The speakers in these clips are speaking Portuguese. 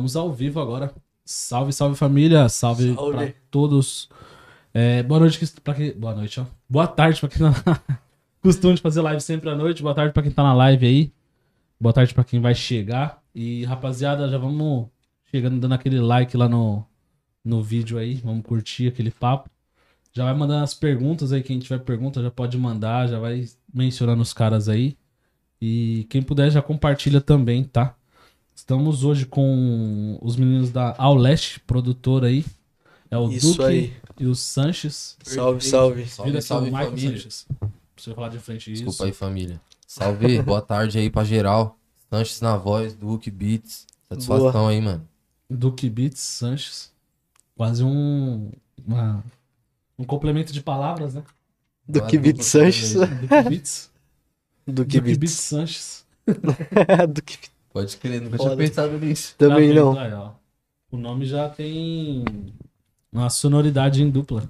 estamos ao vivo agora. Salve, salve família, salve, Salve. pra todos. É, boa noite pra quem. Boa noite, ó. Boa tarde pra quem tá na. Costume de fazer live sempre à noite. Boa tarde pra quem tá na live aí. Boa tarde pra quem vai chegar. E rapaziada, já vamos chegando, dando aquele like lá no, no vídeo aí. Vamos curtir aquele papo. Já vai mandando as perguntas aí. Quem tiver pergunta já pode mandar. Já vai mencionando os caras aí. E quem puder já compartilha também, tá? Estamos hoje com os meninos da Auleste, produtora aí. É o Isso Duque aí. e o Sanches. Salve, salve. Salve, Vira salve, Michael família. Sanches. Você falar de frente isso. Desculpa aí, família. Salve, boa tarde aí pra geral. Sanches na voz, Duke Beats. Satisfação aí, mano. Duque Beats, Sanches. Quase um. uma- um complemento de palavras, né? Do Quase que um Beat pouquinho Sanches. Duque Beats. Duque Beat. Beats Sanches. Do que Pode crer, nunca tinha pensado nisso. Também não. aí. O nome já tem uma sonoridade em dupla.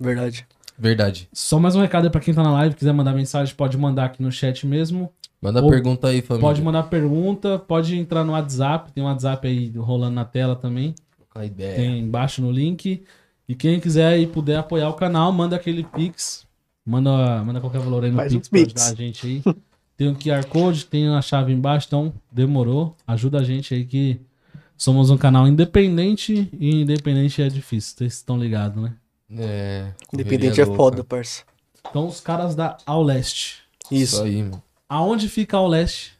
Verdade. Verdade. Só mais um recado aí pra quem tá na live, quiser mandar mensagem, pode mandar aqui no chat mesmo. Manda Ou pergunta aí, família. Pode mandar pergunta, pode entrar no WhatsApp, tem um WhatsApp aí rolando na tela também, Trocar ideia. tem embaixo no link. E quem quiser e puder apoiar o canal, manda aquele Pix, manda, manda qualquer valor aí no Faz um Pix pra Pix. ajudar a gente aí. Tem um QR Code, tem a chave embaixo, então demorou. Ajuda a gente aí que somos um canal independente e independente é difícil, vocês estão ligados, né? É. Independente é foda, parça. Então os caras da Auleste. Isso Isso. aí, mano. Aonde fica Auleste?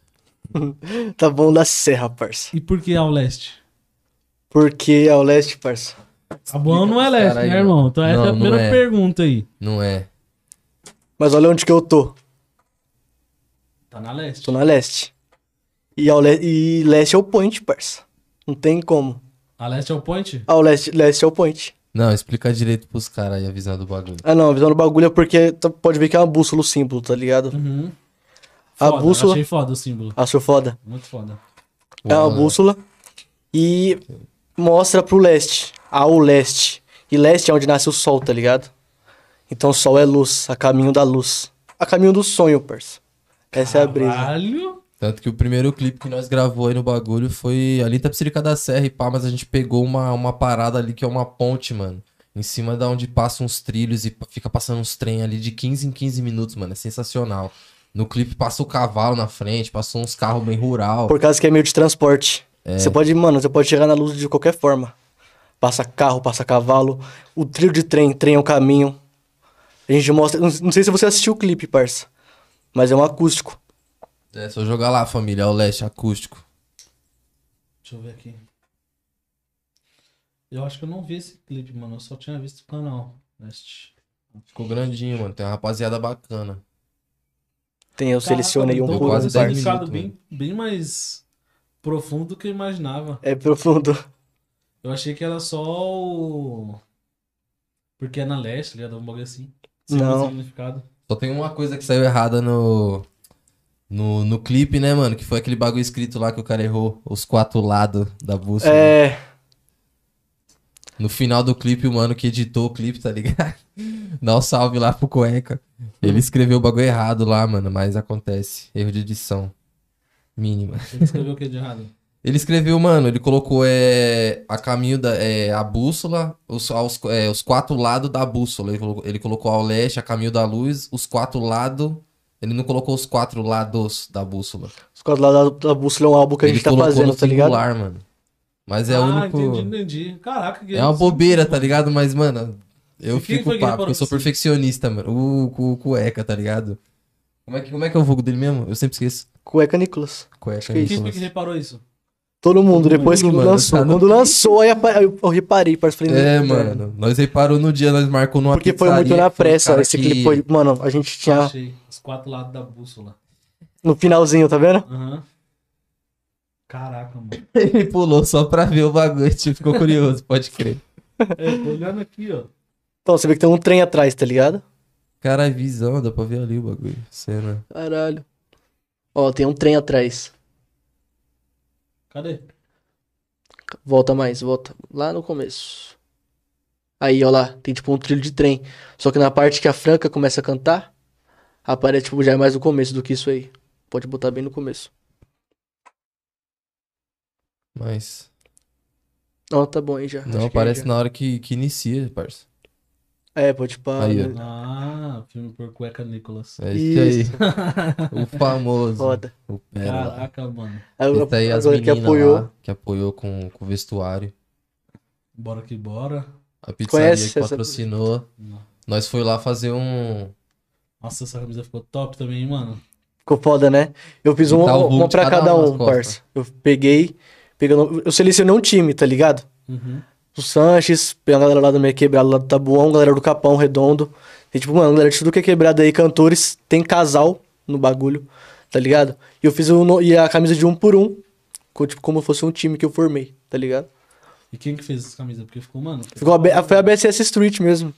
Tá bom da serra, parça. E por que Auleste? Porque é o leste, parça. A bom não é leste, né, irmão? Então essa é a primeira é. pergunta aí. Não é. Mas olha onde que eu tô. Tá na leste. Tô na leste. E, ao le... e leste é o point, parça. Não tem como. A leste é o point? Ah, o leste, leste é o point. Não, explica direito pros caras aí a visão do bagulho. Ah, não, a visão do bagulho é porque tá- pode ver que é uma bússola o símbolo, tá ligado? Uhum. A Foda, bússola- Achei foda o símbolo. Achou foda? Muito foda. É uma bússola e mostra pro leste, ao leste. E leste é onde nasce o sol, tá ligado? Então o sol é luz, a caminho da luz. A caminho do sonho, parça. Essa é a brisa. Caralho. Tanto que o primeiro clipe que nós gravou aí no bagulho foi ali em Tapsirica da Serra e pá, mas a gente pegou uma, uma parada ali que é uma ponte, mano. Em cima da onde passam uns trilhos e fica passando uns trem ali de 15 em 15 minutos, mano. É sensacional. No clipe passa o cavalo na frente, passou uns carros bem rural. Por causa que é meio de transporte. Você pode, mano, você pode chegar na luz de qualquer forma. Passa carro, passa cavalo. O trilho de trem, trem é um caminho. A gente mostra. Não não sei se você assistiu o clipe, parça. Mas é um acústico. É só jogar lá, família, ao leste, acústico. Deixa eu ver aqui. Eu acho que eu não vi esse clipe, mano. Eu só tinha visto o canal. Leste. Ficou grandinho, mano. Tem uma rapaziada bacana. Tem, eu selecionei um um, quase parça. ficado minutos, bem, bem mais profundo do que eu imaginava. É profundo. Eu achei que era só o. Porque é na leste, tá ligado? Um bagulho assim. Sem Não. significado. Só tem uma coisa que saiu errada no, no, no clipe, né, mano? Que foi aquele bagulho escrito lá que o cara errou os quatro lados da bússola. É. No final do clipe, o mano que editou o clipe, tá ligado? Dá um salve lá pro Cueca. Ele escreveu o bagulho errado lá, mano, mas acontece. Erro de edição. Mínima. Ele escreveu o que de errado? Ele escreveu, mano, ele colocou é, a caminho da é, a bússola, os, aos- é, os quatro lados da bússola. Ele colocou, ele colocou ao leste, a caminho da luz, os quatro lados. Ele não colocou os quatro lados da bússola. Os quadros lá da, da bússola é um álbum que a ele gente tá colocou fazendo, no tá ligado? singular, mano. Mas é o ah, único. entendi, entendi. Caraca, que É uma bobeira, tá ligado? Mas, mano, eu quem fico porque eu sou isso? perfeccionista, mano. O, o, o cueca, tá ligado? Como é, que, como é que é o vulgo dele mesmo? Eu sempre esqueço. Cueca Nicolas. Cueca. que é Quem foi Nicolas. que reparou isso? Todo mundo, depois mundo, que mano, lançou. tá Quando lançou, aí eu, eu reparei, parça. falei, É, "Não, mano. Nós reparou no dia, nós marcou numa Porque foi muito na o pressa. Esse que- clipe foi. Mano, a gente tinha Achei. Os quatro lados da bússola. no finalzinho, tá vendo? Aham. Caraca, mano. Ele pulou só pra ver o bagulho, tipo, ficou curioso, pode crer. É, tô olhando aqui, ó. Então, você vê que tem um trem atrás, tá ligado? Cara, visão, dá pra ver ali o bagulho. Cena. Caralho. Ó, tem um trem atrás. Cadê? Volta mais, volta. Lá no começo. Aí, ó lá, tem tipo um trilho de trem. Só que na parte que a Franca começa a cantar, aparece tipo já é mais no começo do que isso aí. Pode botar bem no começo. Mas. Não, tá bom aí já. Não, Acho que aparece já. na hora que, que inicia, parça. É, pode pá. Aí, né? Ah, filme por cueca Nicolas. É isso, Isso. aí. o famoso. Foda. O Pérola. Caraca, mano. Aí, Esse aí as agora que meninas apoiou. lá, que apoiou com, com o vestuário. Bora que bora. A pizzaria Conhece que essa- patrocinou. Nós foi lá fazer um... Nossa, essa camisa ficou top também, hein, mano. Ficou foda, né? Eu fiz um, tá o de pra cada cada um nas um, costas. parça. Eu peguei, pegando, eu selecionei um time, tá ligado? Uhum. O Sanches, peguei a galera lá do meio quebrado, lá do Tabuão, galera do Capão Redondo. Tem tipo, mano, galera de tudo que é quebrado aí, cantores, tem casal no bagulho, tá ligado? E eu fiz o, e a camisa de um por um, tipo, como fosse um time que eu formei, tá ligado? E quem que fez essa camisa? Porque ficou, mano. Ficou a, foi a BSS Street mesmo.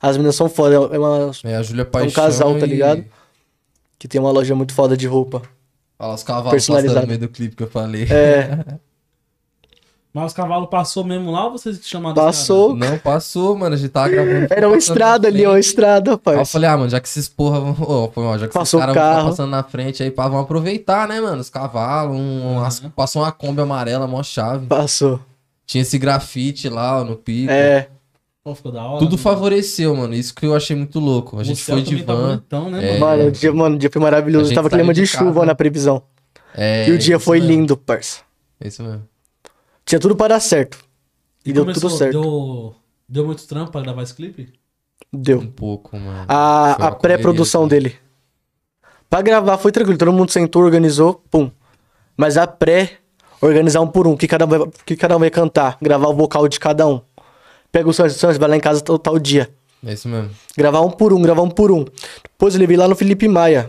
As meninas são foda, é uma, É, a Júlia Paixão casal, tá e- ligado? que tem uma loja muito foda de roupa. Olha lá os cavalos no meio do clipe que eu falei. É, Mas os cavalos passou mesmo lá ou vocês que chamaram passou. Não, passou, mano. A gente tava gravando. Era uma estrada ali, uma estrada, Aí eu falei, ah, mano, já que esses porra mal, já que Passou esses o caras tá passando na frente aí, pá, vão aproveitar, né, mano? Os cavalos, um, Uhum. passou uma Kombi amarela, mó chave. Passou. Tinha esse grafite lá ó, no pico. É, Pô, ficou da hora. Tudo mano. favoreceu, mano. Isso que eu achei muito louco. A O gente céu foi de também tá van. bonitão, né, É. mano? o dia, mano, o dia foi A maravilhoso. gente Tava saiu clima de de chuva casa. na previsão. É, e o dia foi mesmo. lindo, parça. É isso mesmo. Tinha tudo para dar certo. E, deu começou, tudo certo. Deu. Deu, deu muito trampo pra gravar esse clipe? Um pouco, mano. A, a pré-produção dele. Pra gravar foi tranquilo, todo mundo sentou, organizou, pum. Mas a pré, organizar um por um, que cada, um vai, que cada um vai cantar, gravar o vocal de cada um. Pega o Santos, Santos, vai lá em casa tal, tal dia. É isso mesmo. Gravar um por um, gravar um por um. Depois eu levei lá no Felipe Maia.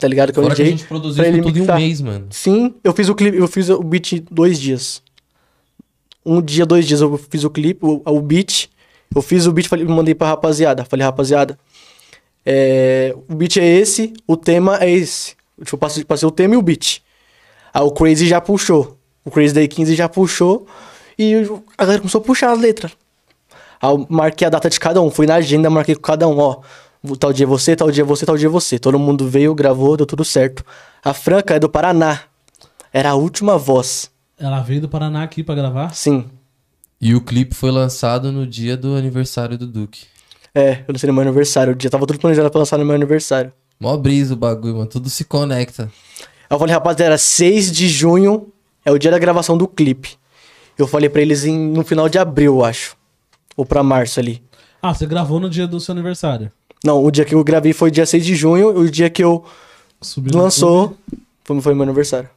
Tá ligado? Que é um Fora que a DJ. gente produziu pra ele tudo em um mês, mano. Sim, eu fiz o clipe, eu fiz o beat em dois dias. Um dia, dois dias eu fiz o clipe, o, o beat. Eu fiz o beat, falei, mandei pra rapaziada. Falei, rapaziada, é, o beat é esse, o tema é esse. Tipo, eu passei, passei o tema e o beat. Aí o Crazy já puxou. O Crazy Day 15 já puxou. E a galera começou a puxar as letras. Aí eu marquei a data de cada um. Fui na agenda, marquei com cada um, ó. Tal dia é você, tal dia é você, tal dia é você. Todo mundo veio, gravou, deu tudo certo. A Franca é do Paraná. Era a última voz. Ela veio do Paraná aqui pra gravar. Sim. E o clipe foi lançado no dia do aniversário do Duque. É, eu lancei no meu aniversário. O dia tava tudo planejado pra lançar no meu aniversário. Mó brisa o bagulho, mano. Tudo se conecta. Aí eu falei, rapaziada, 6 de junho é o dia da gravação do clipe. Eu falei pra eles em, no final de abril, eu acho. Ou pra março ali. Ah, você gravou no dia do seu aniversário. Não, o dia que eu gravei foi dia 6 de junho. E o dia que eu Subiu lançou foi, foi meu aniversário.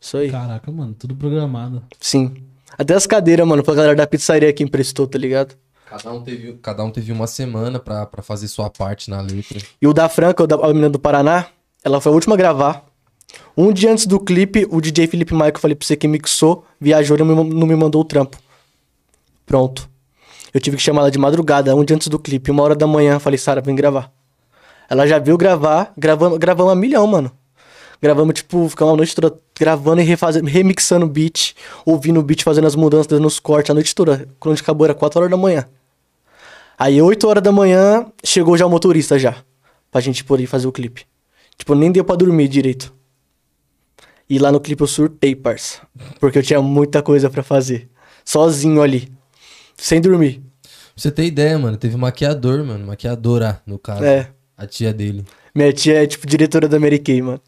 Isso aí. Caraca, mano, tudo programado. Sim. Até as cadeiras, mano, pra galera da pizzaria que emprestou, tá ligado? Cada um teve, cada um teve uma semana pra, pra fazer sua parte na letra. E o da Franca, o da a menina do Paraná, ela foi a última a gravar. Um dia antes do clipe, o DJ Felipe que eu falei pra você que mixou, viajou e não me, não me mandou o trampo. Pronto. Eu tive que chamar ela de madrugada, um dia antes do clipe. Uma hora da manhã, eu falei, Sara, vem gravar. Ela já viu gravar, gravamos, gravamos a milhão, mano. Gravamos, tipo, ficamos a noite toda gravando e refazendo, remixando o beat, ouvindo o beat, fazendo as mudanças, dando os cortes a noite toda. Quando acabou, era 4 horas da manhã. Aí, 8 horas da manhã, chegou já o motorista já. Pra gente poder fazer o clipe. Tipo, nem deu pra dormir direito. E lá no clipe eu surtei, parça. Porque eu tinha muita coisa pra fazer. Sozinho ali. Sem dormir. Pra você ter ideia, mano, teve maquiador, mano. Maquiadora, no caso. É. A tia dele. Minha tia é, tipo, diretora da Mary Kay, mano.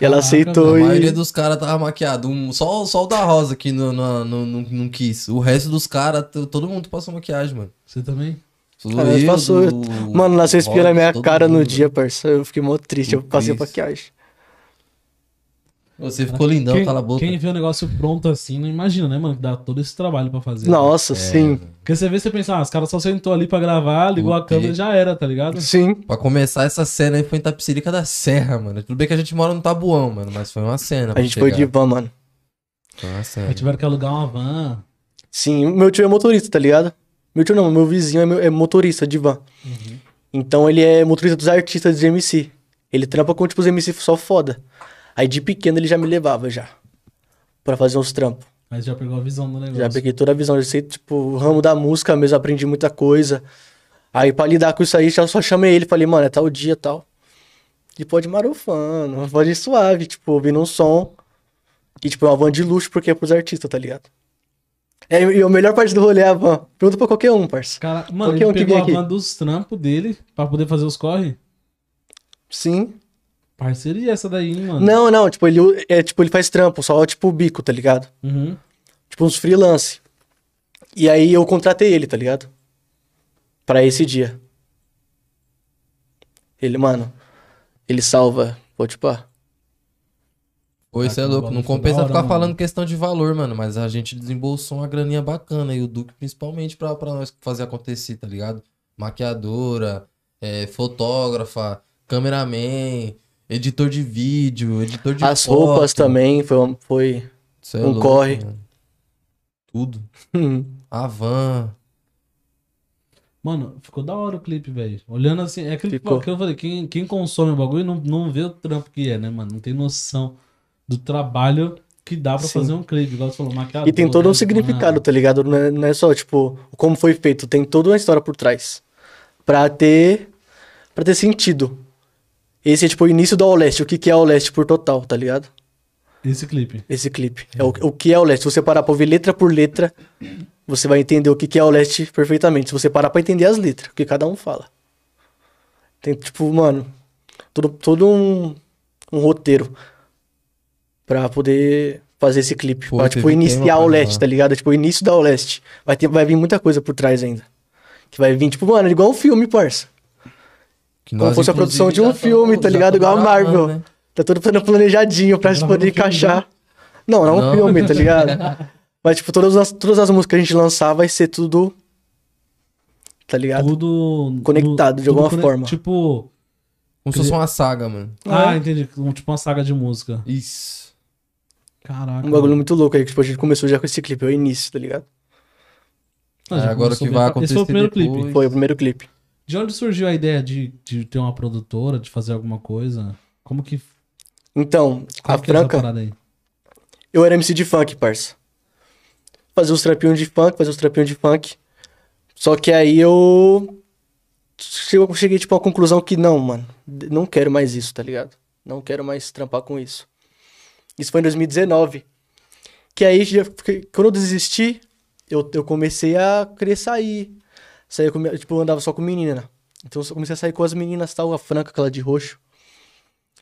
E ela Caraca, aceitou A e... maioria dos caras tava maquiado. Um, só, só o da Rosa que não, não, não, não, não quis. O resto dos caras, todo mundo passou maquiagem, mano. Você também? Sou Ah, eu, passou. do- Mano, nasceu espinha na minha cara no mundo, dia, parça. Eu fiquei mó triste. Eu passei maquiagem. Você ficou lindão, quem, cala a boca. Quem vê o negócio pronto assim, não imagina, né, mano? Que dá todo esse trabalho pra fazer. Nossa, É, sim. Porque você vê, você pensa, ah, os caras só sentou ali pra gravar, ligou a O quê? câmera e já era, tá ligado? Sim. Pra começar essa cena aí foi em Tapicirica da Serra, mano. Tudo bem que a gente mora no Tabuão, mano, mas foi uma cena. A gente foi chegar. de van, mano. Foi uma cena. Aí tiveram que alugar uma van. Sim, meu tio é motorista, tá ligado? Meu tio não, meu vizinho é, meu- é motorista de van. Então ele é motorista dos artistas de MC. Ele trampa com, tipo, os MC só foda. Aí de pequeno ele já me levava já. Pra fazer uns trampos. Mas já pegou a visão do negócio. Já peguei toda a visão. Já sei, tipo, o ramo da música mesmo, aprendi muita coisa. Aí pra lidar com isso aí, já só chamei ele. Falei, mano, é tal dia tal. E pode marufando, pode ir suave, tipo, ouvindo um som. E, tipo, é uma van de luxo porque é pros artistas, tá ligado? É, e a melhor parte do rolê é a van. Pergunta pra qualquer um, parça. Cara, mano, Qualquer ele um que pegou vem a aqui. van dos trampos dele pra poder fazer os corre. Sim. Parceria essa daí, hein, mano? Não, não, tipo, ele, é, tipo, ele faz trampo, só, tipo, bico, tá ligado? Uhum. Tipo, uns freelance. E aí eu contratei ele, tá ligado? Pra esse dia. Ele, mano, ele salva, pode pá. Pô, isso é Caraca, o louco. Não compensa hora, ficar mano. falando questão de valor, mano. Mas a gente desembolsou uma graninha bacana. E o Duque, principalmente, pra, pra nós fazer acontecer, tá ligado? Maquiadora, é, fotógrafa, cameraman, editor de vídeo, editor de As foto. roupas também, foi, uma- foi... É um louco, corre. mano. Tudo. A van. Mano, ficou da hora o clipe, velho. Olhando assim, é aquele Ficou. que eu falei, quem, quem consome o bagulho não, não vê o trampo que é, né, mano? Não tem noção do trabalho que dá pra Sim. fazer um clipe, igual você falou, maquiador. E tem todo um né, significado, tá ligado? Não é, não é só, tipo, como foi feito, tem toda uma história por trás. Pra ter. para ter sentido. Esse é, tipo, o início do All Leste. O que, que é All Leste por total, tá ligado? Esse clipe. Esse clipe. É o, o que é All Leste. Se você parar pra ouvir letra por letra, você vai entender o que, que é All Leste perfeitamente. Se você parar pra entender as letras, o que cada um fala. Tem, tipo, mano, todo, todo um, um roteiro pra poder fazer esse clipe. Pô, pra, tipo, iniciar o Leste, tá ligado? Tipo, o início da Leste. Vai, ter, vai vir muita coisa por trás ainda. Que vai vir, tipo, mano, igual um filme, parça. Que Como nós, fosse a produção de um filme, tá ligado? tamo Igual a Marvel. né? Tá todo plano- planejadinho pra Tá gente gravando poder filme encaixar. Não, não, Não. um filme, tá ligado? Mas, tipo, todas as, todas as músicas que a gente lançar vai ser tudo. Tá ligado? Tudo. Conectado, de tudo alguma conec- forma. Tipo. Como se fosse uma saga, mano. Ah, É. entendi. Tipo uma saga de música. Isso. Caraca. Um bagulho muito louco aí, que tipo, a gente começou já com esse clipe, é o início, tá ligado? Não, já É, agora começou que vai pra- Esse foi o acontecer primeiro depois. clipe. Foi o primeiro clipe. De onde surgiu a ideia de, de ter uma produtora, de fazer alguma coisa? Como que. Então, Como a que é Franca, aí? eu era MC de funk, parça. Fazia os trapinhos de funk, fazia os trapinhos de funk. Só que aí eu cheguei, cheguei tipo à conclusão que não, mano, não quero mais isso, tá ligado? Não quero mais trampar com isso. Isso foi em 2019. Que aí, já quando eu desisti, eu, eu comecei a querer sair. Saía com, tipo, andava só com menina. Então eu comecei a sair com as meninas, tal, a Franca, aquela de roxo.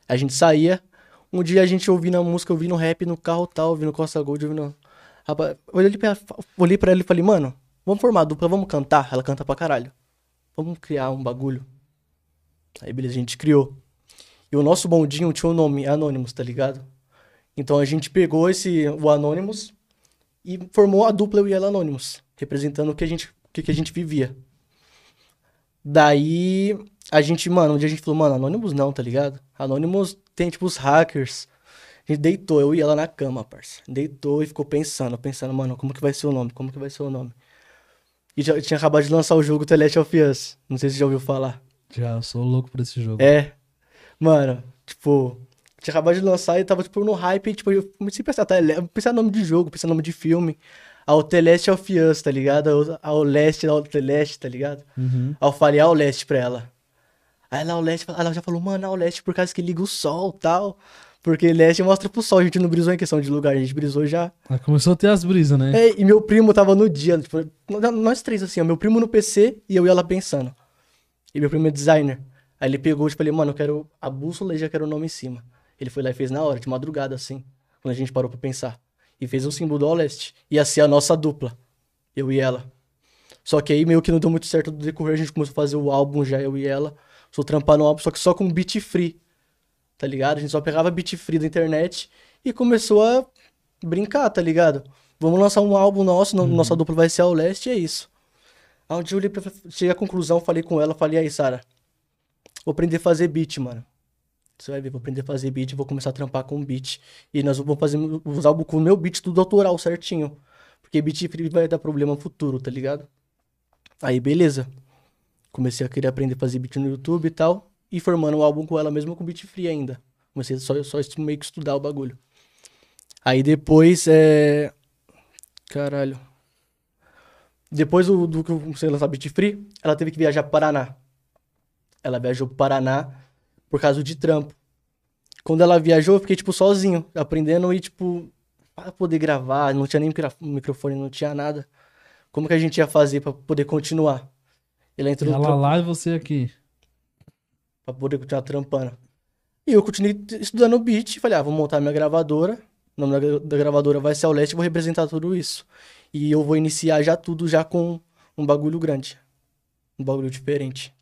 A gente saía. Um dia a gente ouvindo a música, ouvindo rap no carro tal, ouvindo Costa Gold, ouvindo. Rapaz, olhei pra, olhei pra ela e falei, mano, vamos formar dupla, vamos cantar. Ela canta pra caralho. Vamos criar um bagulho. Aí beleza, a gente criou. E o nosso bondinho tinha um nome, Anonymous, tá ligado? Então a gente pegou esse, o Anonymous e formou a dupla eu e ela Anonymous, representando o que a gente, o que, que a gente vivia. Daí a gente, mano, um dia a gente falou, mano, Anonymous não, tá ligado? Anonymous tem tipo os hackers. A gente deitou, eu e ela na cama, parça. Deitou e ficou pensando, pensando, mano, como que vai ser o nome? Como que vai ser o nome? E já tinha acabado de lançar o jogo The Last of Us. Não sei se você já ouviu falar. Já, eu sou louco por esse jogo. É. Mano, tipo, tinha acabado de lançar e tava, tipo, no hype, e, tipo, eu comecei a pensar, tá, pensar nome de jogo, pensar nome de filme. Ao Last of Us, tá ligado? Ao, ao leste, ao The Last, tá ligado? Uhum. Aí eu falei ao leste pra ela. Aí ela ao leste, ela já falou, mano, ao leste por causa que liga o sol tal. Porque leste mostra pro sol, a gente não brisou em questão de lugar, a gente brisou já. Começou a ter as brisas, né? É, e meu primo tava no dia, tipo, nós três assim, ó, meu primo no PC e eu e ela pensando. E meu primo é designer. Aí ele pegou, tipo, ele, mano, eu quero a bússola e já quero o nome em cima. Ele foi lá e fez na hora, de madrugada, assim, quando a gente parou pra pensar. E fez um símbolo do All Leste. Ia ser a nossa dupla, eu e ela. Só que aí meio que não deu muito certo do decorrer, a gente começou a fazer o álbum já, eu e ela. Sou trampar no álbum, só que só com beat free. Tá ligado? A gente só pegava beat free da internet e começou a brincar, tá ligado? Vamos lançar um álbum nosso, no- nossa dupla vai ser ao leste e é isso. Aí um dia eu cheguei à conclusão, falei com ela, falei, aí, Sara, vou aprender a fazer beat, mano. Você vai ver, vou aprender a fazer beat, vou começar a trampar com beat. E nós vamos fazer com o meu beat, tudo autoral, certinho. Porque beat free vai dar problema no futuro, tá ligado? Aí, beleza. Comecei a querer aprender a fazer beat no YouTube e tal. E formando o álbum com ela mesmo com beat free ainda. Comecei só, só meio que estudar o bagulho. Aí depois, é... Caralho. Depois do, do que eu comecei a lançar beat free, ela teve que viajar pro Paraná. Ela viajou pro Paraná por causa de trampo. Quando ela viajou, eu fiquei, tipo, sozinho, aprendendo e, tipo, Pra poder gravar, não tinha nem microfone, não tinha nada. Como que a gente ia fazer pra poder continuar? Ele entrou no Ela trampo lá e você aqui. pra poder continuar trampando. E eu continuei estudando o beat, falei, ah, vou montar minha gravadora. O nome da, gra- da gravadora vai ser ao leste, vou representar tudo isso. E eu vou iniciar já tudo já com um bagulho grande. Um bagulho diferente.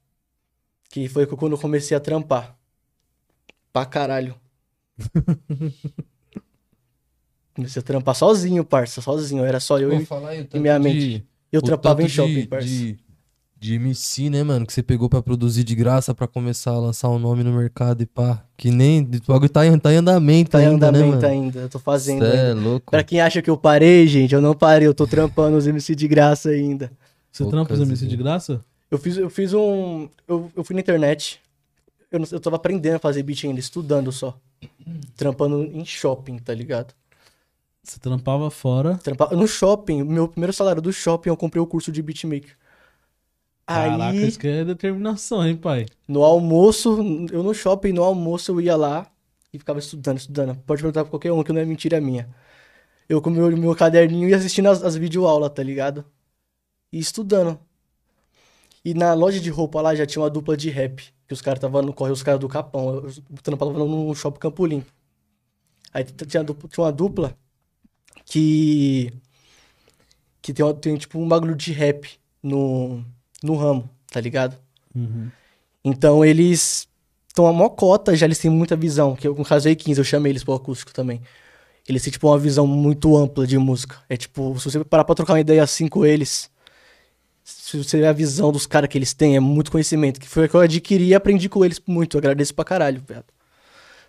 Que foi quando eu comecei a trampar. Pra caralho. comecei a trampar sozinho, parça, sozinho. Era só eu e falar o e minha de- mente. eu o trampava em shopping, de, parça. de, de MC, né, mano? Que você pegou pra produzir de graça pra começar a lançar um nome no mercado e pá. Que nem. O bagulho tá em, tá em andamento Tá em ainda, né, andamento mano? ainda, eu tô fazendo Cê é louco. Pra quem acha que eu parei, gente, eu não parei, eu tô trampando os MC de graça ainda. Você Poucas trampa os MC de graça? Eu fiz, eu fiz um. Eu, eu fui na internet. Eu, eu tava aprendendo a fazer beat ainda, estudando só. Trampando em shopping, tá ligado? Você trampava fora. Trampa... No shopping, meu primeiro salário do shopping, eu comprei o curso de beatmaker. Caraca, Aí, isso que é determinação, hein, pai? no almoço, eu no shopping, no almoço, eu ia lá e ficava estudando, estudando. Pode perguntar pra qualquer um, que não é mentira minha. Eu com meu, meu caderninho e assistindo as, as videoaulas, tá ligado? E estudando. E na loja de roupa lá já tinha uma dupla de rap. Que os caras estavam no corre, os caras do Capão. Eu trampava no shopping Campo Limpo. Aí tinha, tinha uma dupla que. Que tem, tem tipo um bagulho de rap no, no ramo, tá ligado? Uhum. Então eles estão a maior cota, já eles têm muita visão. Que eu, no caso, E15, eu chamei eles pro acústico também. Eles têm, tipo, uma visão muito ampla de música. É tipo, se você parar pra trocar uma ideia assim com eles, se você ver a visão dos caras que eles têm, é muito conhecimento. Que foi o que eu adquiri e aprendi com eles muito. Eu agradeço pra caralho, viado.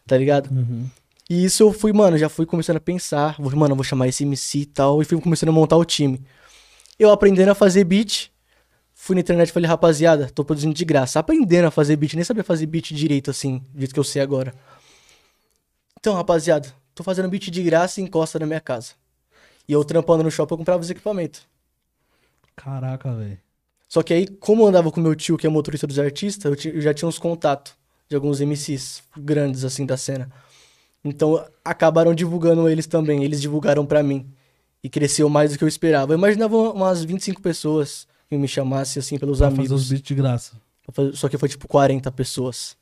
Tá ligado? Uhum. E isso eu fui, mano, já fui começando a pensar. Mano, eu vou chamar esse MC e tal. E fui começando a montar o time. Eu aprendendo a fazer beat. Fui na internet e falei, rapaziada, tô produzindo de graça. Aprendendo a fazer beat, nem sabia fazer beat direito assim, do jeito que eu sei agora. Então, rapaziada, tô fazendo beat de graça e encosta na minha casa. E eu trampando no shopping, eu comprava os equipamentos. Caraca, velho. Só que aí, como eu andava com meu tio, que é motorista dos artistas, eu, eu já tinha uns contatos de alguns MCs grandes, assim, da cena. Então, acabaram divulgando eles também. Eles divulgaram pra mim. E cresceu mais do que eu esperava. Eu imaginava umas 25 pessoas que me chamassem, assim, pelos Pra fazer amigos. os beats de graça. Só que foi, tipo, 40 pessoas.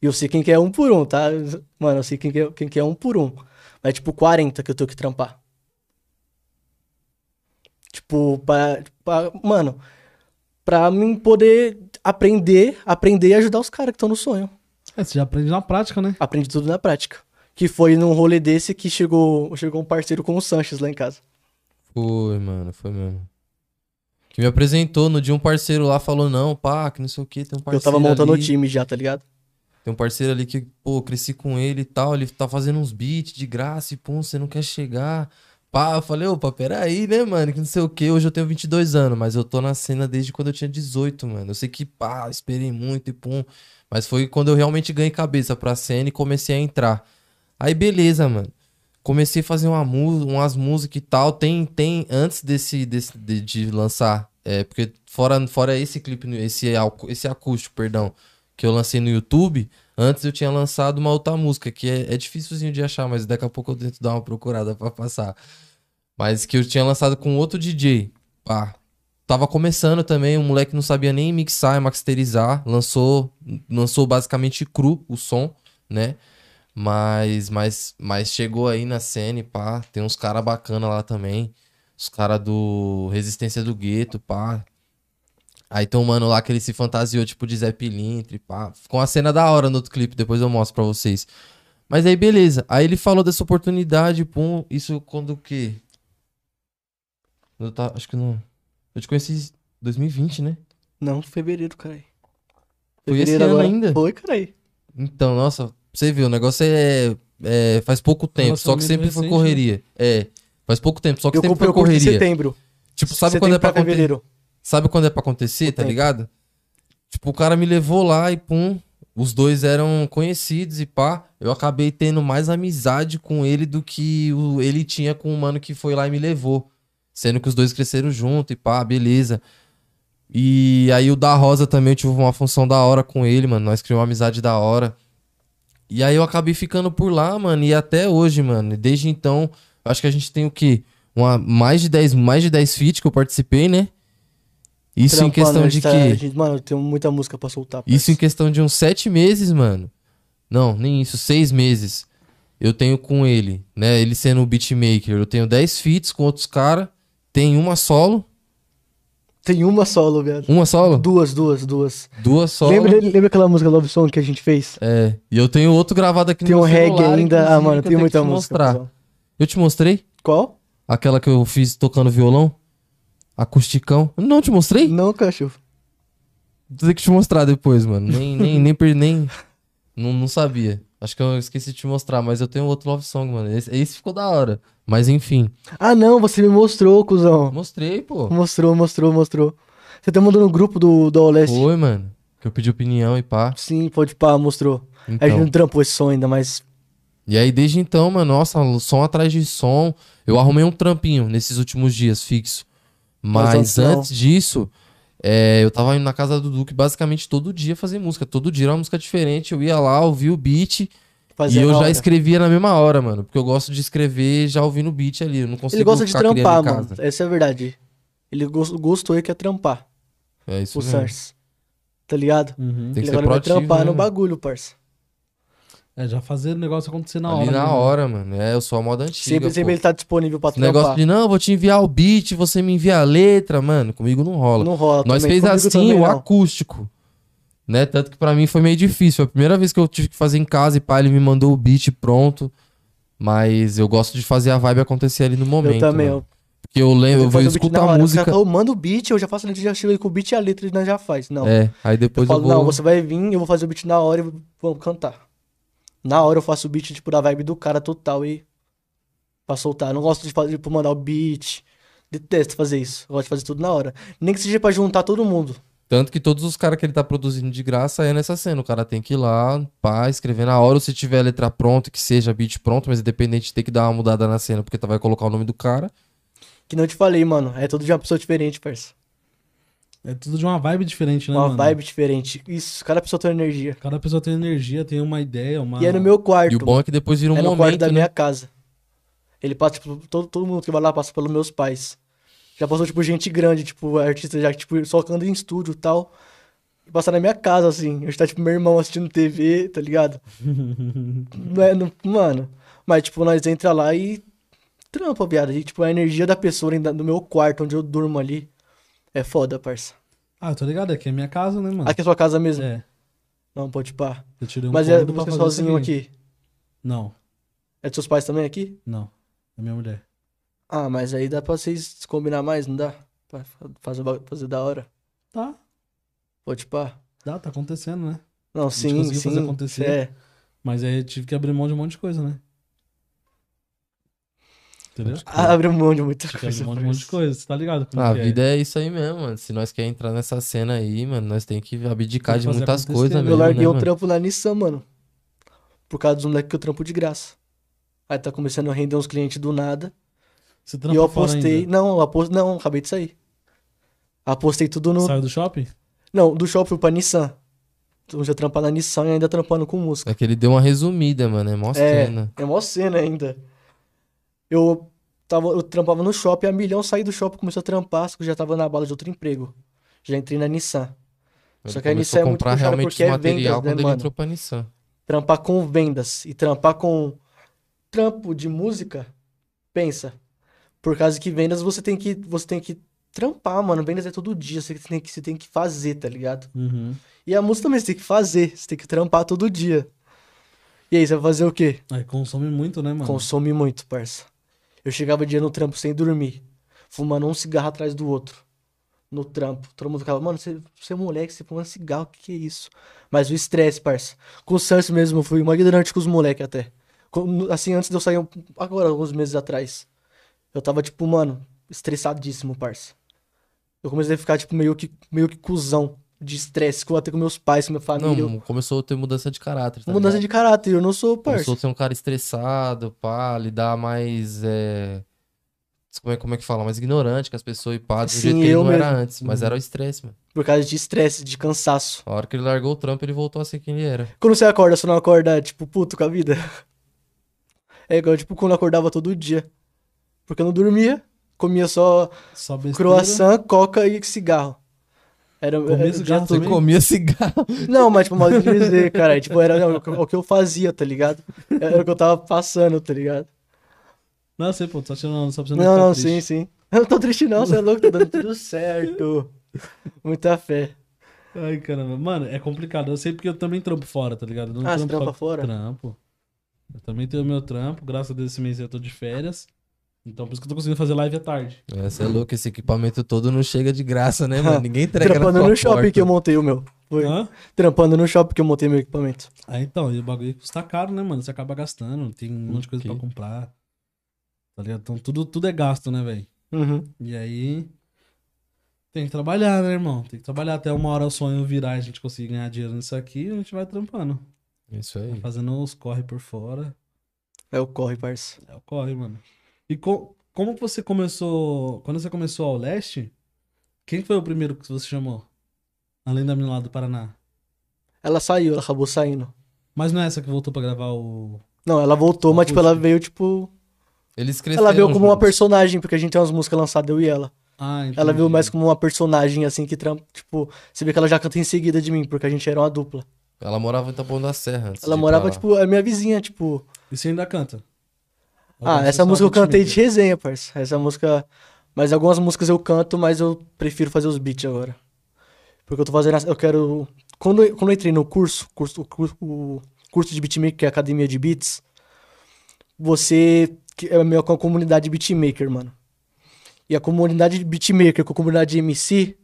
E eu sei quem que é um por um, tá? Mano, eu sei quem que é, quem que é um por um. Mas, tipo, 40 que eu tenho que trampar. Tipo, pra, pra- mano, pra mim poder aprender, aprender e ajudar os caras que estão no sonho. É, você já aprende na prática, né? Aprendi tudo na prática. Que foi num rolê desse que chegou, chegou um parceiro com o Sanches lá em casa. Foi, mano, foi mesmo. Que me apresentou no dia um parceiro lá falou, não, pá, que não sei o que, tem um parceiro eu tava montando ali, o time já, tá ligado? Tem um parceiro ali que, pô, cresci com ele e tal, ele tá fazendo uns beats de graça e pum, você não quer chegar. Pá, eu falei, opa, peraí, né, mano, que não sei o que, hoje eu tenho 22 anos, mas eu tô na cena desde quando eu tinha 18, mano. Eu sei que, pá, esperei muito e pum, mas foi quando eu realmente ganhei cabeça pra cena e comecei a entrar. Aí, beleza, mano. Comecei a fazer uma umas músicas e tal. Tem, tem antes desse, desse de, de lançar, é, porque fora, fora esse clipe, esse, esse acústico, perdão, que eu lancei no YouTube, antes eu tinha lançado uma outra música, que é, é dificilzinho de achar, mas daqui a pouco eu tento dar uma procurada pra passar. Mas que eu tinha lançado com outro DJ. Pá. Tava começando também, um moleque não sabia nem mixar e masterizar. Lançou, lançou basicamente cru o som, né? Mas, mas, mas chegou aí na cena pá, tem uns caras bacana lá também. Os caras do Resistência do Gueto, pá. Aí tem um mano lá que ele se fantasiou, tipo, de Zé Pilintre, pá. Ficou uma cena da hora no outro clipe, depois eu mostro pra vocês. Mas aí, beleza. Aí ele falou dessa oportunidade, pum. Isso quando o quê? Eu tá, acho que não. Eu te conheci em 2020, né? Não, fevereiro, caralho. Foi esse ano ainda? Foi, caralho. Então, nossa, você viu, o negócio é, é, faz pouco tempo, só que sempre foi Relacionamento correria. É, faz pouco tempo, só que Eu sempre foi correria. setembro. Tipo, sabe Setembro quando é pra pra acontecer? fevereiro. Sabe quando é pra acontecer, O tá tempo. ligado? Tipo, o cara me levou lá e pum, os dois eram conhecidos e pá, eu acabei tendo mais amizade com ele do que o, ele tinha com o mano que foi lá e me levou. Sendo que os dois cresceram junto e pá, beleza. E aí o da Rosa também eu tive uma função da hora com ele, mano. Nós criamos uma amizade da hora. E aí eu acabei ficando por lá, mano. E até hoje, mano. Desde então, Acho que a gente tem o quê? Uma, mais de 10, mais de 10 feats que eu participei, né? Isso em questão a de tá- quê? a gente- mano, eu tenho muita música pra soltar. Isso em questão de uns sete meses, mano. Não, nem isso, seis meses. Eu tenho com ele, né? Ele sendo o beatmaker. Eu tenho 10 feats com outros caras. Tem uma solo. Tem uma solo, viado. Uma solo? Duas, duas, duas. Duas solo. Lembra, lembra aquela música Love Song que a gente fez? É. E eu tenho outro gravado aqui Tem no um meu reggae celular, ainda. Ah, mano, tem muita te música. mostrar. Eu te mostrei? Qual? Aquela que eu fiz tocando violão? Acusticão? Não te mostrei? Não, cachorro. Vou ter que te mostrar depois, mano. Nem, nem, nem, per- nem não, não sabia. Acho que eu esqueci de te mostrar, mas eu tenho outro love song, mano. Esse, esse ficou da hora. Mas enfim. Ah, não, você me mostrou, cuzão. Mostrei, pô. Mostrou, mostrou, mostrou. Você até mandou no grupo do, do Oleste. Foi, mano. Que eu pedi opinião e pá. Sim, pode pá, mostrou. A gente Então. não trampou esse som ainda, mas E aí, desde então, mano, nossa, som atrás de som. Eu arrumei um trampinho nesses últimos dias, fixo. Mas não. antes disso, é, eu tava indo na casa do Duque basicamente todo dia fazer música. Todo dia era uma música diferente. Eu ia lá, ouvia o beat. fazia e eu já hora. escrevia na mesma hora, mano. Porque eu gosto de escrever já ouvindo o beat ali. Eu não consigo Ele gosta de trampar, mano. Essa é a verdade. Ele gos- gostou e quer trampar. É isso O mesmo. Sars. Tá ligado? Uhum. Tem que Ele ser agora vai proativo, trampar né, no mano? bagulho, parça. É, já fazer o negócio acontecer na Ali hora. na mesmo. hora, mano. É, eu sou a moda antiga. Sempre, sempre ele tá disponível pra Esse negócio trampar. de, não, eu vou te enviar o beat, você me envia a letra, mano. Comigo não rola. Não rola. Nós também. fez Comigo assim também o não. acústico. Né? Tanto que pra mim foi meio difícil. Foi a primeira vez que eu tive que fazer em casa e pá, ele me mandou o beat pronto. Mas eu gosto de fazer a vibe acontecer ali no momento. Eu também. mano. Eu, Porque eu lembro, eu eu vou escutar a música. falam, manda o beat, eu já faço a letra, já chego com o beat e a letra e nós já faz. Não. É, aí eu depois eu, falo, vou. não, você vai vir, eu vou fazer o beat na hora e vamos cantar. Na hora eu faço o beat, tipo, da vibe do cara total e. Pra soltar. Eu não gosto de fazer, tipo, mandar o beat. Detesto fazer isso. Eu gosto de fazer tudo na hora. Nem que seja pra juntar todo mundo. Tanto que todos os caras que ele tá produzindo de graça é nessa cena. O cara tem que ir lá, pá, escrever na hora, ou se tiver a letra pronta, que seja beat pronto, mas independente tem que dar uma mudada na cena, porque tu vai colocar o nome do cara. Que não te falei, mano. É tudo de uma pessoa diferente, parça. É tudo de uma vibe diferente, né, Uma mano? vibe diferente. Isso, cada pessoa tem energia. Cada pessoa tem energia, tem uma ideia, uma... E é no meu quarto. E o bom é que depois vira um é no quarto da né? minha casa. Ele passa, tipo, todo, todo mundo que vai lá passa pelos meus pais. Já passou, tipo, gente grande, tipo, artista já, tipo, só cantando em estúdio e tal. E passa na minha casa, assim. Hoje tá, tipo, meu irmão assistindo TV, tá ligado? não é, não- mano. Mas, tipo, nós entra lá e trampa, viado. E, tipo, a energia da pessoa ainda no meu quarto, onde eu durmo ali, é foda, parça. Ah, tô ligado, aqui é minha casa, né, mano? Aqui é sua casa mesmo? É, Não, pode pá. eu tirei um Mas é você sozinho aqui. Não, É dos seus pais também aqui? não. É minha mulher. Ah, mas aí dá pra vocês combinar mais, não dá? Pra fa- fazer, fazer da hora. Tá, Pode pá. dá, tá acontecendo, né? Não, sim, conseguiu sim. fazer acontecer. É. Mas aí eu tive que abrir mão de um monte de coisa, né? Entendeu? Ah, Abre mão de muita coisa. mão de um monte de coisa, você tá ligado? como Ah, a que é? vida é isso aí mesmo, mano. Se nós quer entrar nessa cena aí, mano, nós tem que abdicar Tem que de muitas coisas né? Eu mesmo, larguei né, um mano? trampo na Nissan, mano. Por causa dos moleques que eu trampo de graça. Aí tá começando a render uns clientes do nada. Você e eu apostei. Não, apost... não, acabei de sair. Apostei tudo no. Saiu do shopping? Não, do shopping fui pra Nissan. Então já trampar na Nissan e ainda trampando com música. É que ele deu uma resumida, mano. É mó cena. É mó cena ainda. Eu tava, eu trampava no shopping, a milhão saí do shopping, comecei a trampar, só que eu já tava na bala de outro emprego. Já entrei na Nissan. Ele Só que a Nissan é muito puxada realmente porque é material vendas, né, ele mano? entrou pra Nissan. Trampar com vendas e trampar com trampo de música, pensa. Por causa que vendas você tem que você tem que trampar, mano. Vendas é todo dia, você tem que você tem que fazer, tá ligado? Uhum. E a música também você tem que fazer, você tem que trampar todo dia. E aí você vai fazer o quê? Aí consome muito, né, mano? Consome muito, parça. Eu chegava dia no trampo sem dormir, fumando um cigarro atrás do outro. No trampo. Todo mundo ficava, mano, você, você é moleque, você fuma cigarro, o que, que é isso? Mas o estresse, parça. Com o Sans mesmo, eu fui uma ignorante com os moleques até. Assim, antes de eu sair, agora, alguns meses atrás. Eu tava, tipo, mano, estressadíssimo, parça. Eu comecei a ficar, tipo, meio que, meio que cuzão de estresse, com até com meus pais, com minha família. Não, começou a ter mudança de caráter. Tá Mudança ligado? de caráter, eu não sou, parça. Começou a ser um cara estressado, pá, lidar mais. É... Como, é, como é que fala? Mais ignorante com as pessoas e pá, do Sim, jeito que ele eu não era mesmo. Uhum. antes. Mas era o estresse, mano. Por causa de estresse, de cansaço. A hora que ele largou o trampo, ele voltou a ser quem ele era. Quando você acorda, você não acorda, tipo, puto com a vida? É igual, tipo, quando eu acordava todo dia. porque eu não dormia. Comia só Só besteira. croissant, coca e cigarro. Era, Comia era o cigarro Você também? comia cigarro. Não, mas tipo, mal de dizer, cara. Tipo, era o que- o que eu fazia, tá ligado? Era o que eu tava passando, tá ligado? Não, sei, pô, só tirando, só pra você Não, não, triste. sim, sim. Eu não tô triste não, você é louco, tá dando tudo certo. Muita fé. Ai, caramba. Mano, é complicado. Eu sei porque eu também trampo fora, tá ligado? Eu não Ah, você trampo trampa só- fora? Trampo. Eu também tenho meu trampo. Graças a Deus esse mês eu tô de férias. Então por isso que eu tô conseguindo fazer live à tarde. Essa é louco, esse equipamento todo não chega de graça, né, mano? Ninguém entrega Trampando no shopping porta. que eu montei o meu. Foi. Hã? Trampando no shopping que eu montei meu equipamento. Ah, então, e o bagulho custa caro, né, mano? Você acaba gastando, tem um monte de coisa Ok. pra comprar. Tá ligado? Então tudo, tudo é gasto, né, velho? Uhum. E aí. Tem que trabalhar, né, irmão? Tem que trabalhar até uma hora o sonho virar e a gente conseguir ganhar dinheiro nisso aqui, a gente vai trampando. Isso aí. Fazendo os corre por fora. É o corre, parça. É o corre, mano. E co- como você começou. Quando você começou ao leste, quem foi o primeiro que você chamou? Além da menina lá do Paraná. Ela saiu, ela acabou saindo. Mas não é essa que voltou pra gravar o. Não, ela voltou, mas tipo, ela veio, tipo. Eles cresceram Ela veio como uma personagem, porque a gente tem umas músicas lançadas, eu e ela. Ah, entendi. Ela veio mais como uma personagem, assim, que trampa. Tipo, você vê que ela já canta em seguida de mim, porque a gente era uma dupla. Ela morava em Taboão da Serra Ela morava, tipo, a minha vizinha, tipo. E você ainda canta? Ah, essa música eu cantei de resenha, parça. Essa música. Mas algumas músicas eu canto, mas eu prefiro fazer os beats agora. Porque eu tô fazendo. Eu quero. Quando eu, quando eu entrei no curso, curso, o curso, o curso de beatmaker, que é a Academia de Beats, você que é meio com a comunidade beatmaker, mano. E a comunidade de beatmaker com a comunidade de MC.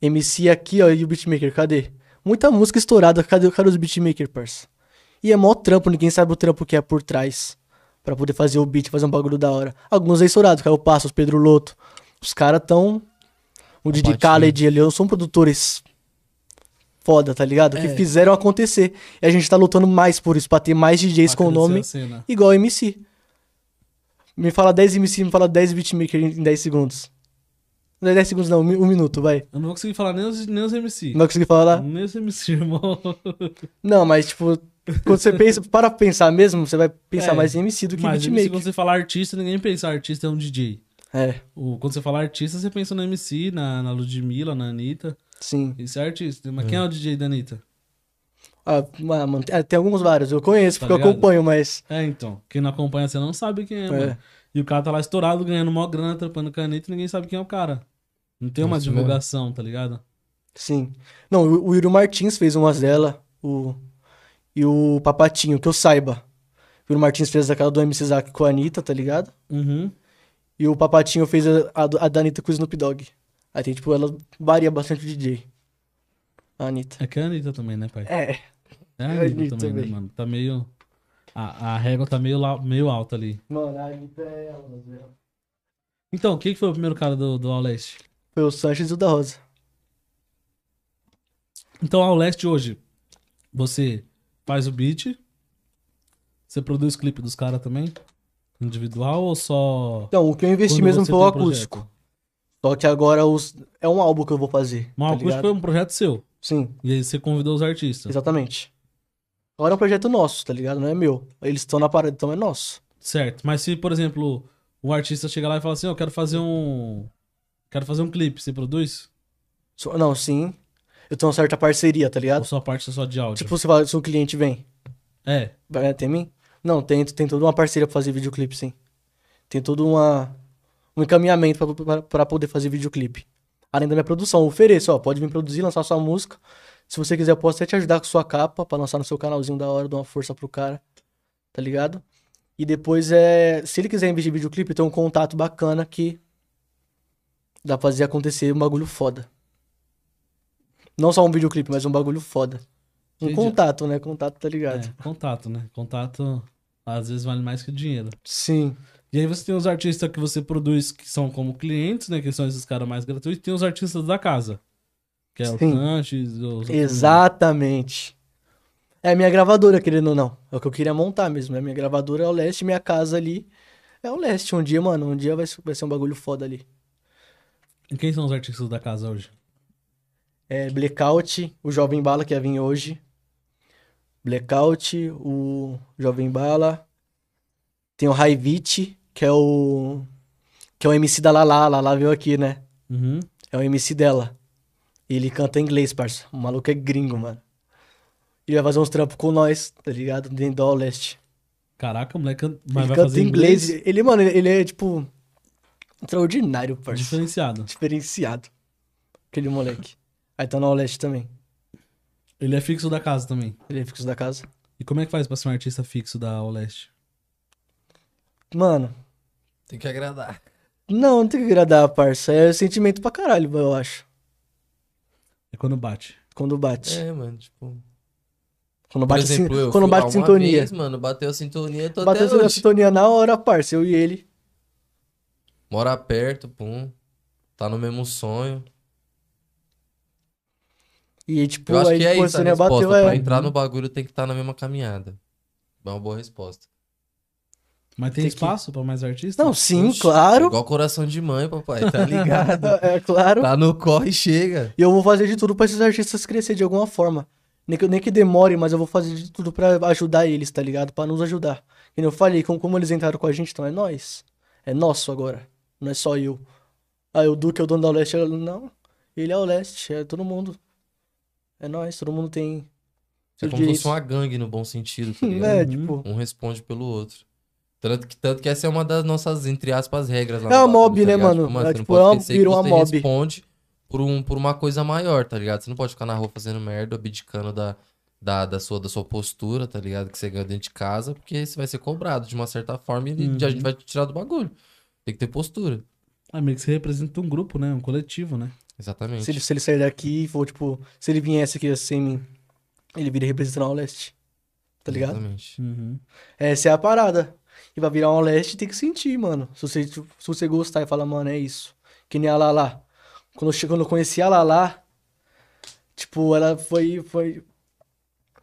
MC aqui, ó, e o beatmaker, cadê? Muita música estourada, cadê, cadê os beatmaker, parça? E é mó trampo, ninguém sabe o trampo que é por trás. Pra poder fazer o beat, fazer um bagulho da hora. Alguns é estourado, Caio Passos, Pedro Loto. Os caras tão. O Didi. Khaled, ele são produtores foda, tá ligado? Que É. fizeram acontecer. E a gente tá lutando mais por isso, pra ter mais DJs Pra com o nome igual MC. Me fala 10 MC, me fala 10 beatmaker em 10 segundos. Não é 10 segundos não, um um minuto, vai. Eu não vou conseguir falar nem os, nem os MC. Não vai conseguir falar? Nem os MC, irmão. Não, mas tipo, quando você pensa, para pra pensar mesmo, você vai pensar É, mais em MC do que Mas MC, beatmaker. quando você fala artista, ninguém pensa artista é um DJ. É, O, quando você fala artista, você pensa no MC, na, na Ludmilla, na Anitta. sim. Isso é artista. Mas quem é o DJ da Anitta? Ah, ma- mano, é, tem alguns vários, eu conheço, Tá porque eu ligado? acompanho, mas. É, então. Quem não acompanha você não sabe quem é, É. mano. E o cara tá lá estourado, ganhando mó grana, trampando caneta e ninguém sabe quem é o cara. Não tem uma Isso mesmo. divulgação, tá ligado? Sim. Não, o, o Yuri Martins fez umas dela, o, e o Papatinho, que eu saiba. O Martins fez aquela do MC Zack com a Anitta, tá ligado? Uhum. E o Papatinho fez a, a, a da Anitta com o Snoop Dogg. Aí tem, tipo, ela varia bastante o DJ. A Anitta. É que a Anitta também, né, pai? É. É a a Anitta Anitta também, né, também. mano? Tá meio. A, a régua tá meio, meio alta ali. Mano, a Anitta é ela, velho. Então, quem que foi o primeiro cara do, do All Leste? Foi o Sanches e o da Rosa. Então, All Leste hoje, você faz o beat, você produz clipe dos caras também? Individual ou só. Então, o que eu investi quando mesmo foi o um acústico. projeto? Só que agora os... é um álbum que eu vou fazer. O tá acústico ligado? foi um projeto seu. Sim, E aí você convidou os artistas. exatamente. Agora é um projeto nosso, tá ligado? Não é meu. Eles estão na parada, então é nosso. Certo. Mas se, por exemplo, o artista chega lá e fala assim, "Ó, eu quero fazer um. Quero fazer um clipe, você produz? Não, sim. Eu tenho uma certa parceria, tá Ou ligado? sua parte é só de áudio? Tipo, você fala, se um cliente vem, É. vai até mim? Não, tem, tem toda uma parceria pra fazer videoclipe, sim. Tem todo uma, um encaminhamento pra- pra, pra poder fazer videoclipe. Além da minha produção, eu ofereço, ó, pode vir produzir, lançar sua música. Se você quiser, eu posso até te ajudar com sua capa pra lançar no seu canalzinho da hora, dar uma força pro cara, tá ligado? E depois é, se ele quiser investir em videoclipe, tem um contato bacana que dá pra fazer acontecer um bagulho foda. Não só um videoclipe, mas um bagulho foda. Um Entendi. contato, né? Contato, tá ligado? É, contato, né? Contato às vezes vale mais que dinheiro. Sim. E aí você tem os artistas que você produz que são como clientes, né? Que são esses caras mais gratuitos. E tem os artistas da casa. Que é o Sim. Sanches, os Exatamente. É a minha gravadora, querendo ou não. É o que eu queria montar mesmo. né? Minha gravadora é o leste, minha casa ali é o leste. Um dia, mano, um dia vai, vai ser um bagulho foda ali. E quem são os artistas da casa hoje? É Blackout, o Jovem Bala que ia vir hoje. Blackout, o Jovem Bala. Tem o Raivit, que é o. Que é o MC da Lala. A Lala veio aqui, né? Uhum. É o MC dela. E ele canta em inglês, parça. O maluco é gringo, mano. Ele vai fazer uns trampos com nós, tá ligado? Dentro do Leste. Caraca, o moleque mas ele vai canta em inglês. Ele, mano, ele, ele é, tipo. Extraordinário, parça. Diferenciado. Diferenciado. Aquele moleque. Aí tá no All Leste também. Ele é fixo da casa também. Ele é fixo da casa. E como é que faz pra ser um artista fixo da Oleste? Mano, Tem que agradar. não, não tem que agradar, parça. É sentimento pra caralho, eu acho. É quando bate. Quando bate. É, mano, tipo. Quando bate, exemplo, sin- eu quando bate sintonia. Vez, mano, bateu a sintonia, tô Bateu até a hoje. sintonia na hora, parça. Eu e ele. Mora perto, pum. Tá no mesmo sonho. E tipo, Eu acho aí que é isso a resposta. bateu, Pra é. entrar no bagulho tem que estar na mesma caminhada. É uma boa resposta. Mas tem, Tem que- espaço pra mais artistas? Não, sim, Oxi, claro. Igual coração de mãe, papai, tá ligado? É claro. tá no corre e chega. E eu vou fazer de tudo pra esses artistas crescer de alguma forma. Nem que, nem que demore, mas eu vou fazer de tudo pra ajudar eles, tá ligado? Pra nos ajudar. E eu falei, como, como eles entraram com a gente, então é nós. É nosso agora. Não é só eu. Ah, o Duque é o dono da Leste. Não. Ele é o Leste, é todo mundo. É nós, todo mundo tem. É como se fosse uma gangue no bom sentido, tá? É, Uhum. tipo. Um responde pelo outro. Tanto que, tanto que essa é uma das nossas, entre aspas, regras lá É uma mob, tá né, ligado? mano? Tipo, É, você não tipo, pode é uma- você mob. responde por, um, por uma coisa maior, tá ligado? Você não pode ficar na rua fazendo merda, abdicando da, da, da, sua, da sua postura, tá ligado? Que você ganha dentro de casa, porque você vai ser cobrado de uma certa forma e Uhum. a gente vai te tirar do bagulho. Tem que ter postura. Ah, meio que você representa um grupo, né? Um coletivo, né? Exatamente. Se ele, se ele sair daqui e for, tipo, se ele viesse aqui sem mim, ele viria representando o Leste. Tá ligado? Exatamente. Uhum. Essa é a parada. E vai virar um leste, tem que sentir, mano. Se você, se você gostar e falar, mano, é isso. Que nem a Lala. Quando eu, quando eu conheci a Lala, tipo, ela foi, foi...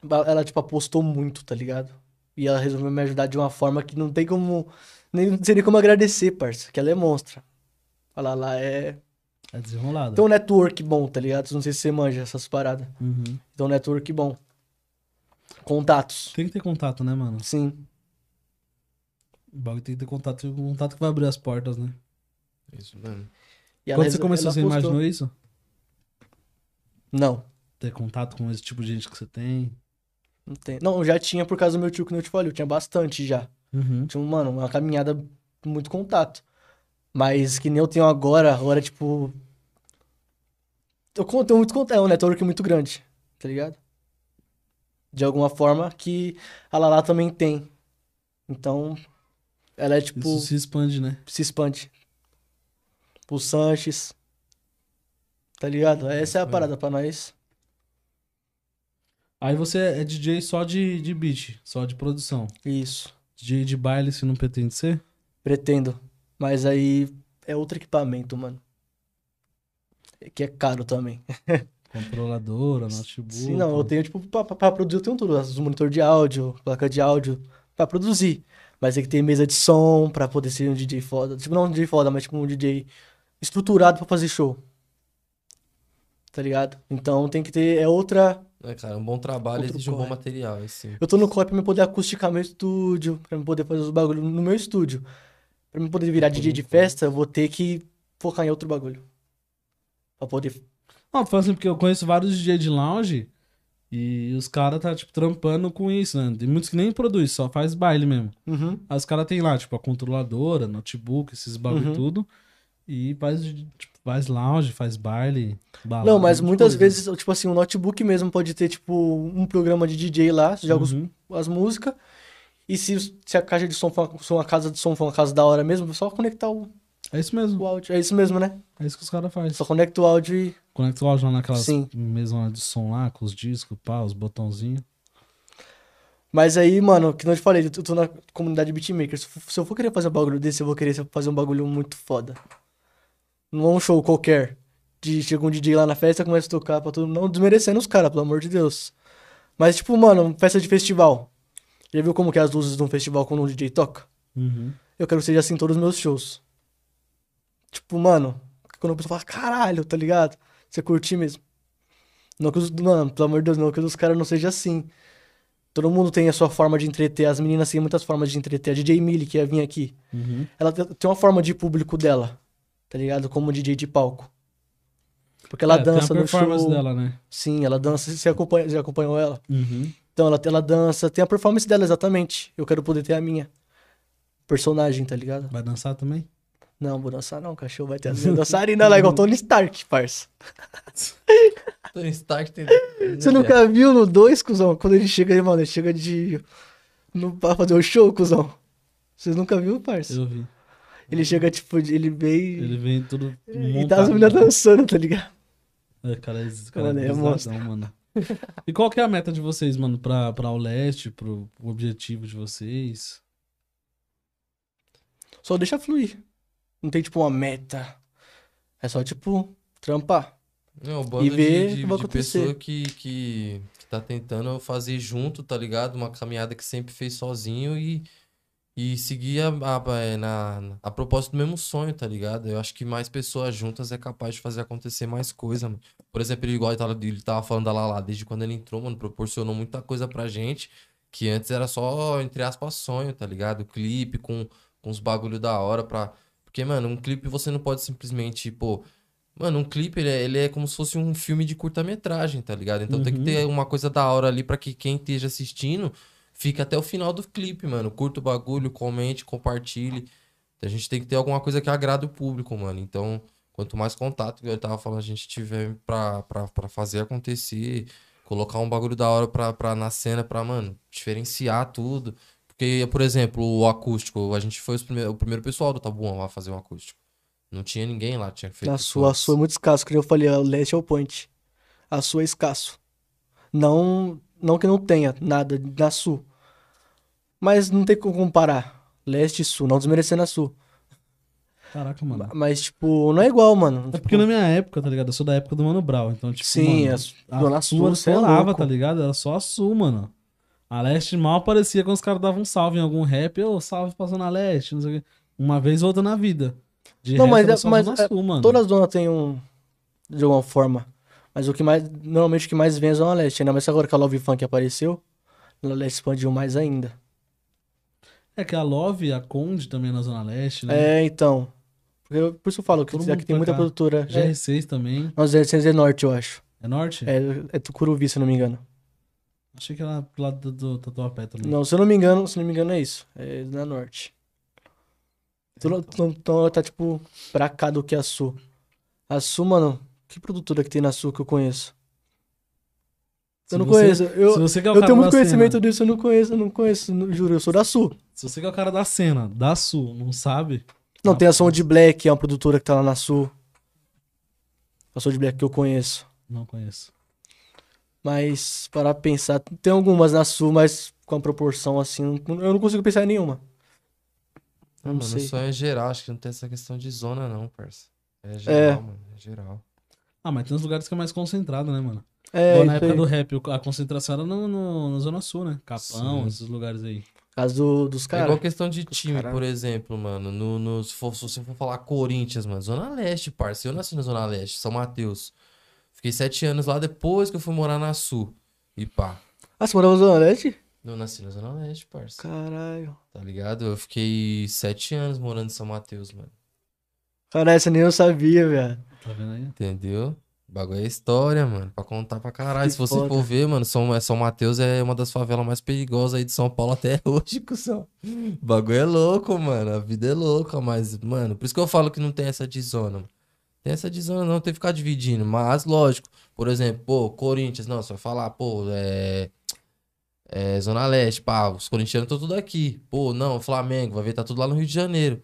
Ela, tipo, apostou muito, tá ligado? E ela resolveu me ajudar de uma forma que não tem como... Nem, não sei nem como agradecer, parça. Que ela é monstra. A Lala é... É desenrolado. Tem um network bom, tá ligado? Não sei se você manja essas paradas. Uhum. Um network bom. Contatos. Tem que ter contato, né, mano? Sim. O bagulho tem que ter contato. O contato que vai abrir as portas, né? Isso mesmo. E Quando você começou, você apostou. imaginou isso? Não. Ter contato com esse tipo de gente que você tem? Não tem. Não, eu já tinha por causa do meu tio que eu te falei, eu tinha bastante já. Uhum. Tinha, mano, uma caminhada com muito contato. Mas que nem eu tenho agora, agora, tipo. Eu tenho muito contato, é um network muito grande, tá ligado? De alguma forma que a Lala também tem. Então, ela é tipo. Isso se expande, né? se expande. O Sanches. Tá ligado? Essa é a Isso parada pra nós. Aí você é DJ só de, de beat, só de produção. Isso. DJ de baile, se não pretende ser? Pretendo. Mas aí é outro equipamento, mano. Que é caro também. Controladora, notebook. Sim, não, eu tenho, tipo, pra, pra- produzir eu tenho tudo. Os monitor de áudio, placa de áudio, pra produzir. Mas tem que ter mesa de som pra poder ser um DJ foda. Tipo, não um DJ foda, mas tipo um DJ estruturado pra fazer show. Tá ligado? Então tem que ter, é outra... É, cara, um bom trabalho exige um bom material, assim. Eu tô no COP pra me poder acusticar meu estúdio, pra me poder fazer os bagulhos no meu estúdio. Pra me poder virar DJ de festa, eu vou ter que focar em outro bagulho. Pra poder... Não, falando assim, porque eu conheço vários DJ de lounge e os caras tá, tipo, trampando com isso, né? Tem muitos que nem produz, só faz baile mesmo. Uhum. Aí os caras tem lá, tipo, a controladora, notebook, esses bagulho Uhum. tudo. E faz, tipo, faz lounge, faz baile, balada, Não, mas um de muitas coisa. vezes, tipo assim, o notebook mesmo pode ter, tipo, um programa de DJ lá, você joga Uhum. as músicas. E se, se a caixa de som for, for uma casa de som for uma casa da hora mesmo, é só conectar o, É isso mesmo. o áudio. É isso mesmo, né? É isso que os caras fazem. Só conecta o áudio e. Conecta o áudio lá naquelas Sim. mesmas de som lá, com os discos, pá, os botãozinhos. Mas aí, mano, que não te falei, eu tô na comunidade beatmaker. Se, eu- se eu for querer fazer um bagulho desse, eu vou querer fazer um bagulho muito foda. Não é um show qualquer. De chega um DJ lá na festa, começa a tocar pra todo mundo. Não desmerecendo os caras, pelo amor de Deus. Mas, tipo, mano, festa de festival. Já viu como que é as luzes de um festival quando um DJ toca? Uhum. Eu quero que seja assim em todos os meus shows. Tipo, mano, quando a pessoa fala, caralho, tá ligado? Você curtir mesmo. Não que os. Mano, pelo amor de Deus, não que os caras não sejam assim. Todo mundo tem a sua forma de entreter. As meninas têm muitas formas de entreter. A DJ Millie, que ia vir aqui, Uhum. ela te- tem uma forma de público dela, tá ligado? Como DJ de palco. Porque ela É, tem a dança no show. dela, né? Sim, ela dança. Você acompanha, já acompanhou ela? Uhum. Então ela, ela dança, tem a performance dela exatamente. Eu quero poder ter a minha. Personagem, tá ligado? Vai dançar também? Não, vou dançar não, cachorro vai ter as minhas dançarinas lá, igual Tony Stark, parça. Tony Stark tem. Você nunca viu no 2, cuzão? Quando ele chega aí, mano, ele chega de. No, pra fazer o show, cuzão. Vocês nunca viu, parça? Eu vi. Ele chega, tipo, ele vem. Ele vem tudo E montado. tá as meninas dançando, tá ligado? É, cara, esse cara Mano, é é monstro. mano. E qual que é a meta de vocês, mano, pra, pra o leste, pro, pro objetivo de vocês? Só deixa fluir. Não tem, tipo, uma meta. É só, tipo, trampar. Não, o bando E ver de, o de, de pessoa que, que, que tá tentando fazer junto, tá ligado? Uma caminhada que sempre fez sozinho e, e seguir a, a, é, na, a propósito do mesmo sonho, tá ligado? Eu acho que mais pessoas juntas é capaz de fazer acontecer mais coisa, mano. Por exemplo, ele, igual ele tava, ele tava falando da Lala, desde quando ele entrou, mano, proporcionou muita coisa pra gente que antes era só, entre aspas, sonho, tá ligado? Clipe com, com os bagulho da hora pra. Porque, mano, um clipe você não pode simplesmente, pô. Mano, um clipe, ele é, ele é como se fosse um filme de curta-metragem, tá ligado? Então tem que Uhum. ter uma coisa da hora ali pra que quem esteja assistindo fique até o final do clipe, mano. Curta o bagulho, comente, compartilhe. A gente tem que ter alguma coisa que agrade o público, mano. Então, quanto mais contato, que eu tava falando, a gente tiver pra, pra, pra fazer acontecer, colocar um bagulho da hora pra, pra, na cena pra, mano, diferenciar tudo. Porque, por exemplo, o acústico, a gente foi o primeiro pessoal do Tabuão lá fazer um acústico. Não tinha ninguém lá, tinha feito A sua, a sua é muito escasso, que eu falei, o leste é o point. A sua é escasso. Não, não que não tenha nada na sul. Mas não tem como comparar. Leste e sul, não desmerecendo a sul. Caraca, mano. Mas, tipo, não é igual, mano. É porque na minha época, tá ligado? Eu sou da época do Mano Brown, então, tipo, Sim, mano, a, a Dona Sul, você é solava, louco. tá ligado? Era só a Sul, mano. A Leste mal aparecia quando os caras davam um salve em algum rap. Ô, salve pra Zona Leste, não sei o quê. Uma vez ou outra na vida. De Não, resto, mas é- mas Zona é- Sul, mano. Todas as zonas têm um. De alguma forma. Mas o que mais. Normalmente o que mais vem é a Zona Leste. Ainda mais agora que a Love Funk apareceu. A Leste expandiu mais ainda. É que a Love e a Conde também é na Zona Leste, né? É, então. Eu- por isso eu falo que Todo aqui tem muita cá. produtora. Já, GR6 também. nós é é norte, eu acho. É norte? É, é Tucuruvi, se eu não me engano. Achei que era pro lado do, do Tatuapé também. Não, se eu não me engano, se não me engano é isso. É na norte. Então, então- então tá tipo pra cá do que a Sul. A Sul, mano, que produtora que tem na Sul que eu conheço? Eu não você- conheço. Eu, se você que é eu tenho muito conhecimento cena, disso, eu não conheço, eu não conheço, não- juro, eu sou da Sul. Se você que é o cara da cena, da Sul, não sabe? Não, Ah, tem a Sound Black, é uma produtora que tá lá na Sul. A Sound Black que eu conheço. Não conheço. Mas, para pensar, tem algumas na Sul, mas com a proporção assim, eu não consigo pensar em nenhuma. Eu Não, não mano, sei. só é geral, acho que não tem essa questão de zona, não, parça. É geral, mano. É geral. Ah, mas tem uns lugares que é mais concentrado, né, mano? É, Igual na época aí. do rap, a concentração era no, no- na Zona Sul, né? Capão, Sim. esses lugares aí. Caso do- dos É igual caras. questão de time, cara- por exemplo, mano. No, no- se, for- se você for falar Corinthians, mano, Zona Leste, parça. Eu nasci na Zona Leste, São Mateus. Fiquei sete anos lá depois que eu fui morar na Sul. E pá. Ah, você morava na Zona Leste? Eu nasci na Zona Leste, parça. Caralho. Tá ligado? Eu fiquei sete anos morando em São Mateus, mano. Caralho, essa nem eu sabia, velho. Tá vendo aí? Entendeu? O bagulho é história, mano. Pra contar pra caralho. Que Se você foda. for ver, mano, São, é, São Mateus é uma das favelas mais perigosas aí de São Paulo até hoje, cuzão. O bagulho é louco, mano. A vida é louca, mas, mano, por isso que eu falo que não tem essa de zona, mano. Tem essa de zona, não tem que ficar dividindo. Mas, lógico, por exemplo, pô, Corinthians, não, você vai falar, pô, é. É Zona Leste, pá, os corintianos estão tudo aqui. Pô, não, Flamengo, vai ver, tá tudo lá no Rio de Janeiro.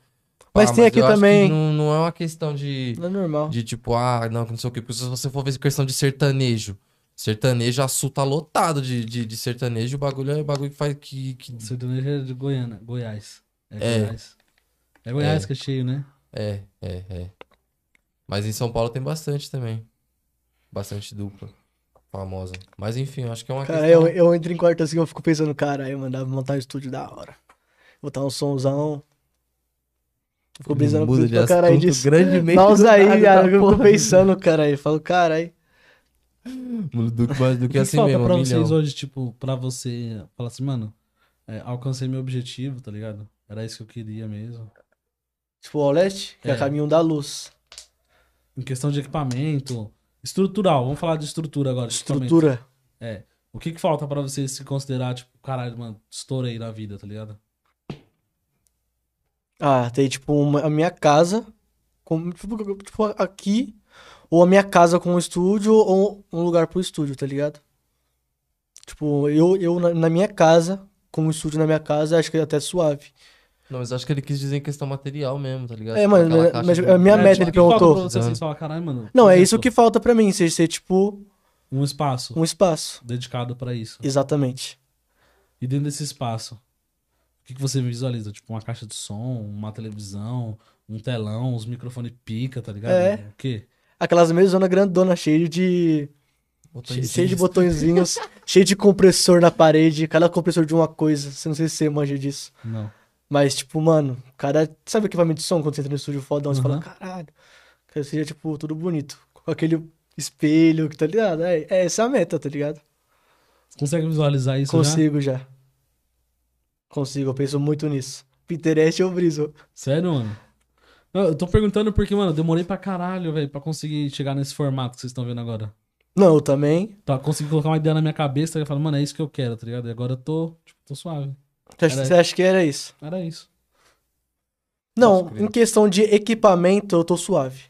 Pá, Mas tem aqui eu acho que também. Não, não é uma questão de. Não é normal. De tipo, ah, não, não sei o quê. Porque se você for ver questão de sertanejo, sertanejo, a Sul tá lotado de, de, de sertanejo, o bagulho é o bagulho que faz que. que... Sertanejo é de Goiânia, Goiás. É, É. Goiás. É Goiás É. que é cheio, né? É, é, é. Mas em São Paulo tem bastante também. Bastante dupla. Famosa. Mas enfim, eu acho que é uma Cara, questão. eu, eu entro em quarto assim, eu fico pensando, caralho, mano, dá pra montar um estúdio da hora. Botar um somzão. Fico brisando Muda pra de caralho assunto disso. grandemente. Do aí, viado, tá, eu fico pensando, caralho. Eu falo, caralho. Muluduque mais do que que, assim que falta mesmo, pra um vocês milhão. hoje, tipo, pra você falar assim, mano, é, alcancei meu objetivo, tá ligado? Era isso que eu queria mesmo. Tipo, o Aulest, que é, É. caminho da luz. Em questão de equipamento, estrutural, vamos falar de estrutura agora. de. Estrutura. É. O que que falta pra você se considerar, tipo, caralho, mano, estourei na vida, tá ligado? Ah, tem tipo uma, a minha casa, com, tipo, tipo, aqui, ou a minha casa com um estúdio, ou um lugar pro estúdio, tá ligado? Tipo, eu, eu na, na minha casa, com um estúdio na minha casa, acho que é até suave. Não, mas acho que ele quis dizer em questão material mesmo, tá ligado? É, Tipo, mas- aquela mas- caixa mas de- a minha É, meta, tipo, ele o perguntou. Pra você assim, caralho, mano. Não, é isso que falta pra mim, ser, ser tipo Um espaço um espaço. dedicado pra isso. Exatamente. E dentro desse espaço, o que, que você visualiza? Tipo, uma caixa de som, uma televisão, um telão, os microfones pica, tá ligado? É. O quê? Aquelas mesonas grandonas, cheias de. Botõezinhos. Cheio de botõezinhos, cheio de compressor na parede, cada compressor de uma coisa. Você não sei se você manja disso. Não. Mas, tipo, mano, cara, sabe o equipamento de som quando você entra no estúdio fodão? Você fala, Uhum. caralho, que seja, tipo, tudo bonito. Com aquele espelho, tá ligado? É, é essa a meta, tá ligado? Consegue visualizar isso já? Consigo já. Consigo, eu penso muito nisso. Pinterest eu briso. Sério, mano? Eu tô perguntando porque, mano, eu demorei pra caralho, velho, pra conseguir chegar nesse formato que vocês estão vendo agora. Não, eu também. Pra conseguir colocar uma ideia na minha cabeça e falar, mano, é isso que eu quero, tá ligado? E agora eu tô, tipo, tô suave. Você acha, Era- você acha que era isso? Era isso. Não, crer. em questão de equipamento, eu tô suave.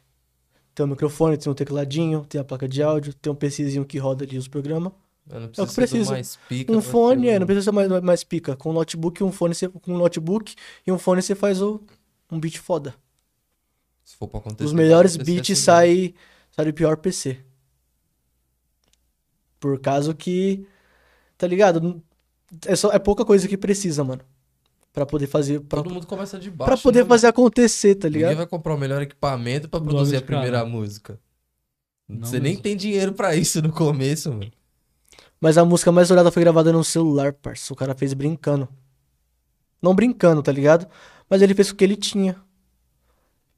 Tem um microfone, tem um tecladinho, tem a placa de áudio, tem um PCzinho que roda ali os programas. Eu não É o preciso que precisa. mais pica Um fone, ser é, não precisa ser mais, mais pica. Com um notebook, um fone, você, com um notebook e um fone você faz o, um beat foda. Se for pra acontecer. Os melhores beats assim saem sai do pior PC. Por causa que, tá ligado? É, só, é pouca coisa que precisa, mano. Pra poder fazer. Pra, Todo mundo começa de baixo. pra poder né, fazer mano? acontecer, tá Ninguém ligado? vai comprar o melhor equipamento pra produzir a primeira cara. música. Não Você nem mesmo. tem dinheiro pra isso no começo, mano. Mas a música mais olhada foi gravada no celular, parça. O cara fez brincando. Não brincando, tá ligado? Mas ele fez o que ele tinha.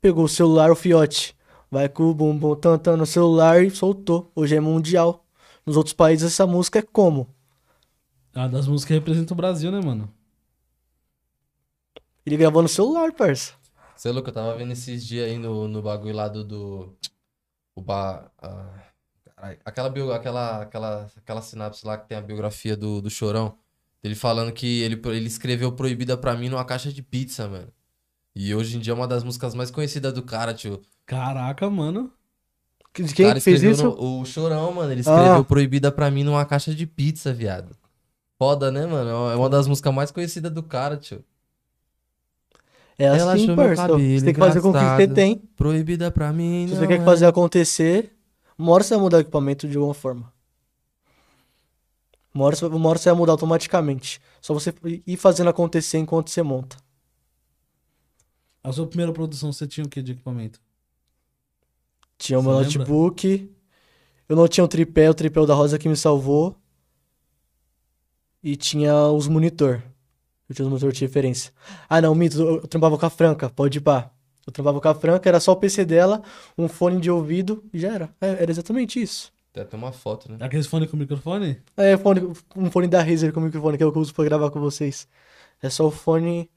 Pegou o celular, o fiote. Vai com o bumbum tantando no celular e soltou. Hoje é mundial. Nos outros países essa música é como? A das músicas que representam o Brasil, né, mano? Ele gravou no celular, parça. Você é louco, eu tava vendo esses dias aí no, no bagulho lá do. do o ba, ah, aquela, bio, aquela, aquela, aquela sinapse lá que tem a biografia do, do Chorão. Ele falando que ele, ele escreveu Proibida pra mim numa caixa de pizza, mano. E hoje em dia é uma das músicas mais conhecidas do cara, tio. Caraca, mano. De quem cara fez isso? no- o Chorão, mano. Ele escreveu Ah. Proibida pra mim numa caixa de pizza, viado. Foda, né, mano? É uma das músicas mais conhecidas do cara, tio. É Ela assim, meu parça. cabelo Você tem que fazer com o que você tem. Proibida pra mim, Se você quer é. fazer acontecer, uma hora você vai mudar o equipamento de alguma forma. Uma hora, você- uma hora você vai mudar automaticamente. Só você ir fazendo acontecer enquanto você monta. A sua primeira produção, você tinha o que de equipamento? Tinha o meu lembra? notebook. Eu não tinha o tripé, o tripé da Rosa que me salvou. E tinha os monitor. Eu tinha os monitor de referência. Ah, não, mito, eu, eu trampava com a Franca, pode ir pá. Eu trampava com a Franca, era só o PC dela, um fone de ouvido e já era. É, era exatamente isso. Tem até uma foto, né? Aqueles fone com microfone? É, fone, um fone da Razer com microfone que é o que eu uso pra gravar com vocês. É só o fone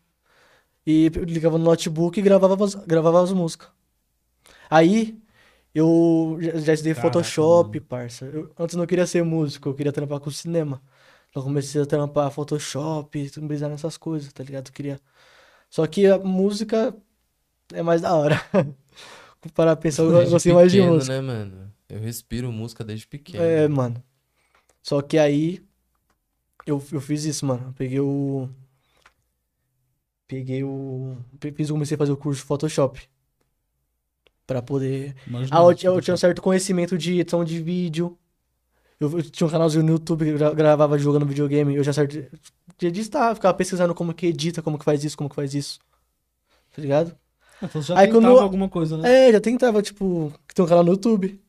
e eu ligava no notebook e gravava, as- gravava as músicas. Aí eu já, já estudei Caraca, Photoshop, parça. Eu, antes eu não queria ser músico, eu queria trampar com cinema. Então eu comecei a trampar Photoshop, brisar nessas coisas, tá ligado? Eu queria. Só que a música é mais da hora. Para pensar, eu gostei mais de pequeno, música. né, mano? Eu respiro música desde pequeno. É, mano. Só que aí eu, eu fiz isso, mano. Eu peguei o. Peguei o. Fiz, comecei a fazer o curso de Photoshop. Pra poder. Imagina, Ah, eu, tinha- eu tinha um certo conhecimento de edição de vídeo. Eu, eu tinha um canalzinho no YouTube que eu gra- gravava jogando videogame. Eu já certo de editar, ficava pesquisando como que edita, como que faz isso, como que faz isso. Tá ligado? Então você já Aí tentava quando- alguma coisa, né? É, já tentava, tipo, tem um canal no YouTube.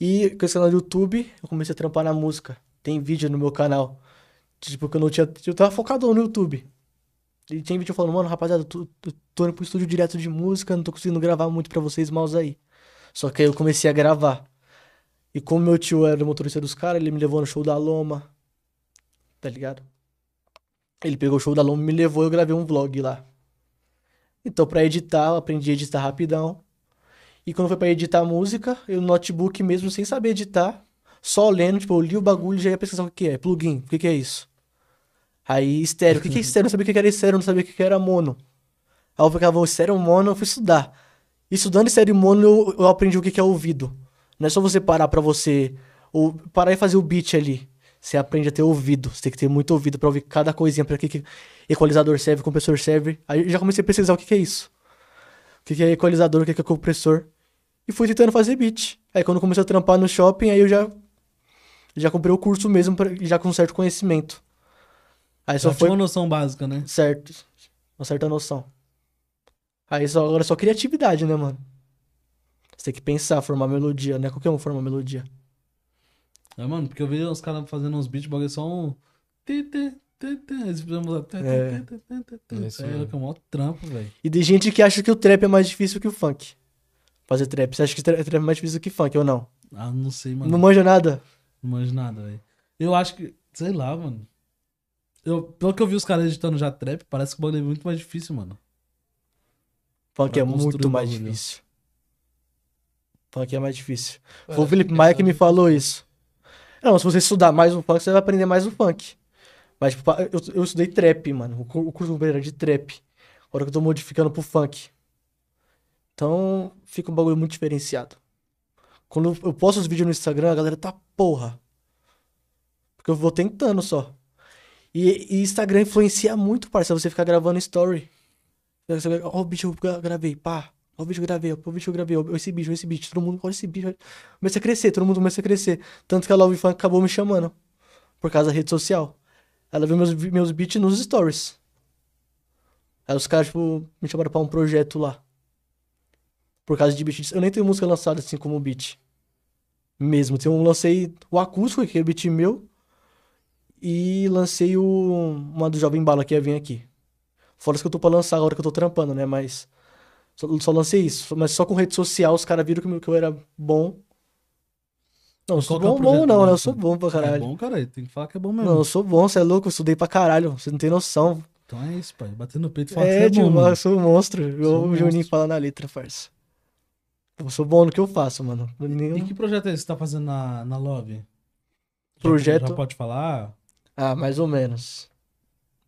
E com esse canal do YouTube, eu comecei a trampar na música. Tem vídeo no meu canal. Tipo, que eu não tinha. Eu tava focado no YouTube. E tem vídeo falando, mano, rapaziada, eu tô, eu tô indo pro estúdio direto de música, não tô conseguindo gravar muito pra vocês, mouse aí. Só que aí eu comecei a gravar. E como meu tio era o motorista dos caras, ele me levou no show da Loma. Tá ligado? Ele pegou o show da Loma e me levou eu gravei um vlog lá. Então, pra editar, eu aprendi a editar rapidão. E quando foi pra editar música, eu no notebook mesmo, sem saber editar, só lendo, tipo, eu li o bagulho e já ia pesquisar o que é. Plugin, o que é isso? Aí, estéreo, o que é estéreo? Eu não sabia o que era estéreo, eu não sabia o que era mono. Aí eu ficava, estéreo mono, eu fui estudar. E estudando estéreo mono, eu, eu aprendi o que que é ouvido. Não é só você parar pra você, ou parar e fazer o beat ali. Você aprende a ter ouvido. Você tem que ter muito ouvido pra ouvir cada coisinha, pra que, que equalizador serve, compressor serve. Aí eu já comecei a pesquisar o que que é isso. O que que é equalizador, o que que é compressor. E fui tentando fazer beat. Aí quando comecei a trampar no shopping, aí eu já já comprei o curso mesmo, pra, já com certo conhecimento. Aí só Só foi uma noção básica, né? certo, uma certa noção. Aí só, agora é só criatividade, né, mano? Você tem que pensar, formar melodia, né? Qualquer um forma melodia. É, mano, porque eu vejo os caras fazendo uns beats, bagulho só um. Eles precisam tê, É. É isso É, mesmo. é um maior trampo, velho. E tem gente que acha que o trap é mais difícil que o funk. Fazer trap. Você acha que tra- trap é mais difícil que funk ou não? Ah, não sei, mano. Não manja nada? Não manjo nada, velho. Eu acho que. Sei lá, mano. Eu, pelo que eu vi os caras editando já trap, parece que o bagulho é muito mais difícil, mano. Funk Pra é construir muito o mais bagulho. difícil. Funk é mais difícil. Foi o Felipe Maia que me de- falou isso. Não, se você estudar mais o funk, você vai aprender mais o funk. Mas, tipo, eu, eu estudei trap, mano. O cu- o curso era de trap. Agora que eu tô modificando pro funk. Então, fica um bagulho muito diferenciado. Quando eu posto os vídeos no Instagram, a galera tá porra. Porque eu vou tentando só. E, e Instagram influencia muito, parça, você ficar gravando story. Ó o vídeo que eu gravei, pá. Ó o vídeo que eu gravei, ó o vídeo que eu gravei, ó esse vídeo, ó esse vídeo. Todo mundo, olha esse olha. Começa a crescer, todo mundo começa a crescer. Tanto que a Love Funk acabou me chamando. Por causa da rede social. Ela viu meus, meus beats nos stories. Aí os caras, tipo, me chamaram pra um projeto lá. Por causa de beat. Eu nem tenho música lançada assim como beat. Mesmo. Tem lancei o acústico, que é beat meu. E lancei o, uma do Jovem Bala que ia vir aqui. Fora as que eu tô pra lançar agora que eu tô trampando, né? Mas. Só, só lancei isso. Mas só com rede social os caras viram que, eu- que eu era bom. Não, eu sou Qual é bom, bom projeto não, né? Eu sou bom pra É caralho. bom, cara. Tem que falar que é bom mesmo. Não, eu sou bom, você é louco, eu estudei pra caralho, você não tem noção. Então é isso, pai. Bater no peito e falar É, que você é bom, mano. eu sou um monstro. Eu, Sou um o Juninho monstro. fala na letra, farsa. Eu sou bom no que eu faço, mano. Nenhum- E que projeto é esse que você tá fazendo na, na Love? Já- Projeto- Já pode falar? Ah, mais ou menos.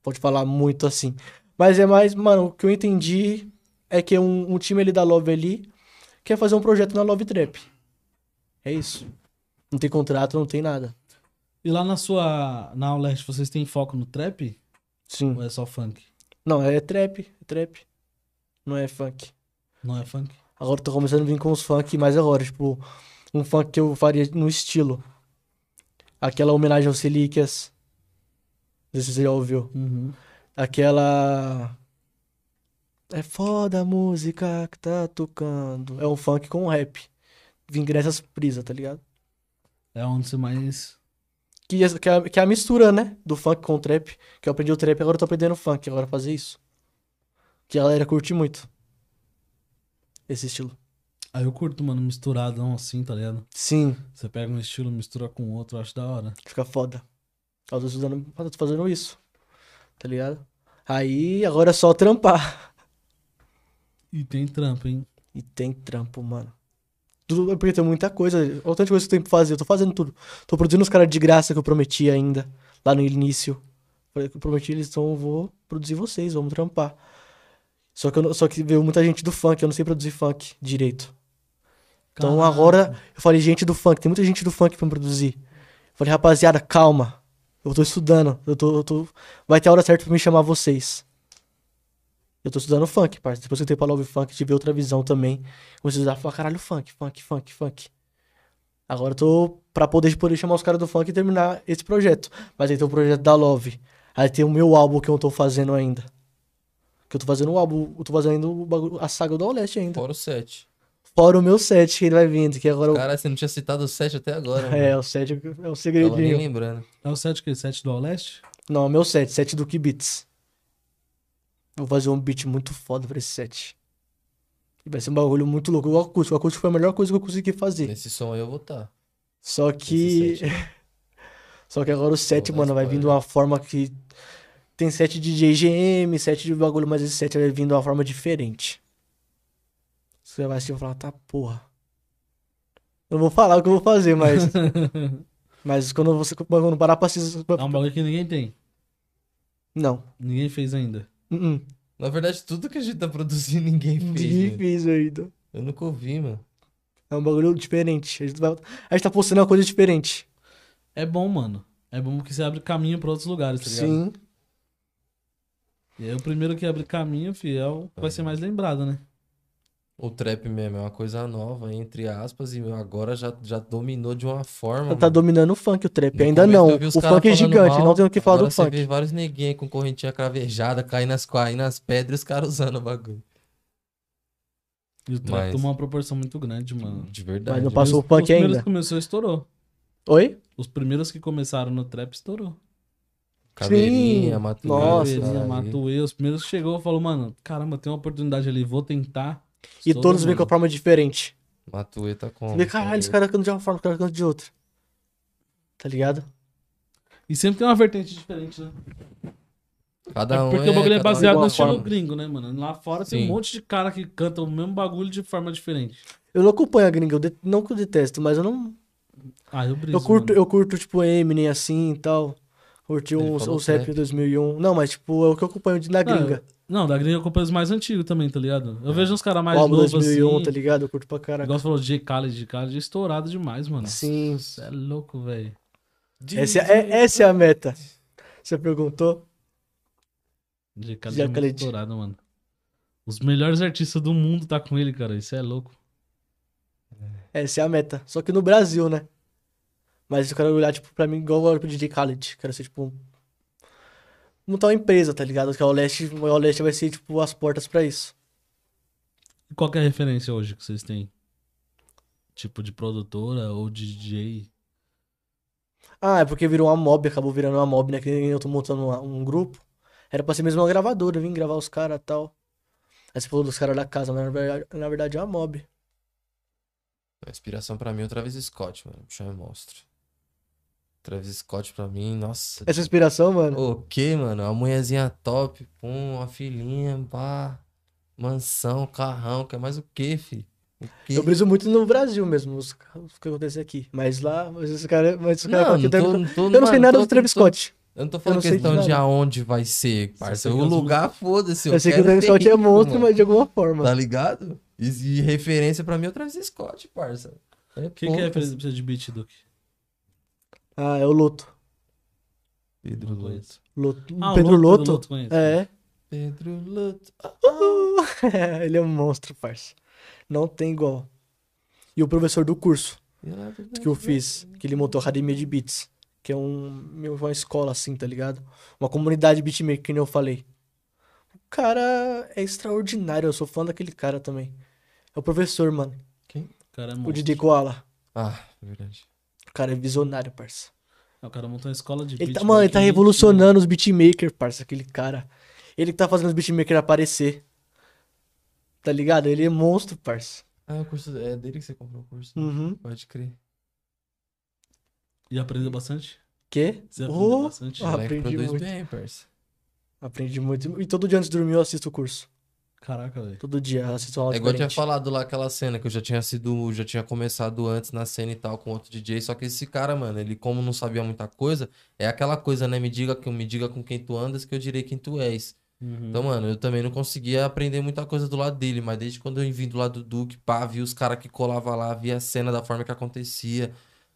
Pode falar muito assim. Mas é mais, mano, o que eu entendi é que um, um time ali da Love ali quer fazer um projeto na Love Trap. É isso. Não tem contrato, não tem nada. E lá na sua. Na Auleste, vocês têm foco no trap? Sim. Ou é só funk? Não, é trap, é trap. Não é funk. Não é funk? Agora eu tô começando a vir com os funk mais agora, tipo, um funk que eu faria no estilo. Aquela homenagem ao Seliquias. Não sei se você já ouviu. Uhum. Aquela. É foda a música que tá tocando. É um funk com rap. Vim nessas brisas, tá ligado? É onde você mais. Que, é- que, é, que é a mistura, né? Do funk com o trap. Que eu aprendi o trap, agora eu tô aprendendo o funk. Agora fazer isso. Que a galera curte muito. Esse estilo. Aí eu curto, mano, misturadão assim, tá ligado? Sim, Você pega um estilo, mistura com outro, eu acho da hora. fica foda. Eu tô estudando, eu tô fazendo isso. Tá ligado? Aí agora é só trampar. E tem trampo, hein? E tem trampo, mano. Tudo porque tem muita coisa. Olha o tanto de coisa que eu tenho pra fazer. Eu tô fazendo tudo. Tô produzindo os caras de graça que eu prometi ainda. Lá no início. Eu prometi eles, então eu vou produzir vocês, vamos trampar. Só que, eu, só que veio muita gente do funk, eu não sei produzir funk direito. Então Caraca. agora eu falei, gente do funk, tem muita gente do funk pra me produzir. Eu falei, rapaziada, calma. Eu tô estudando. Eu tô, eu tô... Vai ter a hora certa pra me chamar vocês. Eu tô estudando funk, parça. Depois que eu tenho pra Love Funk, tive outra visão também. Comecei a estudar, falar, caralho, funk, funk, funk, funk. Agora eu tô pra poder, poder chamar os caras do funk e terminar esse projeto. Mas aí tem o projeto da Love. Aí tem o meu álbum que eu tô fazendo ainda. Que eu tô fazendo o álbum, eu tô fazendo o bagulho- a saga do All-Leste ainda. Fora o 7. Fora o meu set que ele vai vindo, que agora eu- Cara, você não tinha citado o 7 até agora. É, mano. o set é o Tava nem segredinho. lembrando. É o 7 que? 7 do All-Leste? Não, é o meu set, set do Kibitz. Vou fazer um beat muito foda pra esse set. E vai ser um bagulho muito louco. O acústico, o acústico foi a melhor coisa que eu consegui fazer. Nesse som aí eu vou estar. Só que. Só que agora o set, Pô, mano, vai vir de uma forma que. Tem set de JGM, set de bagulho, mas esse set vai vir de uma forma diferente. Você vai assistir e vai falar, tá porra. Não vou falar o que eu vou fazer, mas. mas quando você quando parar pra assistir. É um bagulho que ninguém tem. Não. Ninguém fez ainda. Uh-uh. Na verdade, tudo que a gente tá produzindo, ninguém fez. Ninguém né? fez ainda. Eu nunca ouvi, mano. É um bagulho diferente. A gente, vai... a gente tá postando uma coisa diferente. É bom, mano. É bom porque você abre caminho pra outros lugares, tá ligado? Sim. E aí o primeiro que abre caminho, fi, é o que vai ser mais lembrado, né? O trap mesmo é uma coisa nova, entre aspas, e agora já, já dominou de uma forma. Tá mano. dominando o funk, o trap. No Ainda não. os O funk é gigante, mal, não tem o que falar agora do você funk. vê vários neguinhos aí com correntinha cravejada, caindo nas, caindo nas pedras e os caras usando o bagulho. E o trap Mas- tomou uma proporção muito grande, mano. De verdade. Mas não né? passou Os- o funk Os primeiros ainda. que começou, estourou. Oi? Os primeiros que começaram no trap, estourou. Caveirinha, Sim. Matuê, Nossa. Caveirinha. Matuê, os primeiros que chegou, falou, mano, caramba, tem uma oportunidade ali, vou tentar. E Estourou, todos vêm com a forma diferente. Matuê tá com. Você vê, caralho, esse cara canta de uma forma, esse cara canta de outra. Tá ligado? E sempre tem uma vertente diferente, né? Cada um Porque o bagulho é um baseado igual no estilo forma. gringo, né, mano? Lá fora tem Sim. um monte de cara que canta o mesmo bagulho de forma diferente. Eu não acompanho a gringa, eu de- não que eu detesto, mas eu não. Ah, eu briso, Eu curto, mano. eu curto tipo, Eminem assim e tal. Curti Ele uns, falou uns rap trap. 2001. Não, mas tipo, é o que eu acompanho de- Não, gringa. Não, da gringa eu acompanho os mais antigos também, tá ligado? Eu vejo uns caras mais o álbum novos 2001, assim. tá ligado? Eu curto pra caralho. Igual você falou, J. Khaled, Khaled é estourado demais, mano. Sim. Você é louco, velho. Essa é, é- essa é a meta. Você perguntou? J. Khaled J. é muito Khaled. estourado, mano. Os melhores artistas do mundo tá com ele, cara. Isso é louco. Essa é a meta. Só que no Brasil, né? Mas eu quero olhar, tipo, pra mim, igual eu olho pro DJ Khaled. Quero ser, tipo, montar uma empresa, tá ligado? Que a Oleste, a Oleste vai ser, tipo, as portas pra isso. E qual que é a referência hoje que vocês têm? Tipo de produtora ou de DJ? Ah, é porque virou uma mob, acabou virando uma mob, né? Que nem eu tô montando uma- um grupo. Era pra ser mesmo uma gravadora, eu vim gravar os caras e tal. Aí você falou dos caras da casa, mas na verdade, na verdade é uma mob. A inspiração pra mim é o Travis Scott, mano. O bicho é monstro. Travis Scott pra mim, nossa. Essa inspiração, mano. O que, mano? Uma mulherzinha top, pum, uma filhinha, pá. Mansão, carrão, quer mais o que, fi? O quê? Eu briso muito no Brasil mesmo, os, os que acontece aqui. Mas lá, mas esse cara, mas esse cara Não, aqui não tá- tô, não tô- Eu não sei mano, nada tô- do Travis tô- Scott. Eu não tô falando não sei de questão de nada. aonde vai ser, parça. sei que O lugar, foda-se. Eu sei que o quero Travis Scott é monstro, mano. mas de alguma forma. Tá ligado? E, e referência pra mim é o Travis Scott, parça. É Quem que é a poucas. referência pra você de beat, Duke? Ah, é o Loto. Pedro Loto. Loto. Ah, o Pedro Loto, Loto. Loto conheço. É. Pedro Loto. Ele é um monstro, parça. Não tem igual. E o professor do curso que eu fiz, que ele montou a Academia de Beats, que é um, uma escola assim, tá ligado? Uma comunidade beatmaker, que nem eu falei. O cara é extraordinário, eu sou fã daquele cara também. É o professor, mano. Quem? O cara é O. Didi Koala. Ah, é verdade. O cara é visionário, parça. Ah, O cara montou uma escola de Ele tá, mano, ele tá revolucionando os beatmakers, parça, aquele cara. Ele que tá fazendo os beatmakers aparecer. Tá ligado? Ele é monstro, parça. Ah, o curso. É dele que você comprou o curso? Uhum. Pode crer. E aprendeu bastante? Quê? Você aprendeu Oh, bastante? ah, aprendi muito. bem, parça. Aprendi muito. E todo dia antes de dormir eu assisto o curso. Caraca, velho. Todo dia eu assisto aula É igual eu tinha falado lá aquela cena que eu já tinha sido, já tinha começado antes na cena e tal com outro DJ, só que esse cara, mano, ele como não sabia muita coisa, é aquela coisa, né, me diga que me diga com quem tu andas que eu direi quem tu és. Uhum. Então, mano, eu também não conseguia aprender muita coisa do lado dele, mas desde quando eu vim do lado do Duke, pá, vi os caras que colava lá, via a cena da forma que acontecia,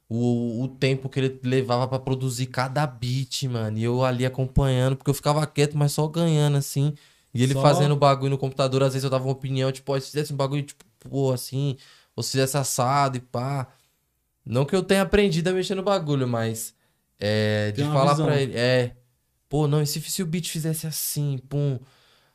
o, o tempo que ele levava pra produzir cada beat, mano, e eu ali acompanhando, porque eu ficava quieto, mas só ganhando, assim, e ele Só- fazendo bagulho no computador, às vezes eu dava uma opinião, tipo, se fizesse um bagulho, tipo, pô, assim, ou se fizesse assado e pá. Não que eu tenha aprendido a mexer no bagulho, mas é, de Tem falar visão. pra ele, é, pô, não, e se, se o beat fizesse assim, pum.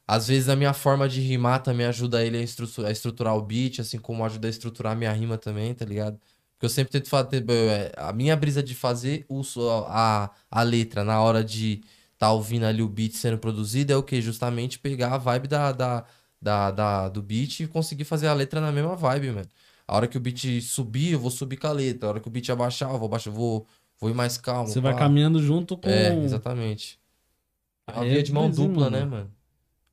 Às vezes a minha forma de rimar também ajuda ele a, a estruturar o beat, assim como ajuda a estruturar a minha rima também, tá ligado? Porque eu sempre tento fazer. é, A minha brisa de fazer o, a, a letra na hora de tá ouvindo ali o beat sendo produzido é o que? Justamente pegar a vibe da, da, da, da- do beat e conseguir fazer a letra na mesma vibe, mano. A hora que o beat subir, eu vou subir com a letra. A hora que o beat abaixar, eu vou abaixar, vou, vou ir mais calmo. Você vai pá. caminhando junto com. É, exatamente. É uma via é de mão dupla, né, mano?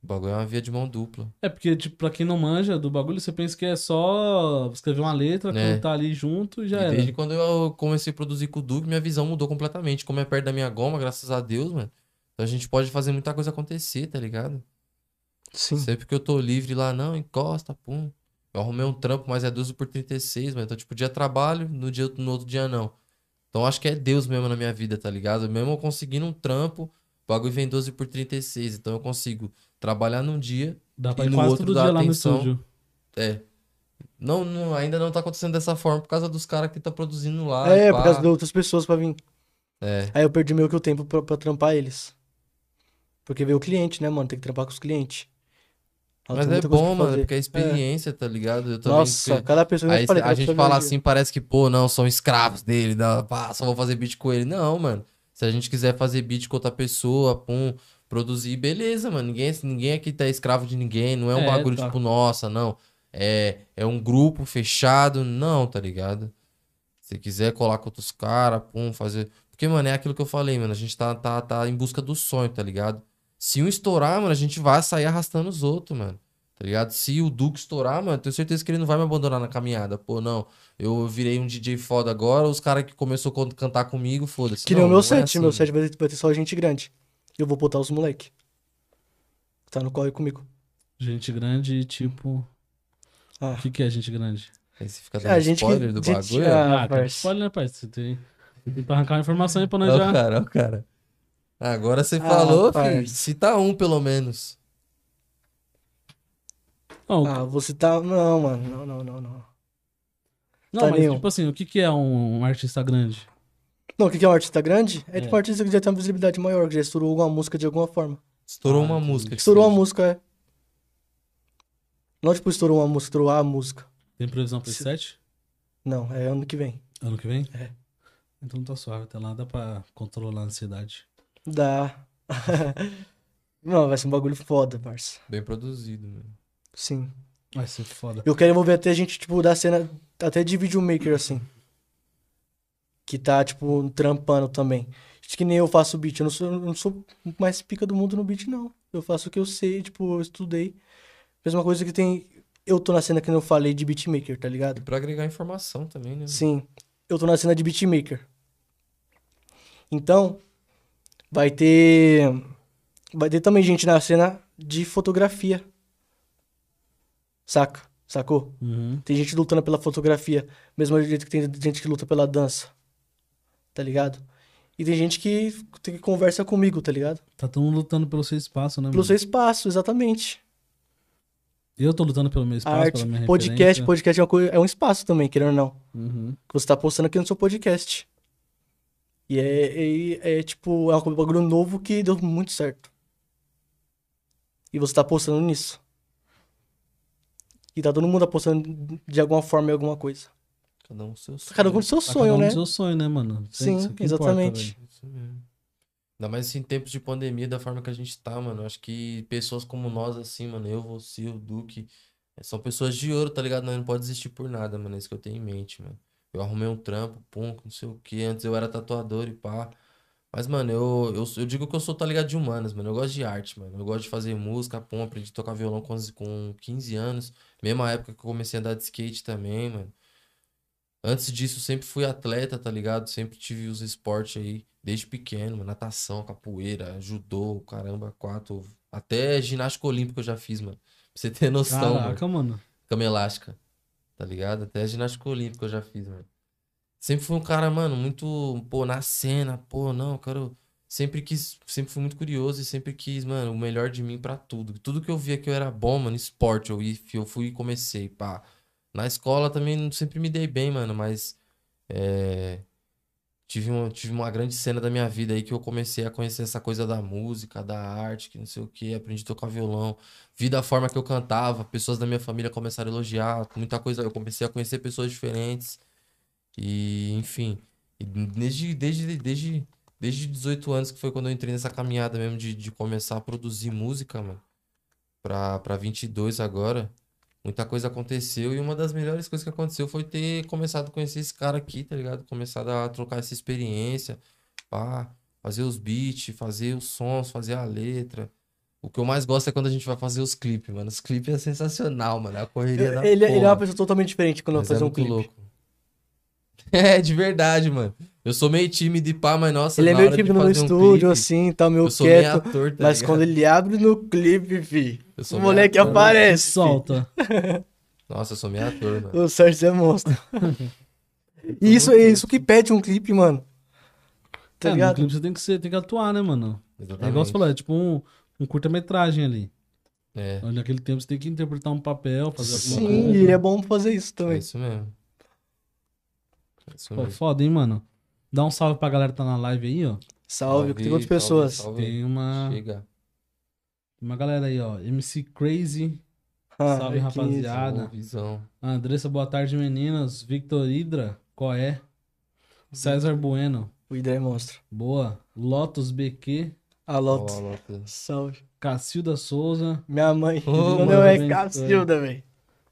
O bagulho é uma via de mão dupla. É porque, tipo, pra quem não manja do bagulho, você pensa que é só escrever uma letra, É. cantar ali junto e já era. desde quando eu comecei a produzir com o Duke, minha visão mudou completamente. Como é perto da minha goma, graças a Deus, mano. Então a gente pode fazer muita coisa acontecer, tá ligado? Sim. Sempre que eu tô livre lá, não, encosta, pum. Eu arrumei um trampo, mas é 12 por 36, mano. Então, tipo, dia trabalho, no, dia, no outro dia não. Então acho que é Deus mesmo na minha vida, tá ligado? Mesmo eu conseguindo um trampo, o bagulho vem 12 por 36. Então eu consigo trabalhar num dia. Dá pra e no quase outro todo dá dia lá no atenção. estúdio. É. Não, não, ainda não tá acontecendo dessa forma por causa dos caras que tá produzindo lá. É, por causa de outras pessoas pra vir. É. Aí eu perdi meio que o tempo pra, pra trampar eles. Porque veio o cliente, né, mano? Tem que trampar com os clientes. Ela Mas é bom, mano, fazer. porque é experiência, tá ligado? Eu também. Nossa, porque- cada pessoa... eu Aí falei, a gente fala assim, parece que, pô, não, são escravos dele, dá, pá, só vou fazer beat com ele. Não, mano. Se a gente quiser fazer beat com outra pessoa, pum, produzir, beleza, mano. Ninguém, ninguém aqui tá escravo de ninguém, não é um É, bagulho tá. tipo, nossa, não. É, é um grupo fechado, não, tá ligado? Se quiser colar com outros caras, pum, fazer. Porque, mano, é aquilo que eu falei, mano. A gente tá, tá, tá em busca do sonho, tá ligado? Se um estourar, mano, a gente vai sair arrastando os outros, mano. Tá ligado? Se o Duque estourar, mano, eu tenho certeza que ele não vai me abandonar na caminhada. Pô, não. Eu virei um DJ foda agora, os caras que começou a cantar comigo, foda-se. Que nem o meu é set, assim, meu mano. set vai ter, vai ter só gente grande. Eu vou botar os moleque. Tá no corre comigo. Gente grande, tipo. Ah. O que, que é gente grande? Aí você fica A dando gente que- spoiler do gente- bagulho. ah, Ah, cara, spoiler, né, pai? Você tem, tem que arrancar uma informação aí pra nós o já. cara, o cara. Agora você Ah, falou, filho. Cita um, pelo menos. Não, Ah, você tá. Não, mano. Não, não, não, não. não tá mas nenhum. tipo assim, o que, que é um, artista grande? Não, o que que é um artista grande? É, É. tipo um artista que já tem uma visibilidade maior, que já estourou alguma música de alguma forma. Estourou Ah, uma música. que Estourou uma música, é. Não, tipo, estourou uma música, estourou a música. Tem previsão pra esse Se- set? Não, é ano que vem. Ano que vem? É. Então tá suave, até lá dá pra controlar a ansiedade. Dá. não, vai ser um bagulho foda, parça. Bem produzido, mano. Sim. Vai ser foda. Eu quero envolver até gente, tipo, da cena, até de videomaker, assim. Que tá, tipo, trampando também. Acho que nem eu faço beat. Eu não sou, eu não sou mais pica do mundo no beat, não. Eu faço o que eu sei, tipo, eu estudei. Mesma coisa que tem. Eu tô na cena que eu falei de beatmaker, tá E ligado? pra agregar informação também, né? Sim. Eu tô na cena de beatmaker. Então, vai ter. Vai ter também gente na cena de fotografia. Saca? Sacou? Uhum. Tem gente lutando pela fotografia, mesmo jeito que tem gente que luta pela dança. Tá ligado? E tem gente que, que conversa comigo, tá ligado? Tá todo mundo lutando pelo seu espaço, né, Pelo mano? seu espaço, exatamente. Eu tô lutando pelo meu espaço, Arte, pela minha podcast, referência. podcast é, uma é um espaço também, querendo ou não. Uhum. Que você tá postando aqui no seu podcast. E é, é, é, tipo, é um bagulho novo que deu muito certo. E você tá postando nisso. E tá todo mundo apostando de alguma forma em alguma coisa. Cada um seu sonho. Cada um com o seu Tá cada sonho, um né? do seu sonho, né, mano? Isso- Sim, importa, exatamente. mesmo. Ainda mais assim, em tempos de pandemia, da forma que a gente tá, mano. Acho que pessoas como nós, assim, mano, eu, você, o Duque, eh, são pessoas de ouro, tá ligado? Nós não pode desistir por nada, mano. É isso que eu tenho em mente, mano. Eu arrumei um trampo, pum, não sei o que. Antes eu era tatuador e pá. Mas, mano, eu, eu, eu digo que eu sou, tá ligado, de humanas, mano. Eu gosto de arte, mano. Eu gosto de fazer música, pum. Aprendi a tocar violão com, com 15 anos. Mesma época que eu comecei a andar de skate também, mano. Antes disso, eu sempre fui atleta, tá ligado? Sempre tive os esportes aí, desde pequeno, mano. Natação, capoeira, judô, caramba, quatro. Até ginástica olímpica eu já fiz, mano. Pra você ter noção, mano. Caraca, mano. Cama elástica, tá ligado? Até ginástica olímpica eu já fiz, mano. Sempre fui um cara, mano, muito, pô, na cena, pô, não, eu quero. Sempre quis, sempre fui muito curioso e sempre quis, mano, o melhor de mim pra tudo. Tudo que eu via que eu era bom, mano, esporte, eu, eu fui e comecei, pá. Na escola também sempre me dei bem, mano, mas é, tive, uma, tive uma grande cena da minha vida aí que eu comecei a conhecer essa coisa da música, da arte, que não sei o que, aprendi a tocar violão, vi da forma que eu cantava, pessoas da minha família começaram a elogiar, muita coisa, eu comecei a conhecer pessoas diferentes e, enfim, desde, desde, desde, desde 18 anos que foi quando eu entrei nessa caminhada mesmo de, de começar a produzir música, mano, pra, pra 22 agora, Muita coisa aconteceu e uma das melhores coisas que aconteceu foi ter começado a conhecer esse cara aqui, tá ligado? Começado a trocar essa experiência, pá, fazer os beats, fazer os sons, fazer a letra. O que eu mais gosto é quando a gente vai fazer os clipes, mano. Os clipes é sensacional, mano. É a correria da Ele, ele é porra. uma pessoa totalmente diferente quando Mas vai fazer é um clipe. louco. É, de verdade, mano. Eu sou meio tímido e pá, mas nossa, Ele é meio tímido no um estúdio, clipe, assim, tá meio Eu sou meio quieto. ator, tá mas ligado? quando ele abre no clipe, fi, Eu o moleque ator. aparece. fi. Solta. Nossa, eu sou meio ator, mano. O Sérgio é monstro. e isso, é isso que pede um clipe, mano. Tá é, no ligado? clipe você tem que, ser, tem que atuar, né, mano? É igual Exatamente. você falou, é tipo um, um curta-metragem ali. É, Naquele tempo você tem que interpretar um papel, fazer alguma Sim, coisa. e ele é bom pra fazer isso é também. isso mesmo. É isso Pô, mesmo. foda, hein, mano? Dá um salve pra galera que tá na live aí, ó. Salve, tem outras salve, pessoas. salve. Tem uma, Chega. Uma galera aí, ó. MC Crazy, Ah, Salve, que rapaziada. Visão. Andressa, boa tarde, meninas. Victor Hidra, qual é? César Bueno, O Hidra é monstro. boa. Lotus BQ, A Lotus. Ó, Lotus. Salve. Cacilda Souza. Minha mãe. Ô, Meu nome é Cacilda, velho.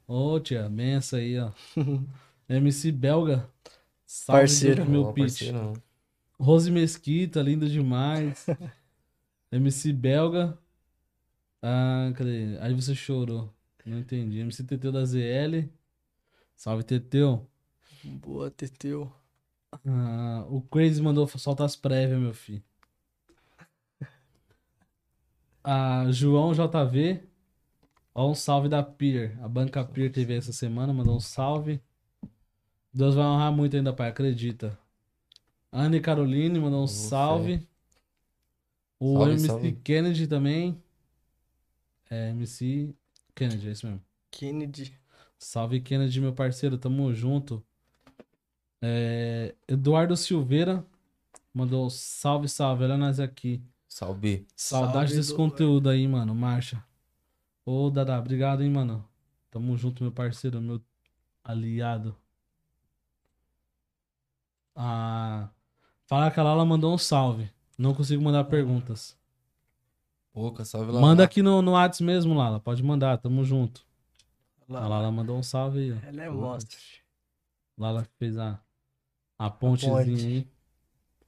Ô, tia, benção aí, ó. MC Belga. Salve Parceiro. meu pitch. Rose Mesquita, linda demais. MC Belga. Ah, cadê? Aí você chorou. Não entendi. MC Teteu da ZL. Salve, Teteu. Boa, Teteu. Ah, o Crazy mandou soltar as prévias, meu filho. Ah, João JV. Ó, um salve da Pier. A banca Pier teve essa semana, mandou um salve. Deus vai honrar muito ainda, pai, acredita. Anne Caroline mandou um salve. O Salve, MC salve. Kennedy também. É, MC Kennedy, é isso mesmo. Kennedy. Salve Kennedy, meu parceiro, tamo junto. É, Eduardo Silveira mandou salve, salve, olha nós aqui. Salve. Saudade Salve, desse Eduardo. conteúdo aí, mano, marcha. Ô, Dada, obrigado, hein, mano. Tamo junto, meu parceiro, meu aliado. Ah, fala que a Lala mandou um salve. Não consigo mandar perguntas. Pouca, salve lá. Manda aqui no, no Whats mesmo, Lala. Pode mandar, tamo junto. Lá, A Lala mandou um salve aí, ó. Ela é monstro. Lala fez a, a pontezinha ponte. aí.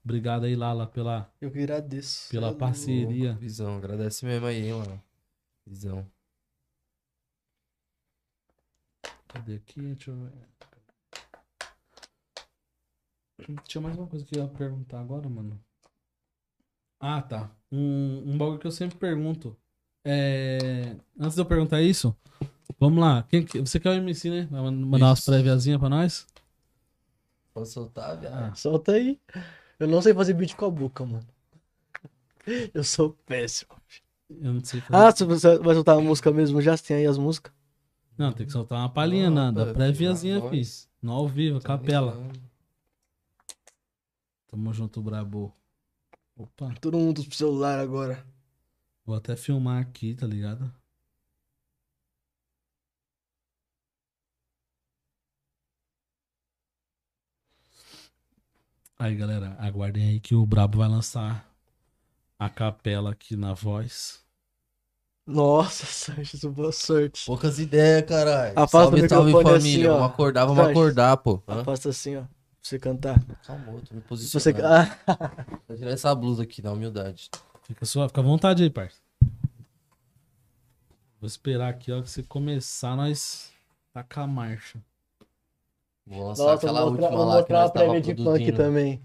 Obrigado aí, Lala, pela, Eu que agradeço. pela é parceria. Visão, agradece mesmo aí, hein, mano. Visão. Cadê aqui? Deixa eu ver. Tinha mais uma coisa que eu ia perguntar agora, mano. Ah, tá. Um, um bagulho que eu sempre pergunto. É... Antes de eu perguntar isso, vamos lá. Quem, que- você quer o MC, né? Vai man- mandar umas préviazinhas pra nós? Posso soltar, viado? Ah. Solta aí. Eu não sei fazer beat com a boca, mano. Eu sou péssimo. eu não sei fazer. Ah, você você vai soltar a música mesmo? Já tem aí as músicas? Não, tem que soltar uma palhinha na, da Opa, préviazinha, na fi. voz. No ao vivo, Tá capela. Tamo junto, brabo. Opa, Todo mundo pro celular agora. vou até filmar aqui, tá ligado? Aí, galera, aguardem aí que o Brabo vai lançar a capela aqui na voz. Nossa, Sanches, boa sorte. Poucas ideias, caralho. Afasta o Salve, salve microfone família. assim, vamos acordar, vamos Sanches. acordar, pô. Afasta assim, ó. Pra você cantar. Calma, tô me Você... posicionando. Ah, Vou tirar essa blusa aqui, na humildade. Fica suave, fica à vontade aí, parça. Vou esperar aqui, ó, que você começar, nós tacar a marcha. Vou lançar Nossa, aquela vou última vou lá que nós tava de funk produzindo. também.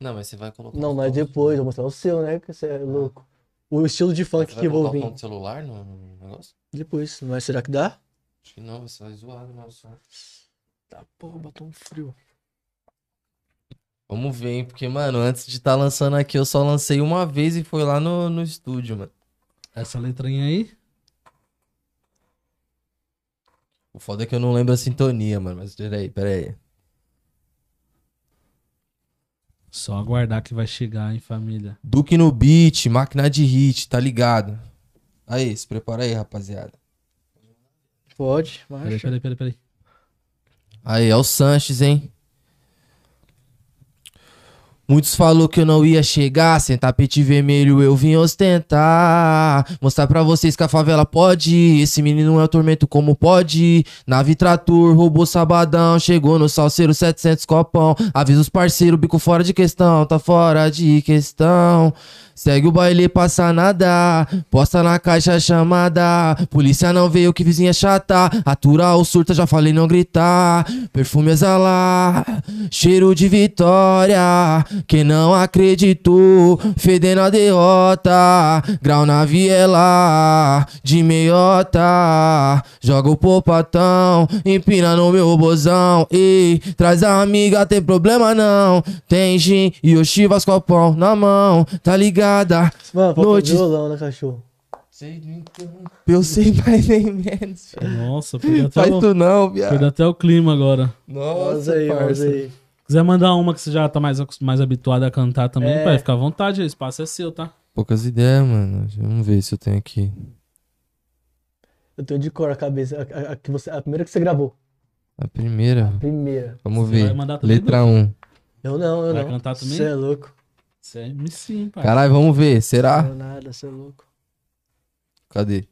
Não, mas você vai colocar Não, mas depois, eu vou mostrar o seu, né? Que você é louco. O estilo de funk você que vai eu vou vir. tom do celular no no negócio? Depois, mas será que dá? Acho que não, você vai zoado, mas só. Tá, porra, batom frio. Vamos ver, hein? Porque, mano, antes de estar lançando aqui, eu só lancei uma vez e foi lá no, no estúdio, mano. Essa letrinha aí, O foda é que eu não lembro a sintonia, mano. Mas peraí, peraí. só aguardar que vai chegar, hein, família. Duque no beat, máquina de hit, tá ligado? Aí, se prepara aí, rapaziada. Pode, Peraí, marcha. peraí, peraí, peraí. Aí, é o Sanches, hein? Muitos falou que eu não ia chegar, sem tapete vermelho eu vim ostentar. Mostrar pra vocês que a favela pode, esse menino é o tormento como pode. Nave trator, roubou sabadão, chegou no salseiro 700 copão. Avisa os parceiros, bico fora de questão, tá fora de questão. Segue o baile, passa nada. Posta na caixa chamada. Polícia não veio, que vizinha chata. Atura ou surta, já falei não gritar. Perfume exalar. Cheiro de vitória. Quem não acreditou, fedendo a derrota. Grau na viela. De meiota. Joga o popatão. Empina no meu bozão. Ei, traz a amiga, tem problema não. Tem gin e o chivas copão na mão. Tá ligado? Mano, falta Noite. violão, né, cachorro? Eu sei mais nem menos. Nossa, perdeu até, Faz o, tu não, perdeu viado. até o clima agora. Nossa, aí, parça. aí. quiser mandar uma que você já tá mais, mais habituado a cantar também, É. pai, fica à vontade, o espaço é seu, tá? Poucas ideias, mano. Vamos ver se eu tenho aqui. Eu tenho de cor a cabeça. A, a- a que você, a primeira que você gravou. A primeira. Primeira. Vamos Você ver. Letra 1. Eu não, eu Vai não. cantar também? Você é louco. Você é MC, pai. Caralho, vamos ver. Será? Não, nada, você é louco. Cadê?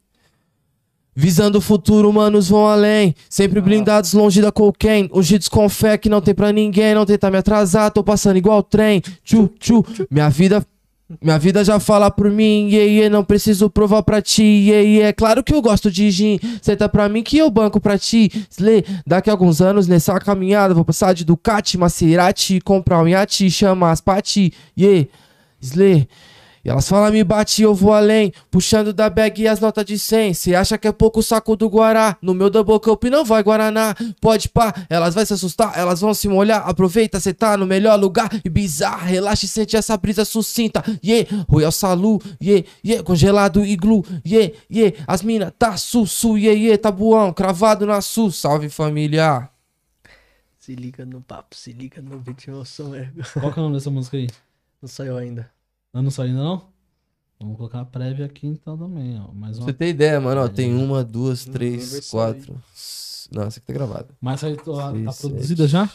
Visando o futuro, manos vão além. Sempre blindados, longe da cocaine. Com fé que não tem pra ninguém. Não tentar me atrasar, tô passando igual trem. Tchu, tchu. Minha vida. Minha vida já fala por mim, yeah, yeah, não preciso provar pra ti, yeah, yeah. Claro que eu gosto de gin, senta pra mim que eu banco pra ti. Slay, daqui a alguns anos nessa caminhada, vou passar de Ducati, Maserati, comprar um iate, chama as pati, yeah. Slay, e elas falam me bate eu vou além. Puxando da bag e as notas de 100 Cê acha que é pouco o saco do Guará? No meu double cup não vai Guaraná. Pode pá, elas vai se assustar Elas vão se molhar. Aproveita, cê tá no melhor lugar. E bizarra, relaxa e sente essa brisa sucinta. Yeah, Royal Salu. Yeah, yeah, congelado iglu. Yeah, yeah, as mina tá sussu. Yeah, yeah, tabuão, cravado na su. Salve família. Se liga no papo, se liga no beat, eu sou ego. Qual que é o nome dessa música aí? Não saiu ainda. Não saiu ainda não? Vamos colocar a prévia aqui então também, ó. Mais uma. você ter ideia, mano, ó, tem uma, duas, três, aí. quatro Não, essa aqui tá gravada Mas saiu, tá, tá Seis, produzida sete, já?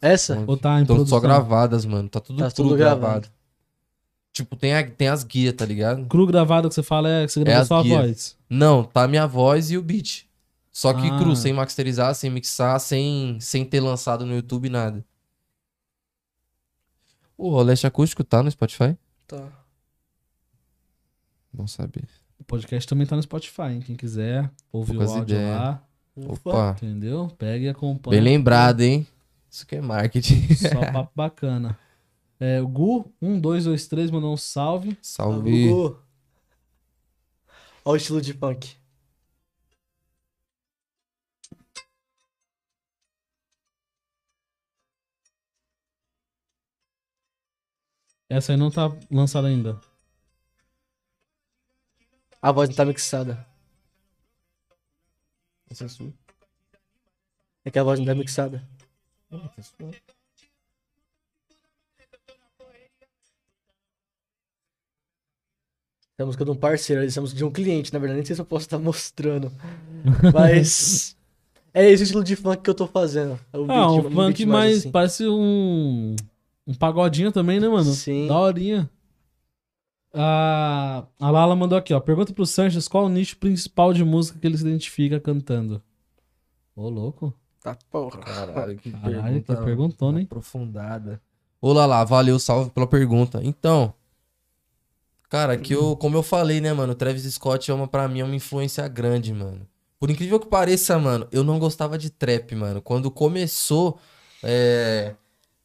Essa? Ou tá em Estão produção? só gravadas, mano. Tá tudo Tá cru tudo gravado. gravado. Tipo, tem, a- tem as guias, tá ligado? Cru gravado que você fala é que você gravou as só a guias. voz. Não, tá a minha voz e o beat. Só que Ah. cru, sem masterizar, sem mixar, sem, sem ter lançado no YouTube nada. O Roleste Acústico tá no Spotify? Tá. Bom saber. O podcast também tá no Spotify, hein? Quem quiser ouvir Poucas o áudio ideias. lá, Opa, entendeu? Pega e acompanha. bem lembrado, hein? Isso que é marketing. Só papo bacana. É, o Gu, 1223, mandou um salve. Salve. Olha o estilo de punk. Essa aí não tá lançada ainda. A voz não tá mixada. Essa é sua. É que a voz não tá mixada. Essa é sua. É a música de um parceiro, essa é a música de um cliente, na verdade. Nem sei se eu posso estar mostrando. Mas. É esse o estilo de funk que eu tô fazendo. É o Ah, um funk mais. assim. Parece um. Um pagodinho também, né, mano? Sim. Daorinha. A, a Lala mandou aqui, ó. Pergunta pro Sanches qual o nicho principal de música que ele se identifica cantando. Ô, louco. Tá porra. Caralho, que Caralho, que pergunta perguntona, hein? aprofundada. Olá lá, valeu, salve pela pergunta. Então, cara, que eu, como eu falei, né, mano, o Travis Scott é uma, pra mim, é uma influência grande, mano. Por incrível que pareça, mano, eu não gostava de trap, mano. Quando começou é,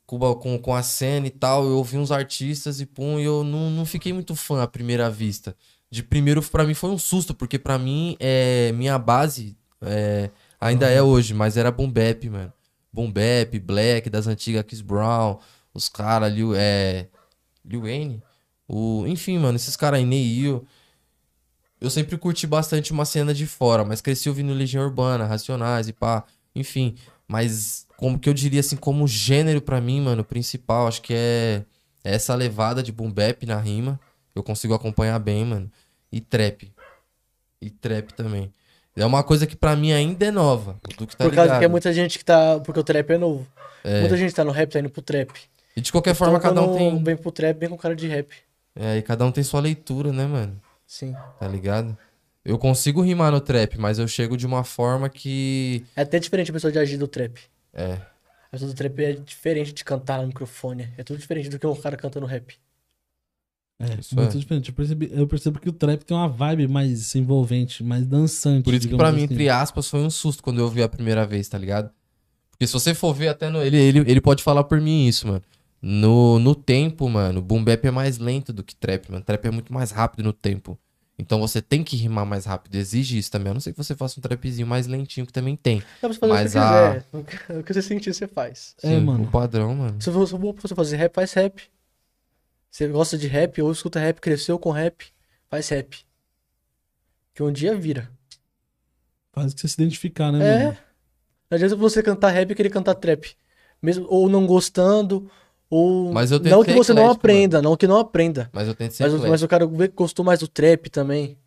com, com, com a cena e tal, eu ouvi uns artistas e pum, e eu não, não fiquei muito fã à primeira vista. De primeiro, pra mim, foi um susto, porque pra mim, é, minha base é, ainda é hoje, mas era boom bap, mano. Boom bap, Black, das antigas Chris Brown, os caras, Lil, é, Lil Wayne, o, enfim, mano, esses caras aí, Neil. Eu sempre curti bastante uma cena de fora, mas cresci ouvindo Legião Urbana, Racionais e pá, enfim. Mas como que eu diria assim, como gênero pra mim, mano, principal, acho que é, é essa levada de boom bap na rima. Eu consigo acompanhar bem, mano. E trap. E trap também. É uma coisa que pra mim ainda é nova. O Duque tá Por causa ligado. que é muita gente que tá. Porque o trap é novo. Muita gente tá no rap, tá indo pro trap. E de qualquer forma, cada um tem. Vem pro trap, vem com cara de rap. É, e cada um tem sua leitura, né, mano? Sim. Tá ligado? Eu consigo rimar no trap, mas eu chego de uma forma que. É até diferente a pessoa de agir do trap. É. A pessoa do trap é diferente de cantar no microfone. É tudo diferente do que um cara canta no rap. É, Isso muito é. diferente. Eu, percebi, eu percebo que o trap tem uma vibe mais envolvente, mais dançante. Por isso que pra mim, assim. entre aspas, foi um susto quando eu ouvi a primeira vez, tá ligado? Porque se você for ver até no. Ele, ele, ele pode falar por mim isso, mano. No, no tempo, mano, boom bap é mais lento do que trap, mano. Trap é muito mais rápido no tempo. Então você tem que rimar mais rápido, exige isso também. A não ser que você faça um trapzinho mais lentinho, que também tem. Dá pra você fazer Mas o que a- quiser. O que você sentir, você faz. É, Sim, mano. O padrão, mano. Se você for você fazer rap, faz rap. Você gosta de rap ou escuta rap, cresceu com rap, faz rap. Que um dia vira. Faz o que você se identificar, né, É. mano? Não adianta você cantar rap e querer cantar trap. Mesmo, ou não gostando, ou. Mas eu tento não que você não eclético, aprenda, não que não aprenda. Mas eu tento ser Mas, eclético. mas o cara vê que gostou mais do trap também.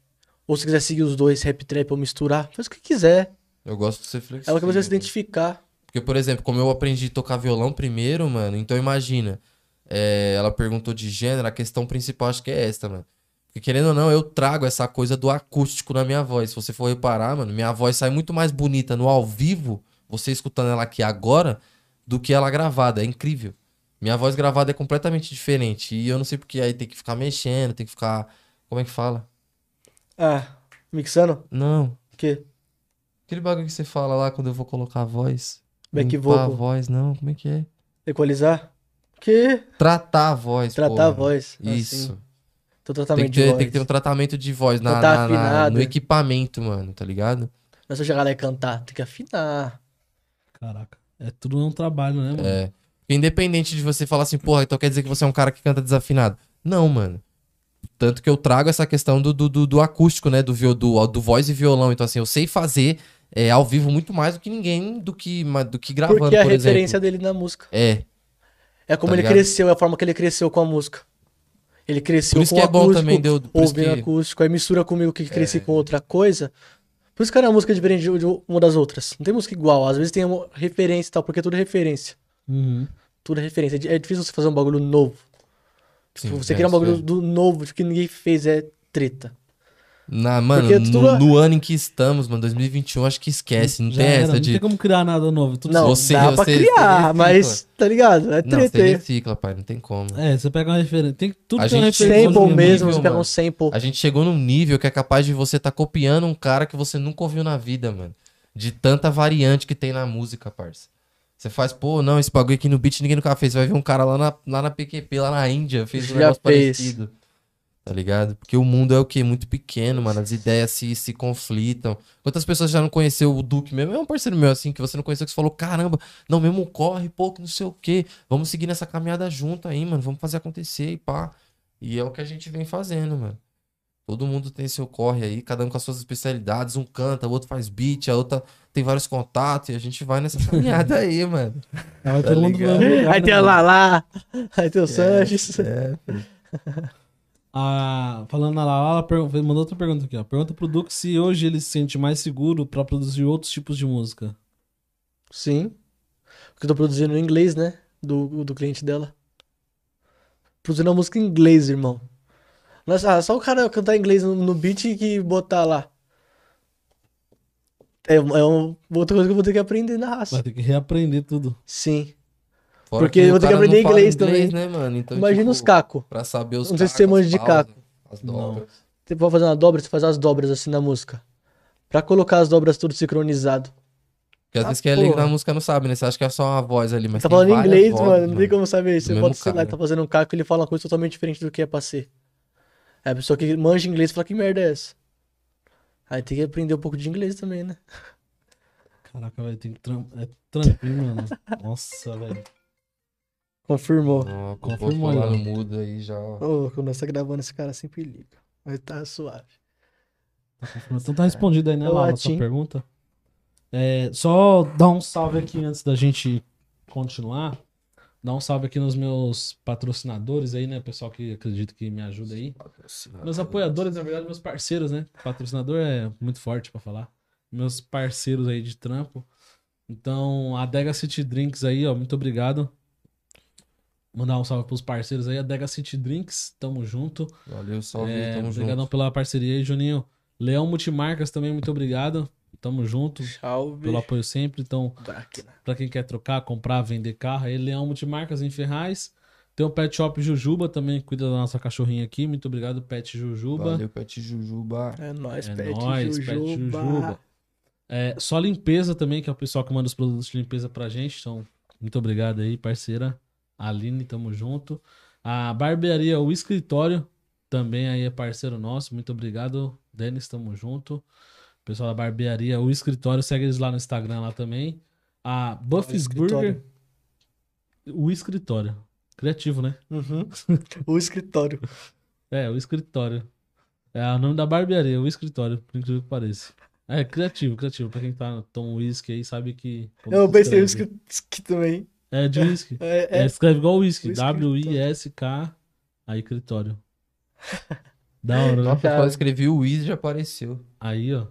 Ou se quiser seguir os dois, rap trap ou misturar, faz o que quiser. Eu gosto de ser É flexível. o que você se mano. identificar. Porque, por exemplo, como eu aprendi a tocar violão primeiro, mano, então imagina. é, ela perguntou de gênero, a questão principal acho que é esta, mano. Porque querendo ou não, eu trago essa coisa do acústico na minha voz. Se você for reparar, mano, minha voz sai muito mais bonita no ao vivo, você escutando ela aqui agora, do que ela gravada. É incrível. Minha voz gravada é completamente diferente. E eu não sei porque aí tem que ficar mexendo, tem que ficar. Como é que fala? Ah, mixando? Não. O quê? Aquele bagulho que você fala lá quando eu vou colocar a voz. Back Limpar a voz, não. Como é que é? Equalizar? O quê? Tratar a voz, Tratar porra. a voz. assim. Isso. Tem tratamento que, de ter, voz. tem que ter um tratamento de voz na, na- na- afinado. no equipamento, mano, tá ligado? Não é só chegar lá e cantar, tem que afinar. Caraca. É tudo um trabalho, né, mano? É. Independente de você falar assim, porra, então quer dizer que você é um cara que canta desafinado. Não, mano. Tanto que eu trago essa questão do, do, do- acústico, né? Do, do, do voz e violão. Então, assim, eu sei fazer é, ao vivo muito mais do que ninguém, do que, do que gravando, Porque é a por referência exemplo. dele na música. É. É como Tá ele ligado? cresceu, é a forma que ele cresceu com a música. Ele cresceu Por isso com que é bom acústico, também, deu- por isso ouvindo que- É. acústico, aí mistura comigo que cresci com outra coisa. Por isso que a música é diferente de uma das outras. Não tem música igual, às vezes tem uma referência e tal, porque tudo é referência. Uhum. Tudo é referência. É difícil você fazer um bagulho novo. Sim, você é, criar um isso bagulho é. do novo que ninguém fez é treta. Na, mano, no, tudo- no ano em que estamos, mano, 2021, acho que esquece. Não Já tem era, essa não de. tem como criar nada novo. Tudo Não, Você- dá pra você- criar, você recicla. mas tá ligado? É Não, treta. você aí. recicla, pai, não tem como. É, você pega uma referência. Tem tudo A tem uma gente referência. sempre Sample no mesmo, nível, você pega um sample. A gente chegou num nível que é capaz de você tá copiando um cara que você nunca ouviu na vida, mano. De tanta variante que tem na música, parça. Você faz, pô, não, esse bagulho aqui no beat ninguém nunca fez. Você vai ver um cara lá na, lá na PQP, lá na Índia, fez um Já negócio fez. parecido. Tá ligado? Porque o mundo é o quê? Muito pequeno, mano. As ideias se, se conflitam. Quantas pessoas já não conheceu o Duque mesmo? É um parceiro meu, assim, que você não conheceu, que você falou, caramba, não, mesmo corre, pô, que não sei o quê. Vamos seguir nessa caminhada junto aí, mano. Vamos fazer acontecer e pá. E é o que a gente vem fazendo, mano. Todo mundo tem seu corre aí, cada um com as suas especialidades. Um canta, o outro faz beat, a outra tem vários contatos. E a gente vai nessa caminhada aí, mano. Tá todo mundo lugar, Aí né, tem a mano? Lala, aí tem o Sanches. É. Ah, falando na Lala, ela mandou outra pergunta aqui, ó. Pergunta pro Duque se hoje ele se sente mais seguro pra produzir outros tipos de música. Sim. Porque eu tô produzindo em inglês, né? Do, do cliente dela. Produzindo a música em inglês, irmão. Nossa, ah, só o cara cantar inglês no, no beat e que botar lá. É, é uma outra coisa que eu vou ter que aprender na raça. Vai ter que reaprender tudo. Sim. Fora Porque que eu vou ter que não aprender fala inglês também. né, mano? Então, Imagina tipo, os cacos. Pra saber os Não sei se você manja de caco. As Não. dobras. Você pode fazer uma dobra, você faz as dobras assim na música. Pra colocar as dobras tudo sincronizado. Porque às Ah, vezes quem é leigo na música não sabe, né? Você acha que é só uma voz ali, mas tá falando inglês, vozes, mano. Não tem como saber. Você Do bota o mesmo celular, cara. tá fazendo um caco ele fala uma coisa totalmente diferente do que é pra ser. Aí a pessoa que manja inglês fala que merda é essa? Aí tem que aprender um pouco de inglês também, né? Caraca, velho, tem que tram... é tranquilo, mano. Nossa, velho. Confirmou. Ó, Confirmou lá aí, no mudo aí já. Ô, quando nós tá gravando, esse cara sempre liga. Mas tá suave. Então tá respondido aí, né, É o Lala, a sua pergunta. É, só dar um salve aqui antes da gente continuar. Dar um salve aqui nos meus patrocinadores aí, né? Pessoal que acredito que me ajuda aí. Meus apoiadores, na verdade, meus parceiros, né? Patrocinador é muito forte pra falar. Meus parceiros aí de trampo. Então, a Dega City Drinks aí, ó, muito obrigado. Mandar um salve pros parceiros aí, a Dega City Drinks, tamo junto. Valeu, salve, É, tamo obrigadão junto. pela parceria aí, Juninho. Leão Multimarcas também, muito obrigado. Tamo junto, Salve. pelo apoio sempre. Então. Pra quem quer trocar, comprar, vender carro, aí Leão Multimarcas em Ferraz. Tem o Pet Shop Jujuba também, que cuida da nossa cachorrinha aqui. Muito obrigado, Pet Jujuba. Valeu, Pet Jujuba. É nóis, É Pet nóis, Jujuba. Pet Jujuba. É, só limpeza também, que é o pessoal que manda os produtos de limpeza pra gente. Então, muito obrigado aí, parceira. Aline, tamo junto. A barbearia, o escritório, também aí é parceiro nosso. Muito obrigado, Denis, tamo junto. Pessoal da barbearia, o escritório, segue eles lá no Instagram lá também. A Buffy's. Burger. O escritório. Criativo, né? Uhum. o escritório. É, o escritório. É o nome da barbearia, o escritório, por incrível que pareça. É, criativo, criativo. Pra quem tá tom whisky aí, sabe que. Eu se pensei o escreve. escritório também. É de whisky. É, É, é. escreve igual whisky. W-I-S-K. Aí, escritório. Da hora, né? Nossa, eu escrevi o Wiz e já apareceu. Aí, ó.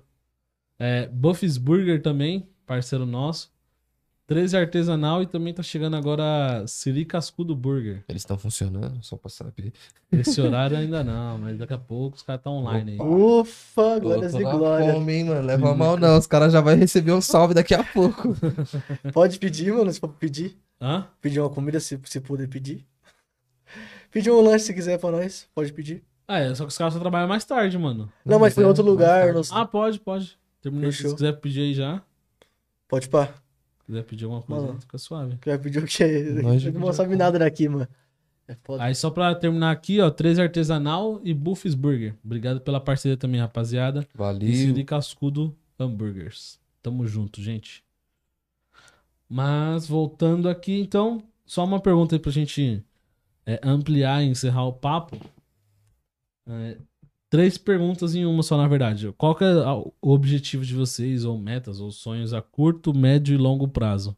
É, Buffy's Burger também, parceiro nosso. 13 Artesanal e também tá chegando agora Siri Cascudo Burger. Eles estão funcionando, só pra saber. Esse horário ainda não, mas daqui a pouco os caras estão online aí. Ufa, glórias e glórias. fome, hein, mano. Leva mal não, os caras já vão receber um salve daqui a pouco. Pode pedir, mano, se for pedir. Hã? Pedir uma comida, se, se puder pedir. Pedir um lanche se quiser pra nós, pode pedir. Ah, é, só que os caras só trabalham mais tarde, mano. Não, mas foi em é, outro lugar. não- Ah, pode, pode. Terminou. Se Fechou. quiser pedir aí já. Pode pá. Se quiser pedir alguma coisa, Mano. fica suave. Quer pedir o quê? Não sabe nada daqui, mano. É foda. Aí só pra terminar aqui, ó, 13 Artesanal e Buffy's Burger. Obrigado pela parceria também, rapaziada. E Valeu. Siri Cascudo Hamburgers. Tamo junto, gente. Mas voltando aqui, então, só uma pergunta aí pra gente é, ampliar e encerrar o papo. É, três perguntas em uma só, na verdade. Qual que é o objetivo de vocês, ou metas, ou sonhos a curto, médio e longo prazo?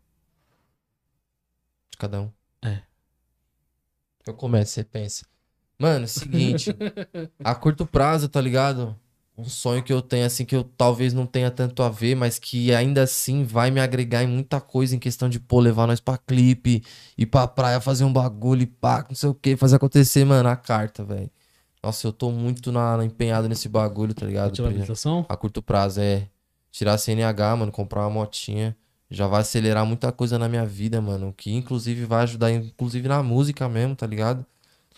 De cada um. É. Eu começo, você pensa. Mano, seguinte. a curto prazo, tá ligado? Um sonho que eu tenho, assim, que eu talvez não tenha tanto a ver, mas que ainda assim vai me agregar em muita coisa em questão de, pô, levar nós pra clipe, ir pra praia fazer um bagulho e pá, não sei o que, fazer acontecer, mano, a carta, velho. Nossa, eu tô muito na, na- empenhado nesse bagulho, tá ligado? Ativa a habilitação? a curto prazo é tirar a CNH, mano, comprar uma motinha. Já vai acelerar muita coisa na minha vida, mano. Que inclusive vai ajudar, inclusive na música mesmo, tá ligado?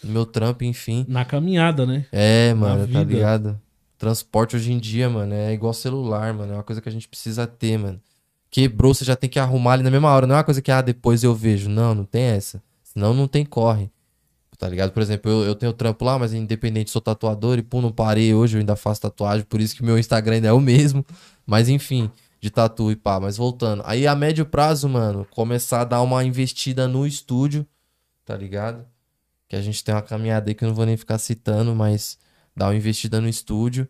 No meu trampo, enfim. Na caminhada, né? É, mano, tá vida. ligado? Transporte hoje em dia, mano, é igual celular, mano. É uma coisa que a gente precisa ter, mano. Quebrou, você já tem que arrumar ali na mesma hora. Não é uma coisa que, ah, depois eu vejo. Não, não tem essa. Senão não tem corre. Tá ligado? Por exemplo, eu, eu tenho trampo lá, mas independente, sou tatuador e, pô, não parei hoje, eu ainda faço tatuagem, por isso que meu Instagram ainda é o mesmo. Mas enfim, de tatu e pá. Mas voltando. Aí a médio prazo, mano, começar a dar uma investida no estúdio, tá ligado? Que a gente tem uma caminhada aí que eu não vou nem ficar citando, mas dar uma investida no estúdio.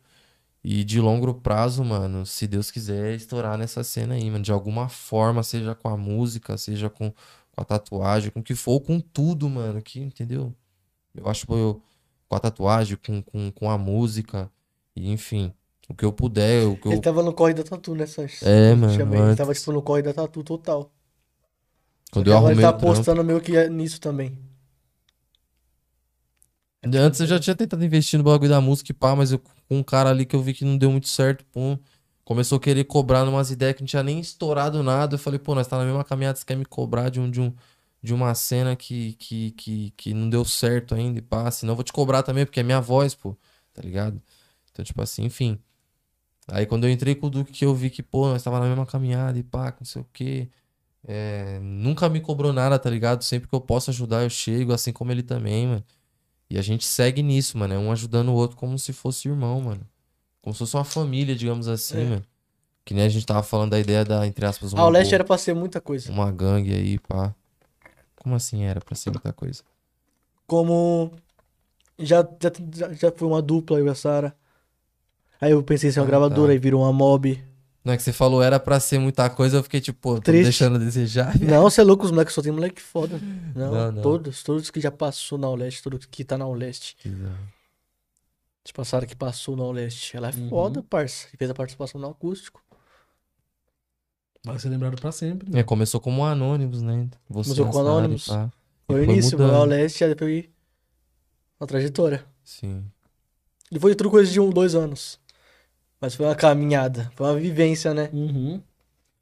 E de longo prazo, mano, se Deus quiser, estourar nessa cena aí, mano. De alguma forma, seja com a música, seja com, com a tatuagem, com o que for, com tudo, mano. Que, entendeu? Eu acho que eu, com a tatuagem, com, com, com a música, e enfim, o que eu puder, o que eu. Ele tava no corre da tatu, né, Sanches? É, Eu mano, chamei, Ele tava, tipo, no corre da tatu total. Quando eu arrumei ele tá o trampo. postando meio que nisso também. Antes eu já tinha tentado investir no bagulho da música e pá, mas eu, com um cara ali que eu vi que não deu muito certo, pum. Começou a querer cobrar numas ideias que não tinha nem estourado nada. Eu falei, pô, nós tá na mesma caminhada, você quer me cobrar de um, de um, de uma cena que, que, que, que não deu certo ainda, e pá. Senão eu vou te cobrar também, porque é minha voz, pô, tá ligado? Então, tipo assim, enfim. Aí quando eu entrei com o Duque que eu vi que, pô, nós tava na mesma caminhada e pá, não sei o quê. É, nunca me cobrou nada, tá ligado? Sempre que eu posso ajudar, eu chego, assim como ele também, mano. E a gente segue nisso, mano. É um ajudando o outro como se fosse irmão, mano. Como se fosse uma família, digamos assim, É. mano. Que nem a gente tava falando da ideia da, entre aspas, uma, Ah, o Leste boa- era pra ser muita coisa. uma gangue aí, pá. Como assim era pra ser muita coisa? Como já, já, já- foi uma dupla, eu e a Sara. Aí eu pensei em ser uma Ah, gravadora, tá. aí virou uma mob. Não é que você falou era pra ser muita coisa, eu fiquei tipo, pô, tô deixando a desejar. Não, você é louco, os moleques só tem moleque foda. Não, Não, não. todos, todos que já passou na Leste, todos que tá na Leste. Exato. Tipo, a Sara que passou na Leste. Ela é Uhum. foda, parça. E fez a participação no acústico. Vai ser lembrado pra sempre. né? É, começou como um Anônimos, né? Você Começou com Anônimos. Foi o início, foi mudando. ao leste, aí depois uma trajetória. Sim. E foi tudo coisa de um, dois anos. Mas foi uma caminhada, foi uma vivência, né? Uhum.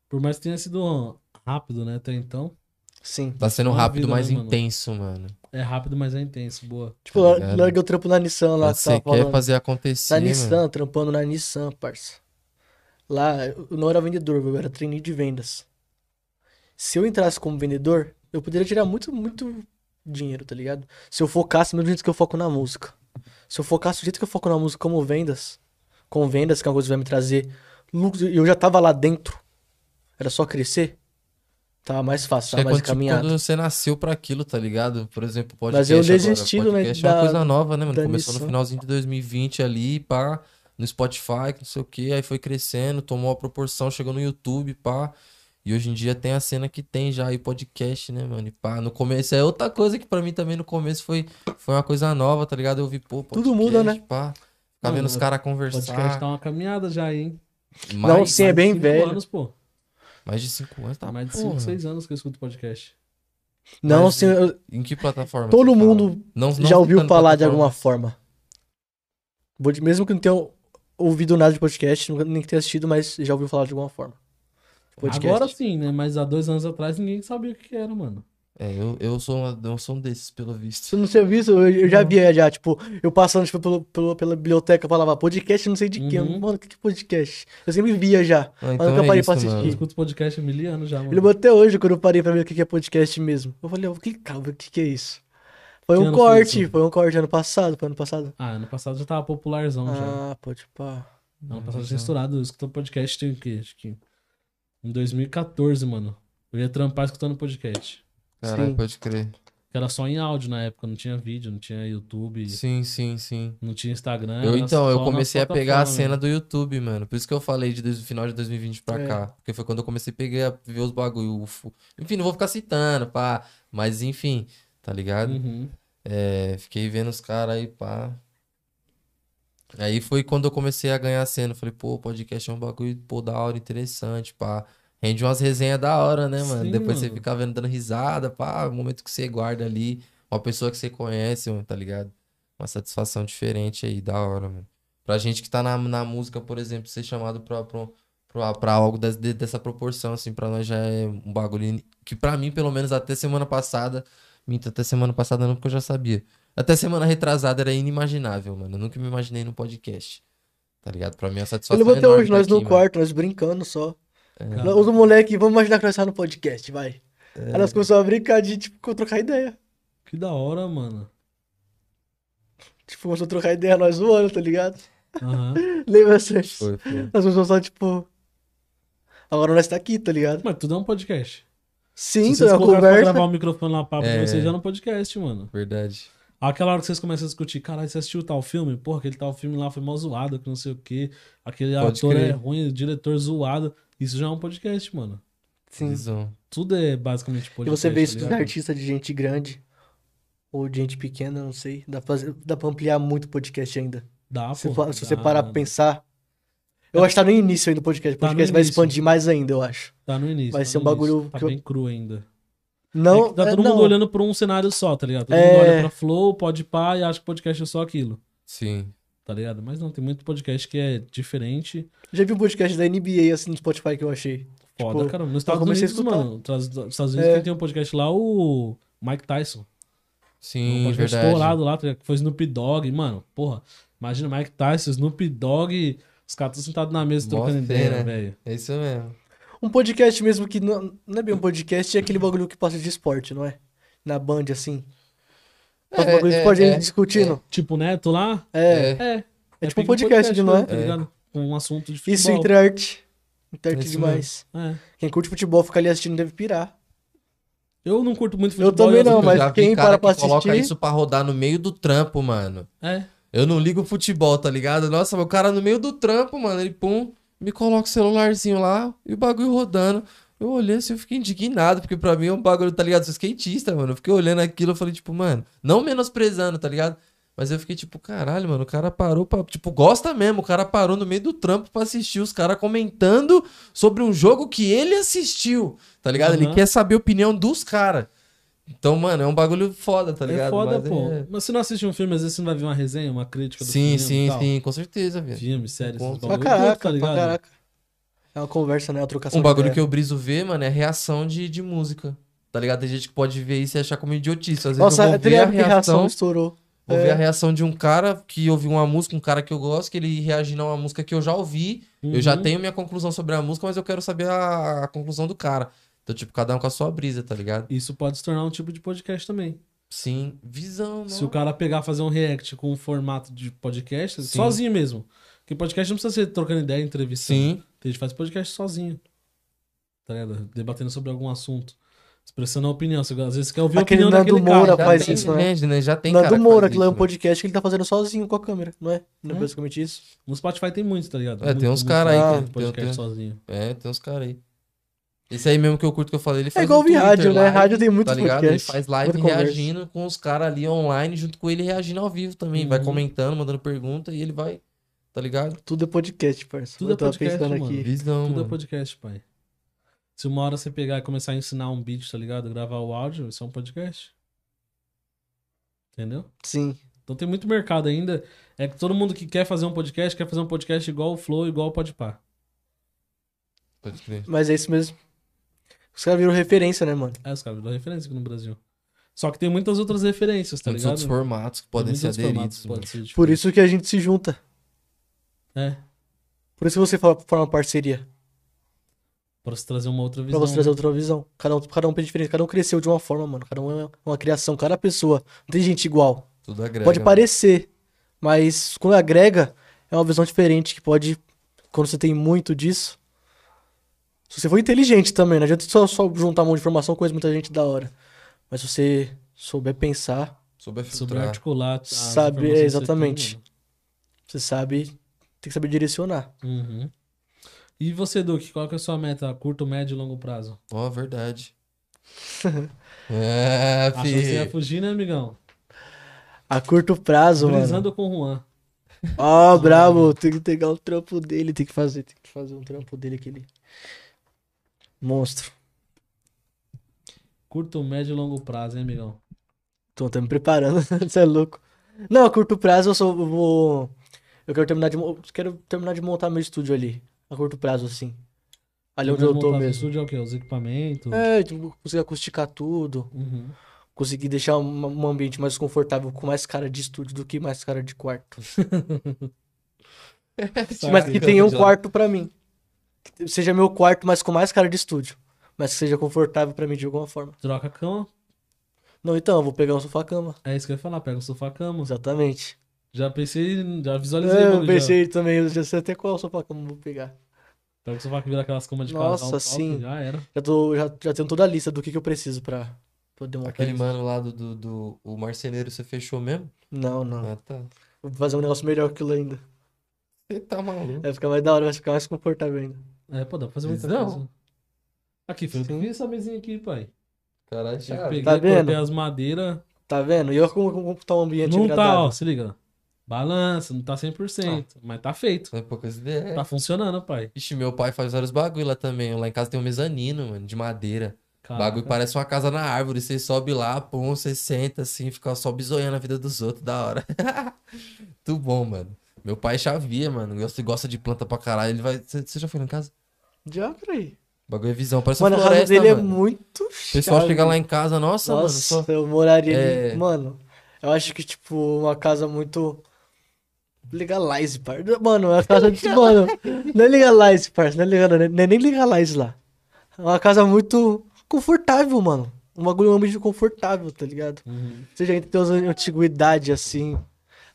Por mais que tenha sido rápido, né, até então. Sim. Tá sendo Uma rápido, mas né, mano? intenso, mano. É rápido, mas é intenso, boa. Tipo, Tá ligado? o trampo na Nissan lá, que você quer falando. fazer Na acontecer, Nissan, mano. trampando na Nissan, parça. Lá, eu não era vendedor, eu era trainee de vendas. Se eu entrasse como vendedor, eu poderia tirar muito, muito dinheiro, tá ligado? Se eu focasse no jeito que eu foco na música. Se eu focasse do jeito que eu foco na música como vendas, com vendas, que é uma coisa que vai me trazer lucro, e eu já tava lá dentro, era só crescer, tava mais fácil, tava é mais quando, tipo, encaminhado. quando você nasceu pra aquilo, tá ligado? Por exemplo, podcast Mas eu agora. desisti, né, podcast é uma da- coisa nova, né, mano? Começou no Nissan. finalzinho de 2020 ali, pá, no Spotify, que não sei o que, aí foi crescendo, tomou a proporção, chegou no YouTube, pá. E hoje em dia tem a cena que tem já aí podcast, né, mano? E pá, no começo é outra coisa que pra mim também no começo foi, foi uma coisa nova, tá ligado? Eu vi, pô, podcast, Tudo muda, né? Pá, ficar Mano, vendo os caras O podcast conversar. tá uma caminhada já, hein? Não, mais, sim, é bem cinco velho. anos, pô. Mais de cinco anos, tá? Tá mais de porra. 5, 6 anos que eu escuto podcast. Não, Mas sim, eu- Em que plataforma? Todo você fala? mundo Não- não já ouviu falar de alguma forma. Mesmo que não tenha ouvido nada de podcast, nunca nem que tenha assistido, mas já ouviu falar de alguma forma. Podcast. Agora sim, né? Mas há dois anos atrás ninguém sabia o que era, mano. É, eu, eu, sou uma, eu sou um desses, pelo visto. Se não tinha visto, eu, eu já via já, tipo, eu passando tipo, pelo, pelo- pela biblioteca, falava podcast não sei de quê. Uhum. Mano, o que que é podcast? Eu sempre via já. Ah, mas então nunca é parei isso, pra Eu assistir. mano. escuto podcast há mil anos já, mano. Eu lembro até hoje, quando eu parei pra ver o que que é podcast mesmo. Eu falei, eu vou clicar, ver o que que é isso. Foi Que um foi corte, isso? foi um corte ano passado, foi ano passado. Ah, ano passado já tava popularzão já. Ah, pode pá. Ano passado já tinha estourado. Eu escutando podcast tem o quê? Acho que em 2014, mano. Eu ia trampar escutando podcast. Caralho, pode crer. Que era só em áudio na época, não tinha vídeo, não tinha YouTube, Sim, sim, sim. não tinha Instagram. Eu, então, eu comecei a pegar a cena do YouTube, mano. Por isso que eu falei de dois- final de 2020 pra É. cá. Porque foi quando eu comecei a pegar, a ver os bagulho. o fu- Enfim, não vou ficar citando, pá. Mas enfim, tá ligado? Uhum. É, fiquei vendo os caras aí, pá. Aí foi quando eu comecei a ganhar cena. Falei, pô, podcast é um bagulho, pô, da hora, interessante, pá. Rende umas resenhas da hora, né, mano? Sim, Depois você mano. fica vendo, dando risada, pá. O momento que você guarda ali. Uma pessoa que você conhece, mano, tá ligado? Uma satisfação diferente aí, da hora, mano. Pra gente que tá na, na música, por exemplo, ser chamado pra, pra, pra, pra algo de- dessa proporção, assim, pra nós já é um bagulho que pra mim, pelo menos até semana passada, minto, até semana passada não, porque eu já sabia. Até semana retrasada era inimaginável, mano. Eu nunca me imaginei no podcast. Tá ligado? Pra mim a Eu satisfação lembro é até enorme hoje, nós aqui, no mano. quarto, nós brincando só. É. Os moleques, vamos imaginar que nós estamos no podcast, vai. Aí nós começamos a brincar de, tipo, trocar ideia. Que da hora, mano. Tipo, começou a trocar ideia, nós zoando, tá ligado? Aham. Lembra você? Foi, foi. Nós começamos só, tipo... Agora nós tá aqui, tá ligado? Mas tudo é um podcast. Sim, Se vocês uma colocarem pra conversa. gravar o microfone lá papo É. pra vocês, já no podcast, mano. Verdade. Aquela hora que vocês começam a discutir, caralho, você assistiu tal filme? Porra, aquele tal filme lá foi mal zoado, que não sei o quê. Aquele Pode ator crer. é ruim, o diretor zoado. Isso já é um podcast, mano. Sim. Visão. Tudo é basicamente E podcast. você vê tá isso dos ligado? artistas de gente grande. Ou de gente pequena, não sei. Dá pra, fazer- dá pra ampliar muito o podcast ainda. Dá, Se, pô. se você dá, parar pra pensar. Eu acho que tá no início ainda do podcast. O Tá podcast vai início. expandir mais ainda, eu acho. Tá no início. vai tá ser um bagulho início. Tá que eu- bem cru ainda. Não, é tá é, todo não. mundo olhando pra um cenário só, tá ligado? Todo É. mundo olha pra Flow, pode pá e acha que podcast é só aquilo, Sim. Tá ligado? Mas não, tem muito podcast que é diferente. Já vi um podcast da NBA assim no Spotify que eu achei. Foda, Tipo, cara. Nos Estados Unidos, escutar. mano. Nos Estados Unidos É. tem um podcast lá, o Mike Tyson. um Sim, podcast verdade. estourado lá, tá foi Snoop Dogg. Mano, porra, imagina Mike Tyson, Snoop Dogg, os caras estão sentados na mesa trocando fé, ideia, né? velho. É isso mesmo. Um podcast mesmo que não, não é bem um podcast, é aquele bagulho que passa de esporte, não é? Na Band, assim. É, É, é, é, discutindo. Tipo, Neto lá? É. É. É tipo um pique podcast, não é? mesmo, Tá ligado? Com um assunto de futebol. Isso entre arte. Entre arte Isso demais. É. Quem curte futebol fica ali assistindo deve pirar. Eu não curto muito Eu futebol. também e não, eu- mas quem cara para pra que coloca assistir- isso pra rodar no meio do trampo, mano. É. Eu não ligo futebol, tá ligado? Nossa, o cara no meio do trampo, mano, ele pum, me coloca o celularzinho lá e o bagulho rodando. Eu olhei assim, eu fiquei indignado, porque pra mim é um bagulho, tá ligado? Eu sou skatista, mano. Eu fiquei olhando aquilo, eu falei, tipo, mano, não menosprezando, tá ligado? Mas eu fiquei tipo, caralho, mano, o cara parou pra. Tipo, gosta mesmo, o cara parou no meio do trampo pra assistir os caras comentando sobre um jogo que ele assistiu, tá ligado? Ele Aham. quer saber a opinião dos caras. Então, mano, é um bagulho foda, tá ligado? é foda, Mas pô. é- Mas se não assiste um filme, às vezes você não vai ver uma resenha, uma crítica do Sim, filme sim, tal. sim, com certeza, velho. Filme, série, esses Pra bagulho, caraca, tá pra ligado? caraca. É uma conversa, né? Uma trocação Um bagulho que eu briso ver, mano, é reação de, de música. Tá ligado? Tem gente que pode ver isso e achar como idiotice. Às vezes Nossa, eu vou a ver a reação reação, estourou. vou É. ver a reação de um cara que ouviu uma música, um cara que eu gosto, que ele reagindo a uma música que eu já ouvi. Eu já Uhum. tenho minha conclusão sobre a música, mas eu quero saber a, a conclusão do cara. Então, tipo, cada um com a sua brisa, tá ligado? Isso pode se tornar um tipo de podcast também. Sim, visão, Se não. o cara pegar fazer um react com um formato de podcast, Sim. sozinho mesmo. Porque podcast não precisa ser trocando ideia, entrevistando. Sim, Tem gente que faz podcast sozinho. Tá ligado? Debatendo sobre algum assunto. Expressando a opinião. Você, às vezes você quer ouvir a Aquele opinião Nando daquele Moura cara. já faz tem, isso, né? né? Já tem Não é cara do que Moura, faz aquilo é um isso, podcast que ele tá fazendo sozinho com a câmera, não é? Não é Hum. basicamente isso? No Spotify tem muitos, tá ligado? É, tem Muito- uns muito cara aí faz que- podcast tem- tem- sozinho. É, tem uns caras aí. Esse aí mesmo que eu curto que eu falei, ele É faz igual no ouvir Twitter rádio, né? live, Rádio tem muito tá ligado? podcast. Ele faz live conversa. reagindo com os caras ali online, junto com ele reagindo ao vivo também. Vai Uhum. comentando, mandando pergunta e ele vai, tá ligado? Tudo é podcast, parça. Tudo é eu podcast, pensando mano. aqui. Visão, Tudo é mano. podcast, pai. Se uma hora você pegar e começar a ensinar um beat, tá ligado? Gravar o áudio, isso é um podcast. Entendeu? Sim. Então tem muito mercado ainda. É que todo mundo que quer fazer um podcast, quer fazer um podcast igual o Flow, igual o Podpah. Pode crer. Mas é isso mesmo. Os caras viram referência, né, mano? É, os caras dão referência aqui no Brasil. Só que tem muitas outras referências, tá Muitos ligado? outros formatos que podem Tem ser muitos outros formatos aderidos. podem ser Por diferentes. isso que a gente se junta. É, Por isso que você fa- forma parceria. pra você trazer uma outra Pra visão. você trazer outra visão. Cada um, cada um pensa diferente. Cada um cresceu de uma forma, mano. Cada um é uma criação. Cada pessoa. Não tem gente igual. Tudo agrega. pode mano. parecer. Mas quando agrega, é uma visão diferente que pode. Quando você tem muito disso. Se você for inteligente também, não adianta só, só juntar um monte de informação, coisa muita gente da hora. Mas se você souber pensar, Souber filtrar. articular. as Sabe, informações que você exatamente. tem, você sabe. Tem que saber direcionar. mano. Uhum. E você, Duque, qual que é a sua meta a curto, médio e longo prazo? Ó, verdade. é, Achou que você ia fugir, né, amigão? A curto prazo, mano. Brisando com o Juan. Ó, bravo, tem que pegar o trampo dele, tem que fazer, tem que fazer um trampo dele aquele monstro. Curto, médio e longo prazo, hein, amigão? Tô até me preparando, você é louco. Não, a curto prazo eu só eu vou eu quero terminar de quero terminar de montar meu estúdio ali, a curto prazo assim. Ali onde eu tô mesmo. estúdio é o quê? Os equipamentos? É, tipo, conseguir acusticar tudo, Uhum. conseguir deixar um, um ambiente mais confortável com mais cara de estúdio do que mais cara de quarto. Mas que tenha um quarto pra mim. Que seja meu quarto, mas com mais cara de estúdio. Mas que seja confortável pra mim de alguma forma. Troca a cama. Não, então, eu vou pegar um sofá-cama. É isso que eu ia falar, pega o sofá-cama. Exatamente. Já pensei, já visualizei. É, o eu bagulho já. pensei também, eu já sei até qual sofá-cama eu vou pegar. Pega o sofá que vira aquelas camas de Nossa, casal. sim. Já era. Já, tô, já, já tenho toda a lista do que, que eu preciso pra poder montar Aquele isso. mano lá do, do, do- O marceneiro, você fechou mesmo? Não, não. Ah, tá. Vou fazer um negócio melhor que aquilo ainda. Você tá maluco. Vai ficar mais da hora, vai ficar mais confortável ainda. É, pô, dá pra fazer muita Visão. coisa. Aqui, foi eu essa mesinha aqui, pai. Caralho, Eu chave. peguei, Tá vendo? cortei as madeiras. Tá vendo? E eu como, como tá um ambiente Não tá, agradável. ó, se liga. Balança, não tá 100%, mas tá feito. É poucas ideias. Tá funcionando, pai. Ixi, meu pai faz vários bagulho lá também. Lá em casa tem um mezanino, mano, de madeira. O Caraca. bagulho parece uma casa na árvore. Você sobe lá, pum, você senta assim, fica só bisoiando a vida dos outros, da hora. Muito bom, mano. Meu pai chavia, mano. Gosta, gosta de planta pra caralho. Ele vai. Você você já foi lá em casa? Já, peraí. O bagulho é visão, parece Mano, uma a casa floresta, dele é mano. muito O pessoal chega lá em casa, nossa, Nossa, mano, só. eu moraria É. ali. Mano, eu acho que, tipo, uma casa muito. Legalize, parça. Mano, é uma casa de. Mano, não é legalize, parça. Não é, legal, não é nem legalize lá. É uma casa muito confortável, mano. Um bagulho, um ambiente confortável, tá ligado? Uhum. Você já tem umas antiguidade assim.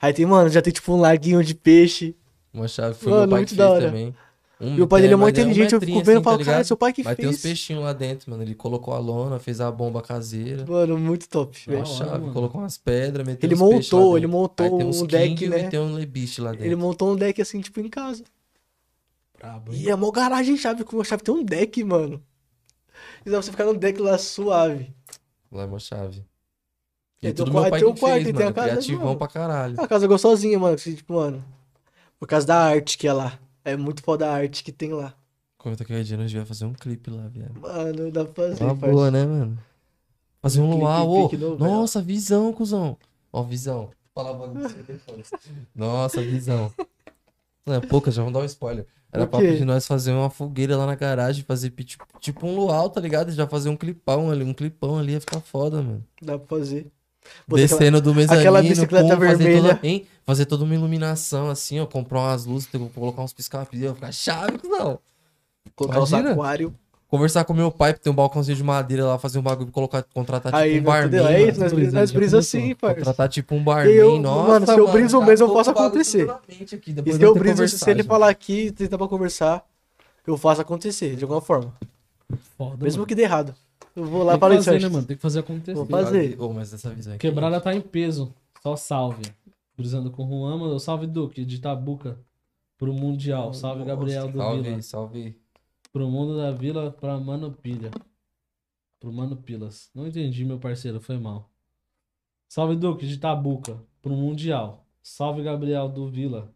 Aí tem, mano, já tem tipo um laguinho de peixe. Uma chave foi Mano, meu pai muito que fez também. Um, E o pai dele é muito um inteligente, eu fico vendo e assim, falo, tá cara, ligado? seu pai que Mas tem uns fez. peixinhos lá dentro, mano. Ele colocou a lona, fez a bomba caseira. Mano, muito top, velho. Uma hora, chave, mano. colocou umas pedras, meteu Ele uns montou, ele montou uns um deck, né? Tem um lebiche lá dentro. Ele montou um deck assim, tipo, em casa. Brabo? E é mó garagem chave, com a chave tem um deck, mano. E dá pra você ficar no deck lá suave. Lá é uma chave. É, E tem tudo meu quarto- pai tem o que quarto fez, e tem a mano. casa, Criativão mano. pra caralho. É uma casa gostosinha, mano. Assim, tipo, mano. Por causa da arte que é lá. É muito foda a arte que tem lá. Comenta que a nós vai fazer um clipe lá, viado. Mano, dá pra fazer, Uma parça. boa, né, mano? Fazer um Clipe, luau, ô. Nossa, visão, cuzão. Ó, visão. Fala o bagulho pra você depois. Nossa, visão. Não é pouca, já vamos dar um spoiler. Era papo quê? de nós fazer uma fogueira lá na garagem, fazer tipo, tipo um luau, tá ligado? Já fazer um clipão ali, um clipão ali, ia ficar foda, mano. Dá pra fazer. Você Descendo do mezanino, aquela bicicleta fazer vermelha. toda, hein? Fazer toda uma iluminação assim, ó, comprar umas luzes, colocar uns pisca-pisca, ficar chave, não. Colocar os aquários. Conversar com meu pai, que tem um balcãozinho de madeira lá, fazer um bagulho, colocar, contratar tipo Aí, um barman. É isso, nós, brisa, nós brisa assim, parça. Contratar tipo um barman, eu- nossa, mano, se eu briso já mesmo, eu tô faço com o bagulho acontecer. aqui, E se eu briso, se ele falar aqui e tentar pra conversar, eu faço acontecer, de alguma forma. Foda, Mesmo mano. que dê errado. Eu vou lá Tem e que falo isso, fazer, né, mano? Tem que fazer acontecer. Vou fazer. Ô, mas essa visão aqui. Quebrada tá em peso. Só salve. Brisando com o Juan, mano. Salve Duque, de Tabuca. Pro Mundial. Salve Gabriel do Vila. Salve, salve. Pro mundo da vila, pra Mano Pilha. Pro Mano Pilas. Não entendi, meu parceiro, foi mal. Salve Duque, de Tabuca. Pro Mundial. Salve Gabriel do Vila.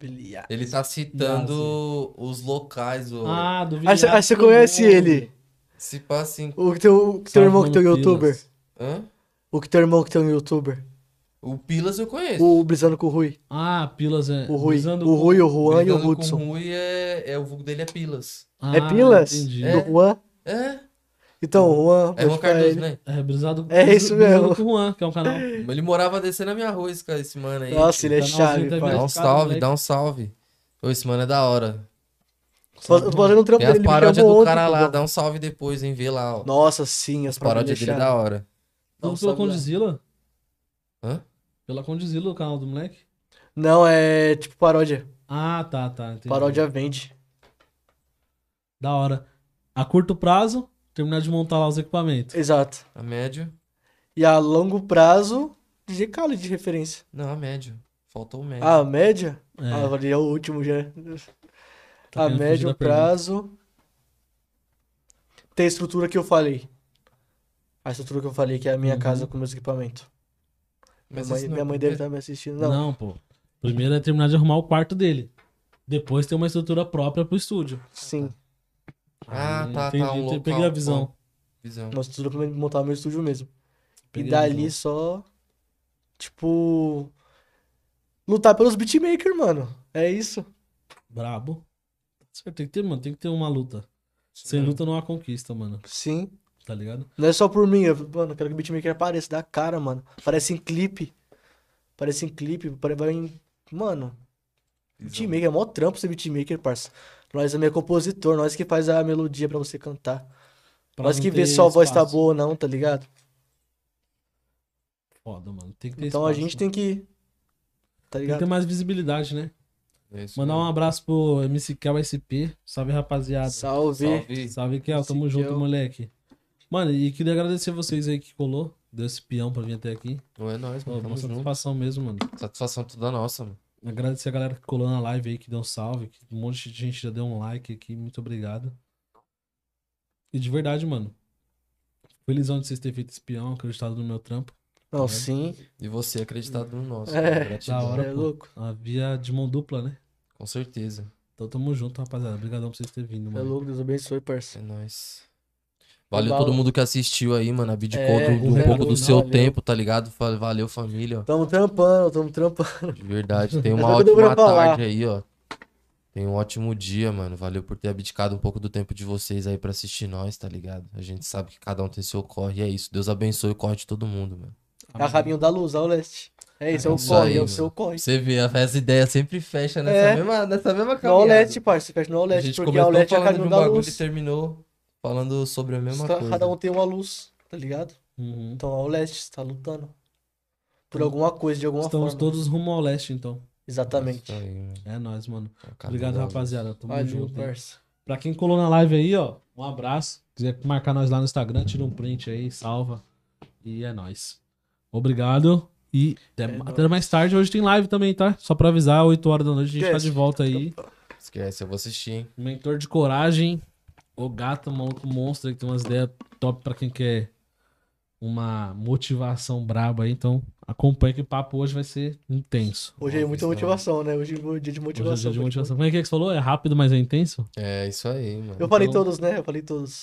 Ele tá citando os locais. Ah, do Vila. Aí você conhece ele? Se passa em. O que teu, o que teu irmão que tem um youtuber? Hã? O que teu irmão que tem um youtuber? O Pilas eu conheço. O Brisando com o Rui. Ah, Pilas é. O Rui. Brisando O com- Rui, o Juan e o Hudson. Rui é, é o vulgo dele é Pilas. É Ah, Pilas? Entendi. É. Do Juan? É? Então, o Juan. É Juan Cardoso, ele. né? É, brisado É isso brisando mesmo. com o Juan, que é um canal. Ele morava descendo a minha rua, esse, cara, esse mano aí. Nossa, ele é chave. Dá um salve, dá um salve. Ô, esse mano é da hora. Fazendo um trampo Tem as dele, paródias chamou do ontem, cara lá, dá um salve depois, hein? Vê lá, ó. Nossa, sim, as As paródias dele é da hora. Tudo pela. Condizila? Hã? Pela Condizila, o canal do moleque? Não, é tipo paródia. Ah, tá, tá. Entendi. Paródia vende. Da hora. A curto prazo, terminar de montar lá os equipamentos. Exato. A médio? E a longo prazo, DJ Khaled de referência. Não, a médio. Faltou o médio. Ah, a média? É. Ah, ali é o último já. Tá a médio da pergunta. prazo. Tem a estrutura que eu falei. A estrutura que eu falei, que é a minha Uhum. casa com meus equipamentos. Minha Mas mãe, esse não minha é mãe o deve estar me assistindo. Não. Não. pô. Primeiro é terminar de arrumar o quarto dele. Depois ter uma estrutura própria pro estúdio. Sim. Ah, Aí, tá, entendi, tá. Um local, Peguei a visão. bom. Visão. Uma estrutura pra montar meu estúdio mesmo. Peguei e dali só. Tipo. Lutar pelos beatmakers, mano. É isso. Brabo. Certo, tem que ter, mano, tem que ter uma luta. Sem luta não há conquista, mano. Sim. Tá ligado? Não é só por mim, eu, mano, eu quero que o beatmaker apareça, dá cara, mano. Aparece em clipe. Aparece em clipe, vai em. Mano, beatmaker é mó trampo ser beatmaker, parça. Nós é meio compositor, nós que faz a melodia pra você cantar. Pra nós que vê se sua voz tá boa ou não, tá ligado? Foda, mano. Tem que ter Então a espaço. gente tem que. Tá Tem que ligado? ter mais visibilidade, né? É Mandar um abraço pro MC Kel SP. Salve, rapaziada. Salve. Salve. Salve, Kel. Tamo MC junto, Kel. moleque. Mano, e queria agradecer vocês aí que colou. Deu esse peão pra vir até aqui. Não é nóis, Pô, mano. uma Tamo junto. satisfação mesmo, mano. Satisfação toda nossa, mano. Agradecer a galera que colou na live aí, que deu um salve. Que um monte de gente já deu um like aqui. Muito obrigado. E de verdade, mano. Felizão de vocês terem feito esse peão, acreditado no meu trampo. Não, sim. E você acreditado no nosso. É. Gratidão. Da hora, é pô. louco. A via de mão dupla, né? Com certeza. Então tamo junto, rapaziada. Obrigadão por vocês terem vindo, É mano. louco, Deus abençoe, parça. É nóis. Valeu Val- todo mundo que assistiu aí, mano. Abdicou É, do- um valeu, pouco do seu valeu. tempo, tá ligado? Valeu, família. Tamo trampando, tamo trampando. De verdade. Tem uma ótima tarde aí, ó. Tem um ótimo dia, mano. Valeu por ter abdicado um pouco do tempo de vocês aí pra assistir nós, tá ligado? A gente sabe que cada um tem seu corre. E é isso. Deus abençoe o corre de todo mundo, mano. É a caminho da luz, ao leste. É isso, é o corre, é o seu corre. Você vê, essa ideia sempre fecha nessa, É. mesma, nessa mesma No caminhada. leste, parça. Fecha no ao A leste, gente porque leste é a caminho da bagulho e luz. terminou falando sobre a mesma coisa. Cada um tem uma luz, tá ligado? Uhum. Então ao leste, você tá lutando. Por alguma coisa, de alguma Estamos forma. todos rumo ao leste, então. Exatamente. Aí. É nóis, mano. É o Obrigado, luz. rapaziada. Tamo Valeu, junto. parça. Pra quem colou na live aí, ó, um abraço. Quiser marcar nós lá no Instagram, tira um print aí, salva. E é nóis. Obrigado. E até, É até mais tarde. Hoje tem live também, tá? Só pra avisar, 8 horas da noite a gente tá de volta aí. Esquece, eu vou assistir, hein? Mentor de coragem. O gato, maluco monstro, que tem umas ideias top pra quem quer uma motivação braba aí. Então, acompanha que o papo hoje vai ser intenso. Hoje é muita motivação, né? Hoje é um dia de Hoje é motivação. dia de pode motivação. Como é que é que você falou? É rápido, mas é intenso? É isso aí, mano. Eu falei Então- todos, né? Eu falei todos.